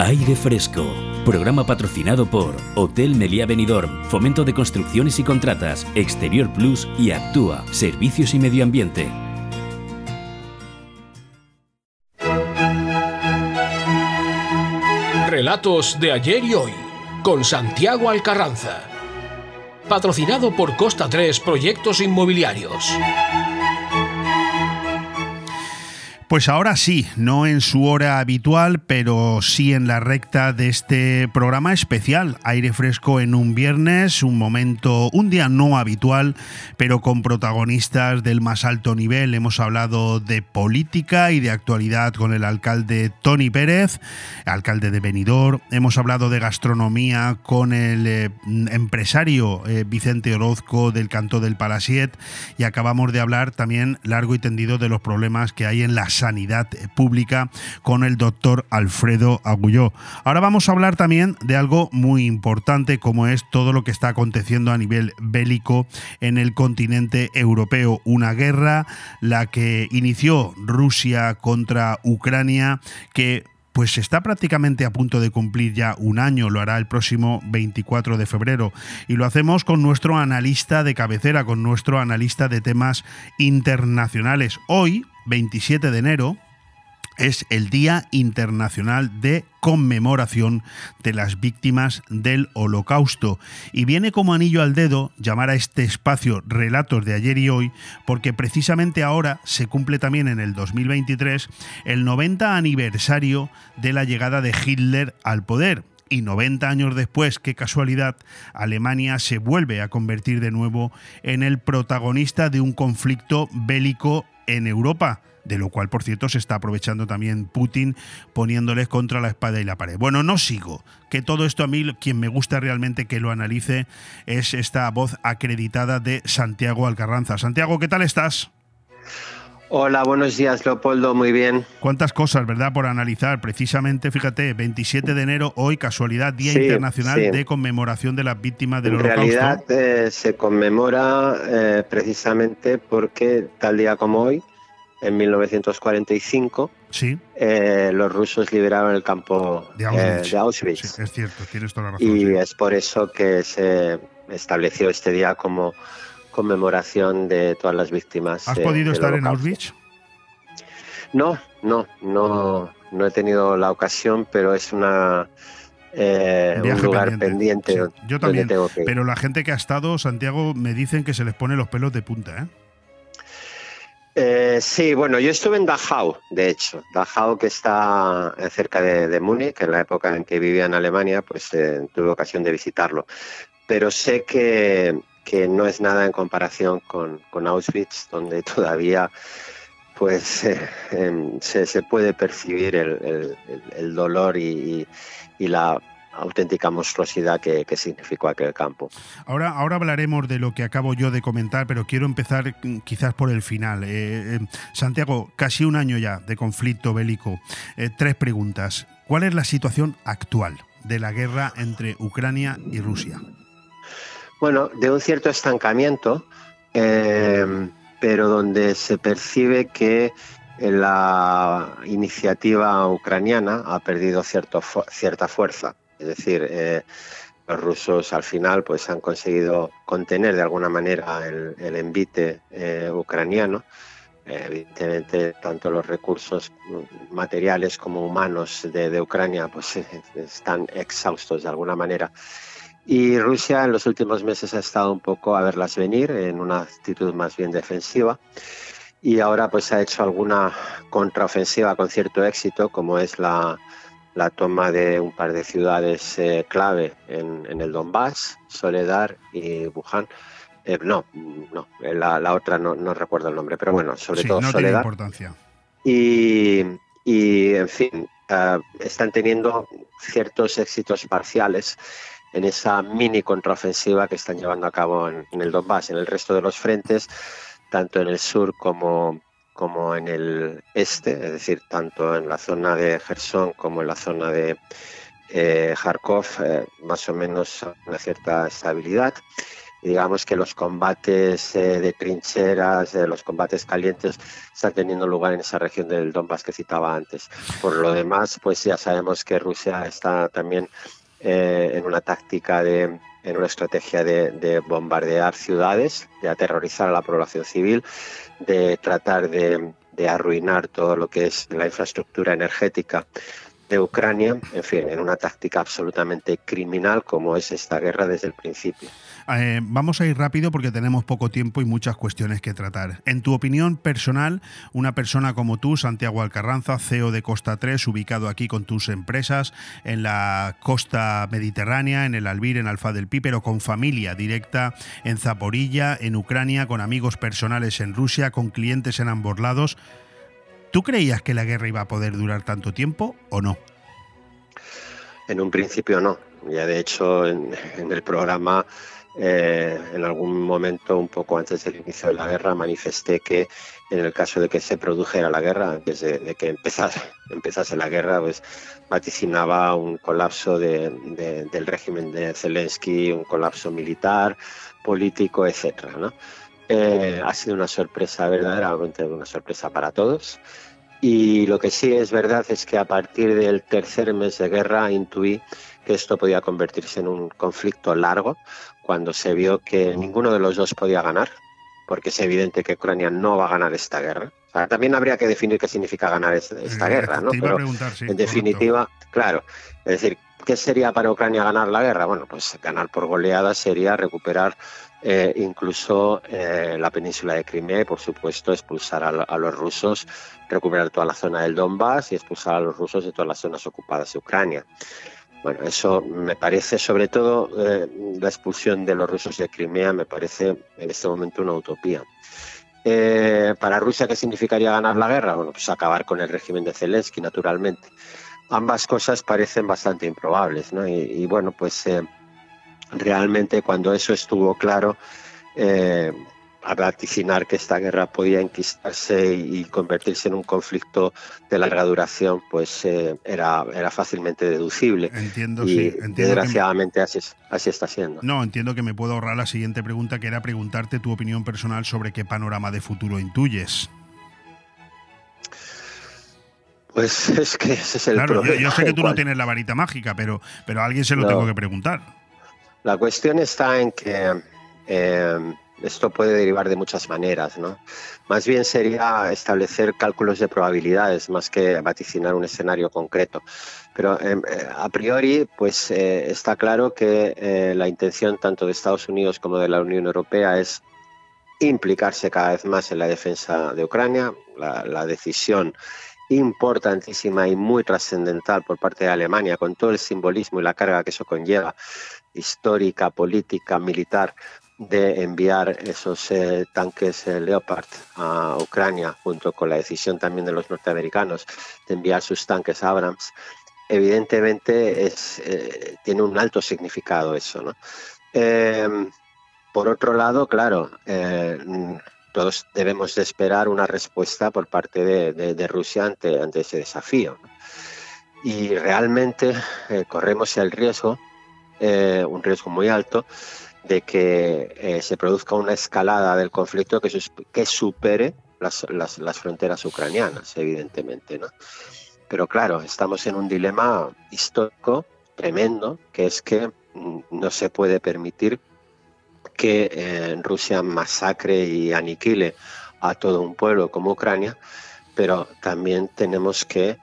Aire Fresco, programa patrocinado por Hotel Meliá Benidorm, Fomento de Construcciones y Contratas, Exterior Plus y Actúa, Servicios y Medio Ambiente. Relatos de ayer y hoy, con Santiago Alcarranza. Patrocinado por Costa 3 Proyectos Inmobiliarios. Pues ahora sí, no en su hora habitual, pero sí en la recta de este programa especial, aire fresco en un viernes, un momento, un día no habitual, pero con protagonistas del más alto nivel. Hemos hablado de política y de actualidad con el alcalde Tony Pérez, alcalde de Benidorm. Hemos hablado de gastronomía con el eh, empresario eh, Vicente Orozco del Canto del Palasiet y acabamos de hablar también largo y tendido de los problemas que hay en las sanidad pública con el doctor Alfredo Agulló. Ahora vamos a hablar también de algo muy importante como es todo lo que está aconteciendo a nivel bélico en el continente europeo. Una guerra, la que inició Rusia contra Ucrania, que pues está prácticamente a punto de cumplir ya un año, lo hará el próximo 24 de febrero. Y lo hacemos con nuestro analista de cabecera, con nuestro analista de temas internacionales. Hoy, 27 de enero, es el Día Internacional de Conmemoración de las Víctimas del Holocausto. Y viene como anillo al dedo llamar a este espacio Relatos de ayer y hoy porque precisamente ahora se cumple también en el 2023 el 90 aniversario de la llegada de Hitler al poder. Y 90 años después, qué casualidad, Alemania se vuelve a convertir de nuevo en el protagonista de un conflicto bélico en Europa de lo cual, por cierto, se está aprovechando también Putin poniéndoles contra la espada y la pared. Bueno, no sigo, que todo esto a mí quien me gusta realmente que lo analice es esta voz acreditada de Santiago Alcarranza. Santiago, ¿qué tal estás? Hola, buenos días, Leopoldo, muy bien. Cuántas cosas, ¿verdad? Por analizar. Precisamente, fíjate, 27 de enero, hoy, casualidad, Día Sí, Internacional sí. de Conmemoración de las Víctimas del En Holocausto. realidad eh, se conmemora eh, precisamente porque tal día como hoy, en 1945, Sí, eh, los rusos liberaron el campo de eh, Auschwitz. de Auschwitz. Sí, es cierto, tienes toda la razón. y sí. es por eso que se estableció este día como conmemoración de todas las víctimas. ¿Has podido estar en. Auschwitz? No, no, no, no he tenido la ocasión, pero es una eh, un lugar pendiente. pendiente, Sí, donde Yo también, tengo que ir. pero la gente que ha estado, Santiago, me dicen que se les pone los pelos de punta, ¿eh? Eh, sí, bueno, yo estuve en Dachau, de hecho. Dachau, que está eh, cerca de, Múnich, en la época en que vivía en Alemania, pues eh, tuve ocasión de visitarlo. Pero sé que, que no es nada en comparación con, Auschwitz, donde todavía pues eh, em, se, se puede percibir el, dolor y la auténtica monstruosidad que, que significó aquel campo. Ahora, ahora hablaremos de lo que acabo yo de comentar, pero quiero empezar mm, quizás por el final. Eh, eh, Santiago, casi un año ya de conflicto bélico. Eh, tres preguntas. ¿Cuál es la situación actual de la guerra entre Ucrania y Rusia? Bueno, de un cierto estancamiento, pero donde se percibe que la iniciativa ucraniana ha perdido cierto cierta fuerza. Es decir, eh, los rusos al final pues, han conseguido contener de alguna manera el, el envite eh, ucraniano, evidentemente tanto los recursos materiales como humanos de, de Ucrania pues están exhaustos de alguna manera. Y Rusia en los últimos meses ha estado un poco a verlas venir en una actitud más bien defensiva y ahora pues ha hecho alguna contraofensiva con cierto éxito como es la, la toma de un par de ciudades eh, clave en, en, el Donbass, Soledar y Wuhan. Eh, no, no, la, la otra no, no, recuerdo el nombre, pero bueno, sobre sí, todo no Soledar. Tiene importancia. Y, y en fin, uh, están teniendo ciertos éxitos parciales en esa mini contraofensiva que están llevando a cabo en, en, el Donbass. En el resto de los frentes, tanto en el sur como, como en el este, es decir, tanto en la zona de Gerson como en la zona de eh, Kharkov, eh, más o menos una cierta estabilidad. Digamos que los combates eh, de trincheras, los combates calientes, están teniendo lugar en esa región del Donbass que citaba antes. Por lo demás, pues ya sabemos que Rusia está también eh, en una táctica de, en una estrategia de, de, bombardear ciudades, de aterrorizar a la población civil, de tratar de, de, arruinar todo lo que es la infraestructura energética de Ucrania, en fin, en una táctica absolutamente criminal como es esta guerra desde el principio. Eh, vamos a ir rápido porque tenemos poco tiempo y muchas cuestiones que tratar. En tu opinión personal, una persona como tú, Santiago Alcarranza, CEO de Costa 3, ubicado aquí con tus empresas en la costa mediterránea, en el Albir, en Alfa del Pi, pero con familia directa en Zaporilla, en Ucrania, con amigos personales en Rusia, con clientes en ambos lados. ¿Tú creías que la guerra iba a poder durar tanto tiempo o no? En un principio no. Ya de hecho en, el programa eh, en algún momento, un poco antes del inicio de la guerra, manifesté que en el caso de que se produjera la guerra, antes de, que empezase, la guerra, pues vaticinaba un colapso de, del régimen de Zelensky, un colapso militar, político, etcétera, ¿no? Eh, ha sido una sorpresa, verdaderamente una sorpresa para todos. Y lo que sí es verdad es que a partir del tercer mes de guerra intuí que esto podía convertirse en un conflicto largo, cuando se vio que ninguno de los dos podía ganar, porque es evidente que Ucrania no va a ganar esta guerra. O sea, también habría que definir qué significa ganar esta, Eh, guerra, ¿no? Pero sí, en definitiva, claro, es decir, ¿qué sería para Ucrania ganar la guerra? Bueno, pues ganar por goleada sería recuperar eh, incluso eh, la península de Crimea y, por supuesto, expulsar a, a, los rusos, recuperar toda la zona del Donbass y expulsar a los rusos de todas las zonas ocupadas de Ucrania. Bueno, eso me parece, sobre todo eh, la expulsión de los rusos de Crimea, me parece en este momento una utopía. Eh, para Rusia, ¿qué significaría ganar la guerra? Bueno, pues acabar con el régimen de Zelensky, naturalmente. Ambas cosas parecen bastante improbables, ¿no? Y, y bueno, pues eh, realmente cuando eso estuvo claro, eh, a vaticinar que esta guerra podía enquistarse y convertirse en un conflicto de larga duración, pues eh, era, era fácilmente deducible. Entiendo, y sí. Entiendo desgraciadamente me... así, así está siendo. No, entiendo que me puedo ahorrar la siguiente pregunta, que era preguntarte tu opinión personal sobre qué panorama de futuro intuyes. Pues es que ese es el claro, problema. Yo, yo sé que tú no tienes la varita mágica, pero, pero a alguien se lo no. tengo que preguntar. La cuestión está en que eh, esto puede derivar de muchas maneras, ¿no? Más bien sería establecer cálculos de probabilidades más que vaticinar un escenario concreto. Pero eh, a priori, pues eh, está claro que eh, la intención tanto de Estados Unidos como de la Unión Europea es implicarse cada vez más en la defensa de Ucrania. La decisión importantísima y muy trascendental por parte de Alemania, con todo el simbolismo y la carga que eso conlleva, histórica, política, militar, de enviar esos eh, tanques eh, Leopard a Ucrania, junto con la decisión también de los norteamericanos de enviar sus tanques Abrams, evidentemente eh, tiene un alto significado eso. Eh, por otro lado, claro, todos debemos de esperar una respuesta por parte de, de, Rusia ante, ese desafío. Y realmente corremos el riesgo, eh, un riesgo muy alto, de que eh, se produzca una escalada del conflicto que, supere las, las, fronteras ucranianas, evidentemente. ¿no? Pero claro, estamos en un dilema histórico tremendo, que es que mm, no se puede permitir que eh, Rusia masacre y aniquile a todo un pueblo como Ucrania, pero también tenemos que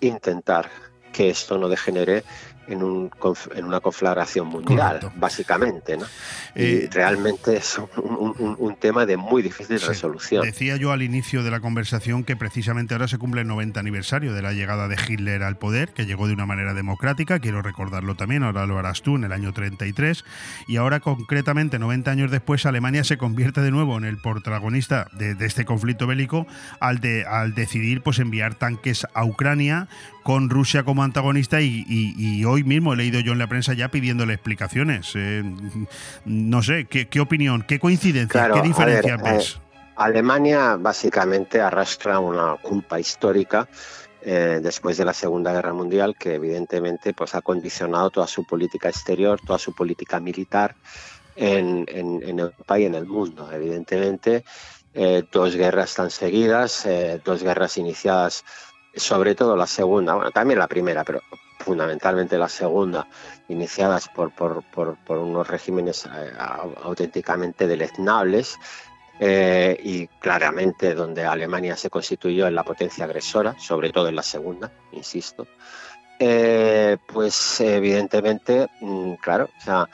intentar que esto no degenere en, un, en una conflagración mundial, básicamente. ¿no? y Eh, realmente es un, un- un tema de muy difícil resolución. Decía yo al inicio de la conversación que precisamente ahora se cumple el 90 aniversario de la llegada de Hitler al poder, que llegó de una manera democrática, quiero recordarlo también, ahora lo harás tú, en el año 33, y ahora concretamente 90 años después Alemania se convierte de nuevo en el protagonista de, de este conflicto bélico al, de, al decidir pues enviar tanques a Ucrania con Rusia como antagonista y, y- y hoy mismo he leído yo en la prensa ya pidiéndole explicaciones. Eh, no sé, ¿qué, qué opinión, qué coincidencia, Claro, qué a ver, diferencias eh, ves? Alemania básicamente arrastra una culpa histórica eh, después de la Segunda Guerra Mundial que evidentemente pues, ha condicionado toda su política exterior, toda su política militar en, en- en Europa y en el mundo. Evidentemente, dos guerras tan seguidas, dos guerras iniciadas, sobre todo la segunda, bueno, también la primera, pero fundamentalmente la segunda, iniciadas por, por- por- unos regímenes eh, au- auténticamente deleznables eh, y claramente donde Alemania se constituyó en la potencia agresora, sobre todo en la segunda, insisto, eh, pues evidentemente, mm, claro, o sea,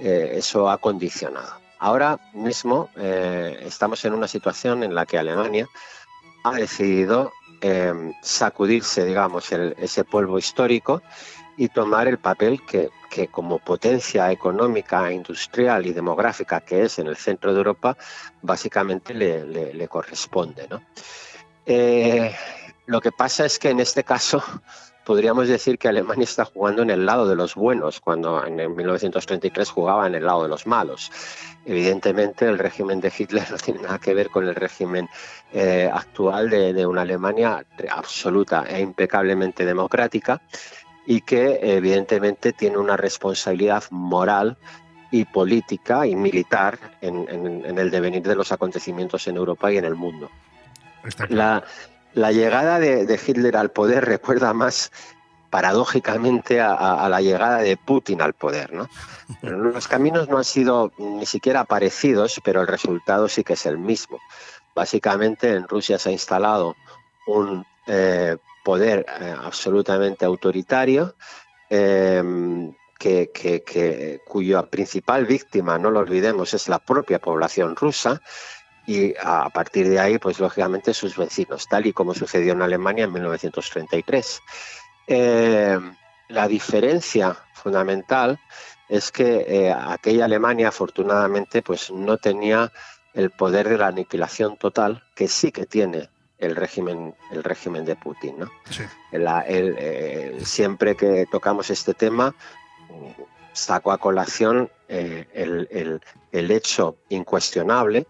eso ha condicionado. Ahora mismo estamos en una situación en la que Alemania ha decidido eh, sacudirse, digamos, ese polvo histórico y tomar el papel que, que como potencia económica, industrial y demográfica que es en el centro de Europa, básicamente le, le- le corresponde. ¿no? Eh, lo que pasa es que en este caso podríamos decir que Alemania está jugando en el lado de los buenos, cuando en el 1933 jugaba en el lado de los malos. Evidentemente el régimen de Hitler no tiene nada que ver con el régimen eh, actual de, de una Alemania absoluta e impecablemente democrática y que evidentemente tiene una responsabilidad moral y política y militar en, en- en el devenir de los acontecimientos en Europa y en el mundo. La, la llegada de, Hitler al poder recuerda más paradójicamente a, la llegada de Putin al poder. ¿no? Los caminos no han sido ni siquiera parecidos, pero el resultado sí que es el mismo. Básicamente en Rusia se ha instalado un eh, poder eh, absolutamente autoritario que, que- que- cuya principal víctima, no lo olvidemos, es la propia población rusa y a partir de ahí, pues lógicamente sus vecinos, tal y como sucedió en Alemania en 1933. Eh, la diferencia fundamental es que eh, aquella Alemania afortunadamente pues no tenía el poder de la aniquilación total que sí que tiene el régimen, el régimen de Putin. ¿no? La- el, eh, siempre que tocamos este tema, saco a colación eh, el, el- el hecho incuestionable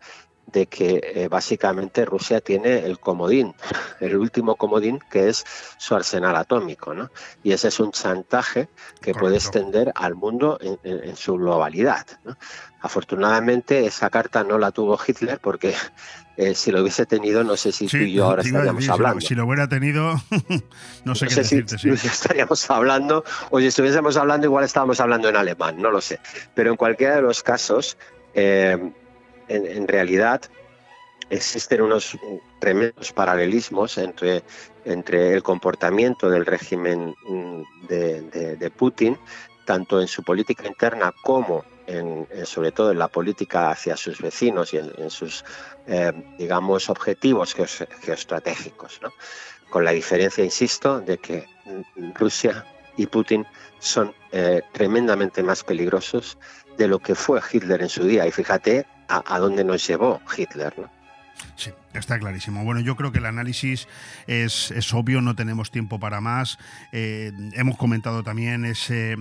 de que eh, básicamente Rusia tiene el comodín, el último comodín que es su arsenal atómico, ¿no? Y ese es un chantaje que puede extender al mundo en, en- en su globalidad. ¿no? Afortunadamente esa carta no la tuvo Hitler porque eh, si lo hubiese tenido no sé si tú y yo ahora estaríamos decir, hablando. Si lo hubiera tenido, no sé No qué sé si decirte. sí. si estaríamos hablando, o si estuviésemos hablando, igual estábamos hablando en alemán, no lo sé. Pero en cualquiera de los casos, eh, en, en realidad existen unos tremendos paralelismos entre, entre el comportamiento del régimen mm, de, Putin, tanto en su política interna como en, sobre todo en la política hacia sus vecinos y en, sus, eh, digamos, objetivos geoestratégicos. ¿no? Con la diferencia, insisto, de que mm, Rusia y Putin son eh, tremendamente más peligrosos de lo que fue Hitler en su día. Y fíjate a, a dónde nos llevó Hitler. ¿no? Sí, está clarísimo. Bueno, yo creo que el análisis es, es obvio, no tenemos tiempo para más. Eh, hemos comentado también ese, eh,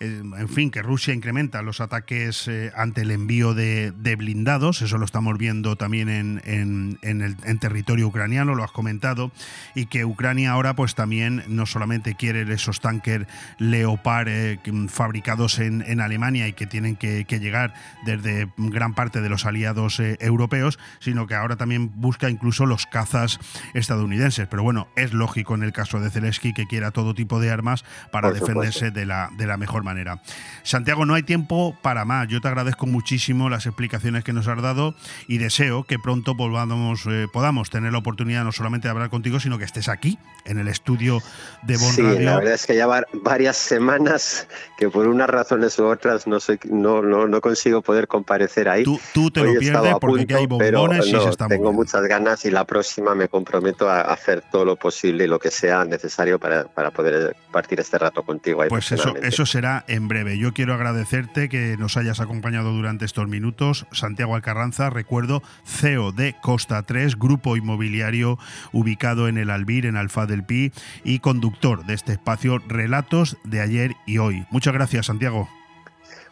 en fin, que Rusia incrementa los ataques eh, ante el envío de, de blindados, eso lo estamos viendo también en, en- en territorio ucraniano, lo has comentado, y que Ucrania ahora pues también no solamente quiere esos tanques Leopard que- fabricados en, en Alemania y que tienen que, que llegar desde gran parte de los aliados europeos, sino que ahora también busca incluso los cazas estadounidenses. Pero bueno, es lógico en el caso de Zelensky que quiera todo tipo de armas para defenderse de la, de la mejor manera. Santiago, no hay tiempo para más. Yo te agradezco muchísimo las explicaciones que nos has dado y deseo que pronto volvamos, eh, podamos tener la oportunidad no solamente de hablar contigo, sino que estés aquí, en el estudio de Bon sí, Radio. la verdad es que ya va- varias semanas que por unas razones u otras no, soy, no, no, no consigo poder comparecer ahí. Tú, tú te Hoy lo pierdes porque aquí hay punto, pero bombones y no, se está tengo moviendo. Muchas ganas y la próxima me comprometo a hacer todo lo posible y lo que sea necesario para, para poder partir este rato contigo. ahí Pues eso, eso será en breve. Yo quiero agradecerte que nos hayas acompañado durante estos minutos. Santiago Alcarranza, recuerdo, CEO de Costa 3, grupo inmobiliario ubicado en el Albir, en Alfa del Pi, y conductor de este espacio Relatos de ayer y hoy. Muchas gracias, Santiago.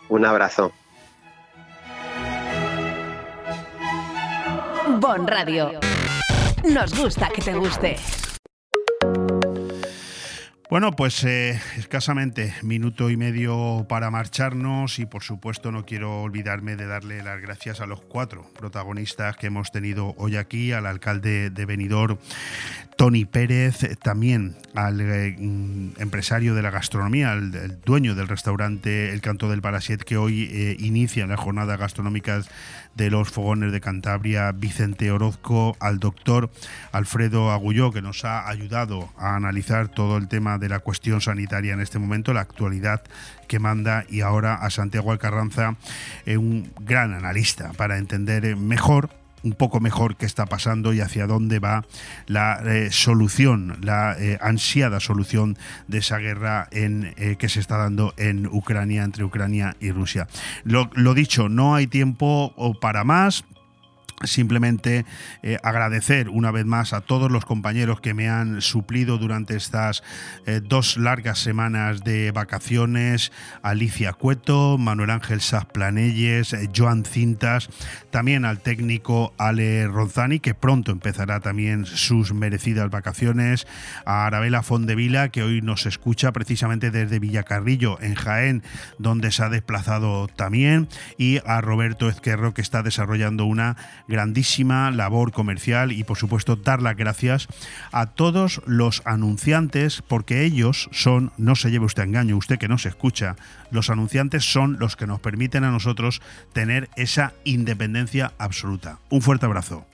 Un abrazo. Bon Radio. Nos gusta que te guste. Bueno, pues eh, escasamente minuto y medio para marcharnos y por supuesto no quiero olvidarme de darle las gracias a los cuatro protagonistas que hemos tenido hoy aquí, al alcalde de Benidorm, Tony Pérez, también al eh, mm, empresario de la gastronomía, al, el dueño del restaurante El Canto del Parasiet que hoy eh, inicia las jornadas gastronómicas de los fogones de Cantabria, Vicente Orozco, al doctor Alfredo Agulló, que nos ha ayudado a analizar todo el tema de la cuestión sanitaria en este momento, la actualidad que manda, y ahora a Santiago Alcarranza, eh, un gran analista para entender eh, mejor un poco mejor qué está pasando y hacia dónde va la eh, solución, la eh, ansiada solución de esa guerra en, eh, que se está dando en Ucrania, entre Ucrania y Rusia. Lo, lo dicho, no hay tiempo para más. Simplemente eh, agradecer una vez más a todos los compañeros que me han suplido durante estas eh, dos largas semanas de vacaciones, Alicia Cueto, Manuel Ángel Saz Planelles, eh, Joan Cintas, también al técnico Ale Ronzani, que pronto empezará también sus merecidas vacaciones, a Arabela Fondevila, que hoy nos escucha precisamente desde Villacarrillo, en Jaén, donde se ha desplazado también, y a Roberto Ezquerro, que está desarrollando una grandísima labor comercial y por supuesto dar las gracias a todos los anunciantes porque ellos son, no se lleve usted a engaño, usted que nos escucha, los anunciantes son los que nos permiten a nosotros tener esa independencia absoluta. Un fuerte abrazo.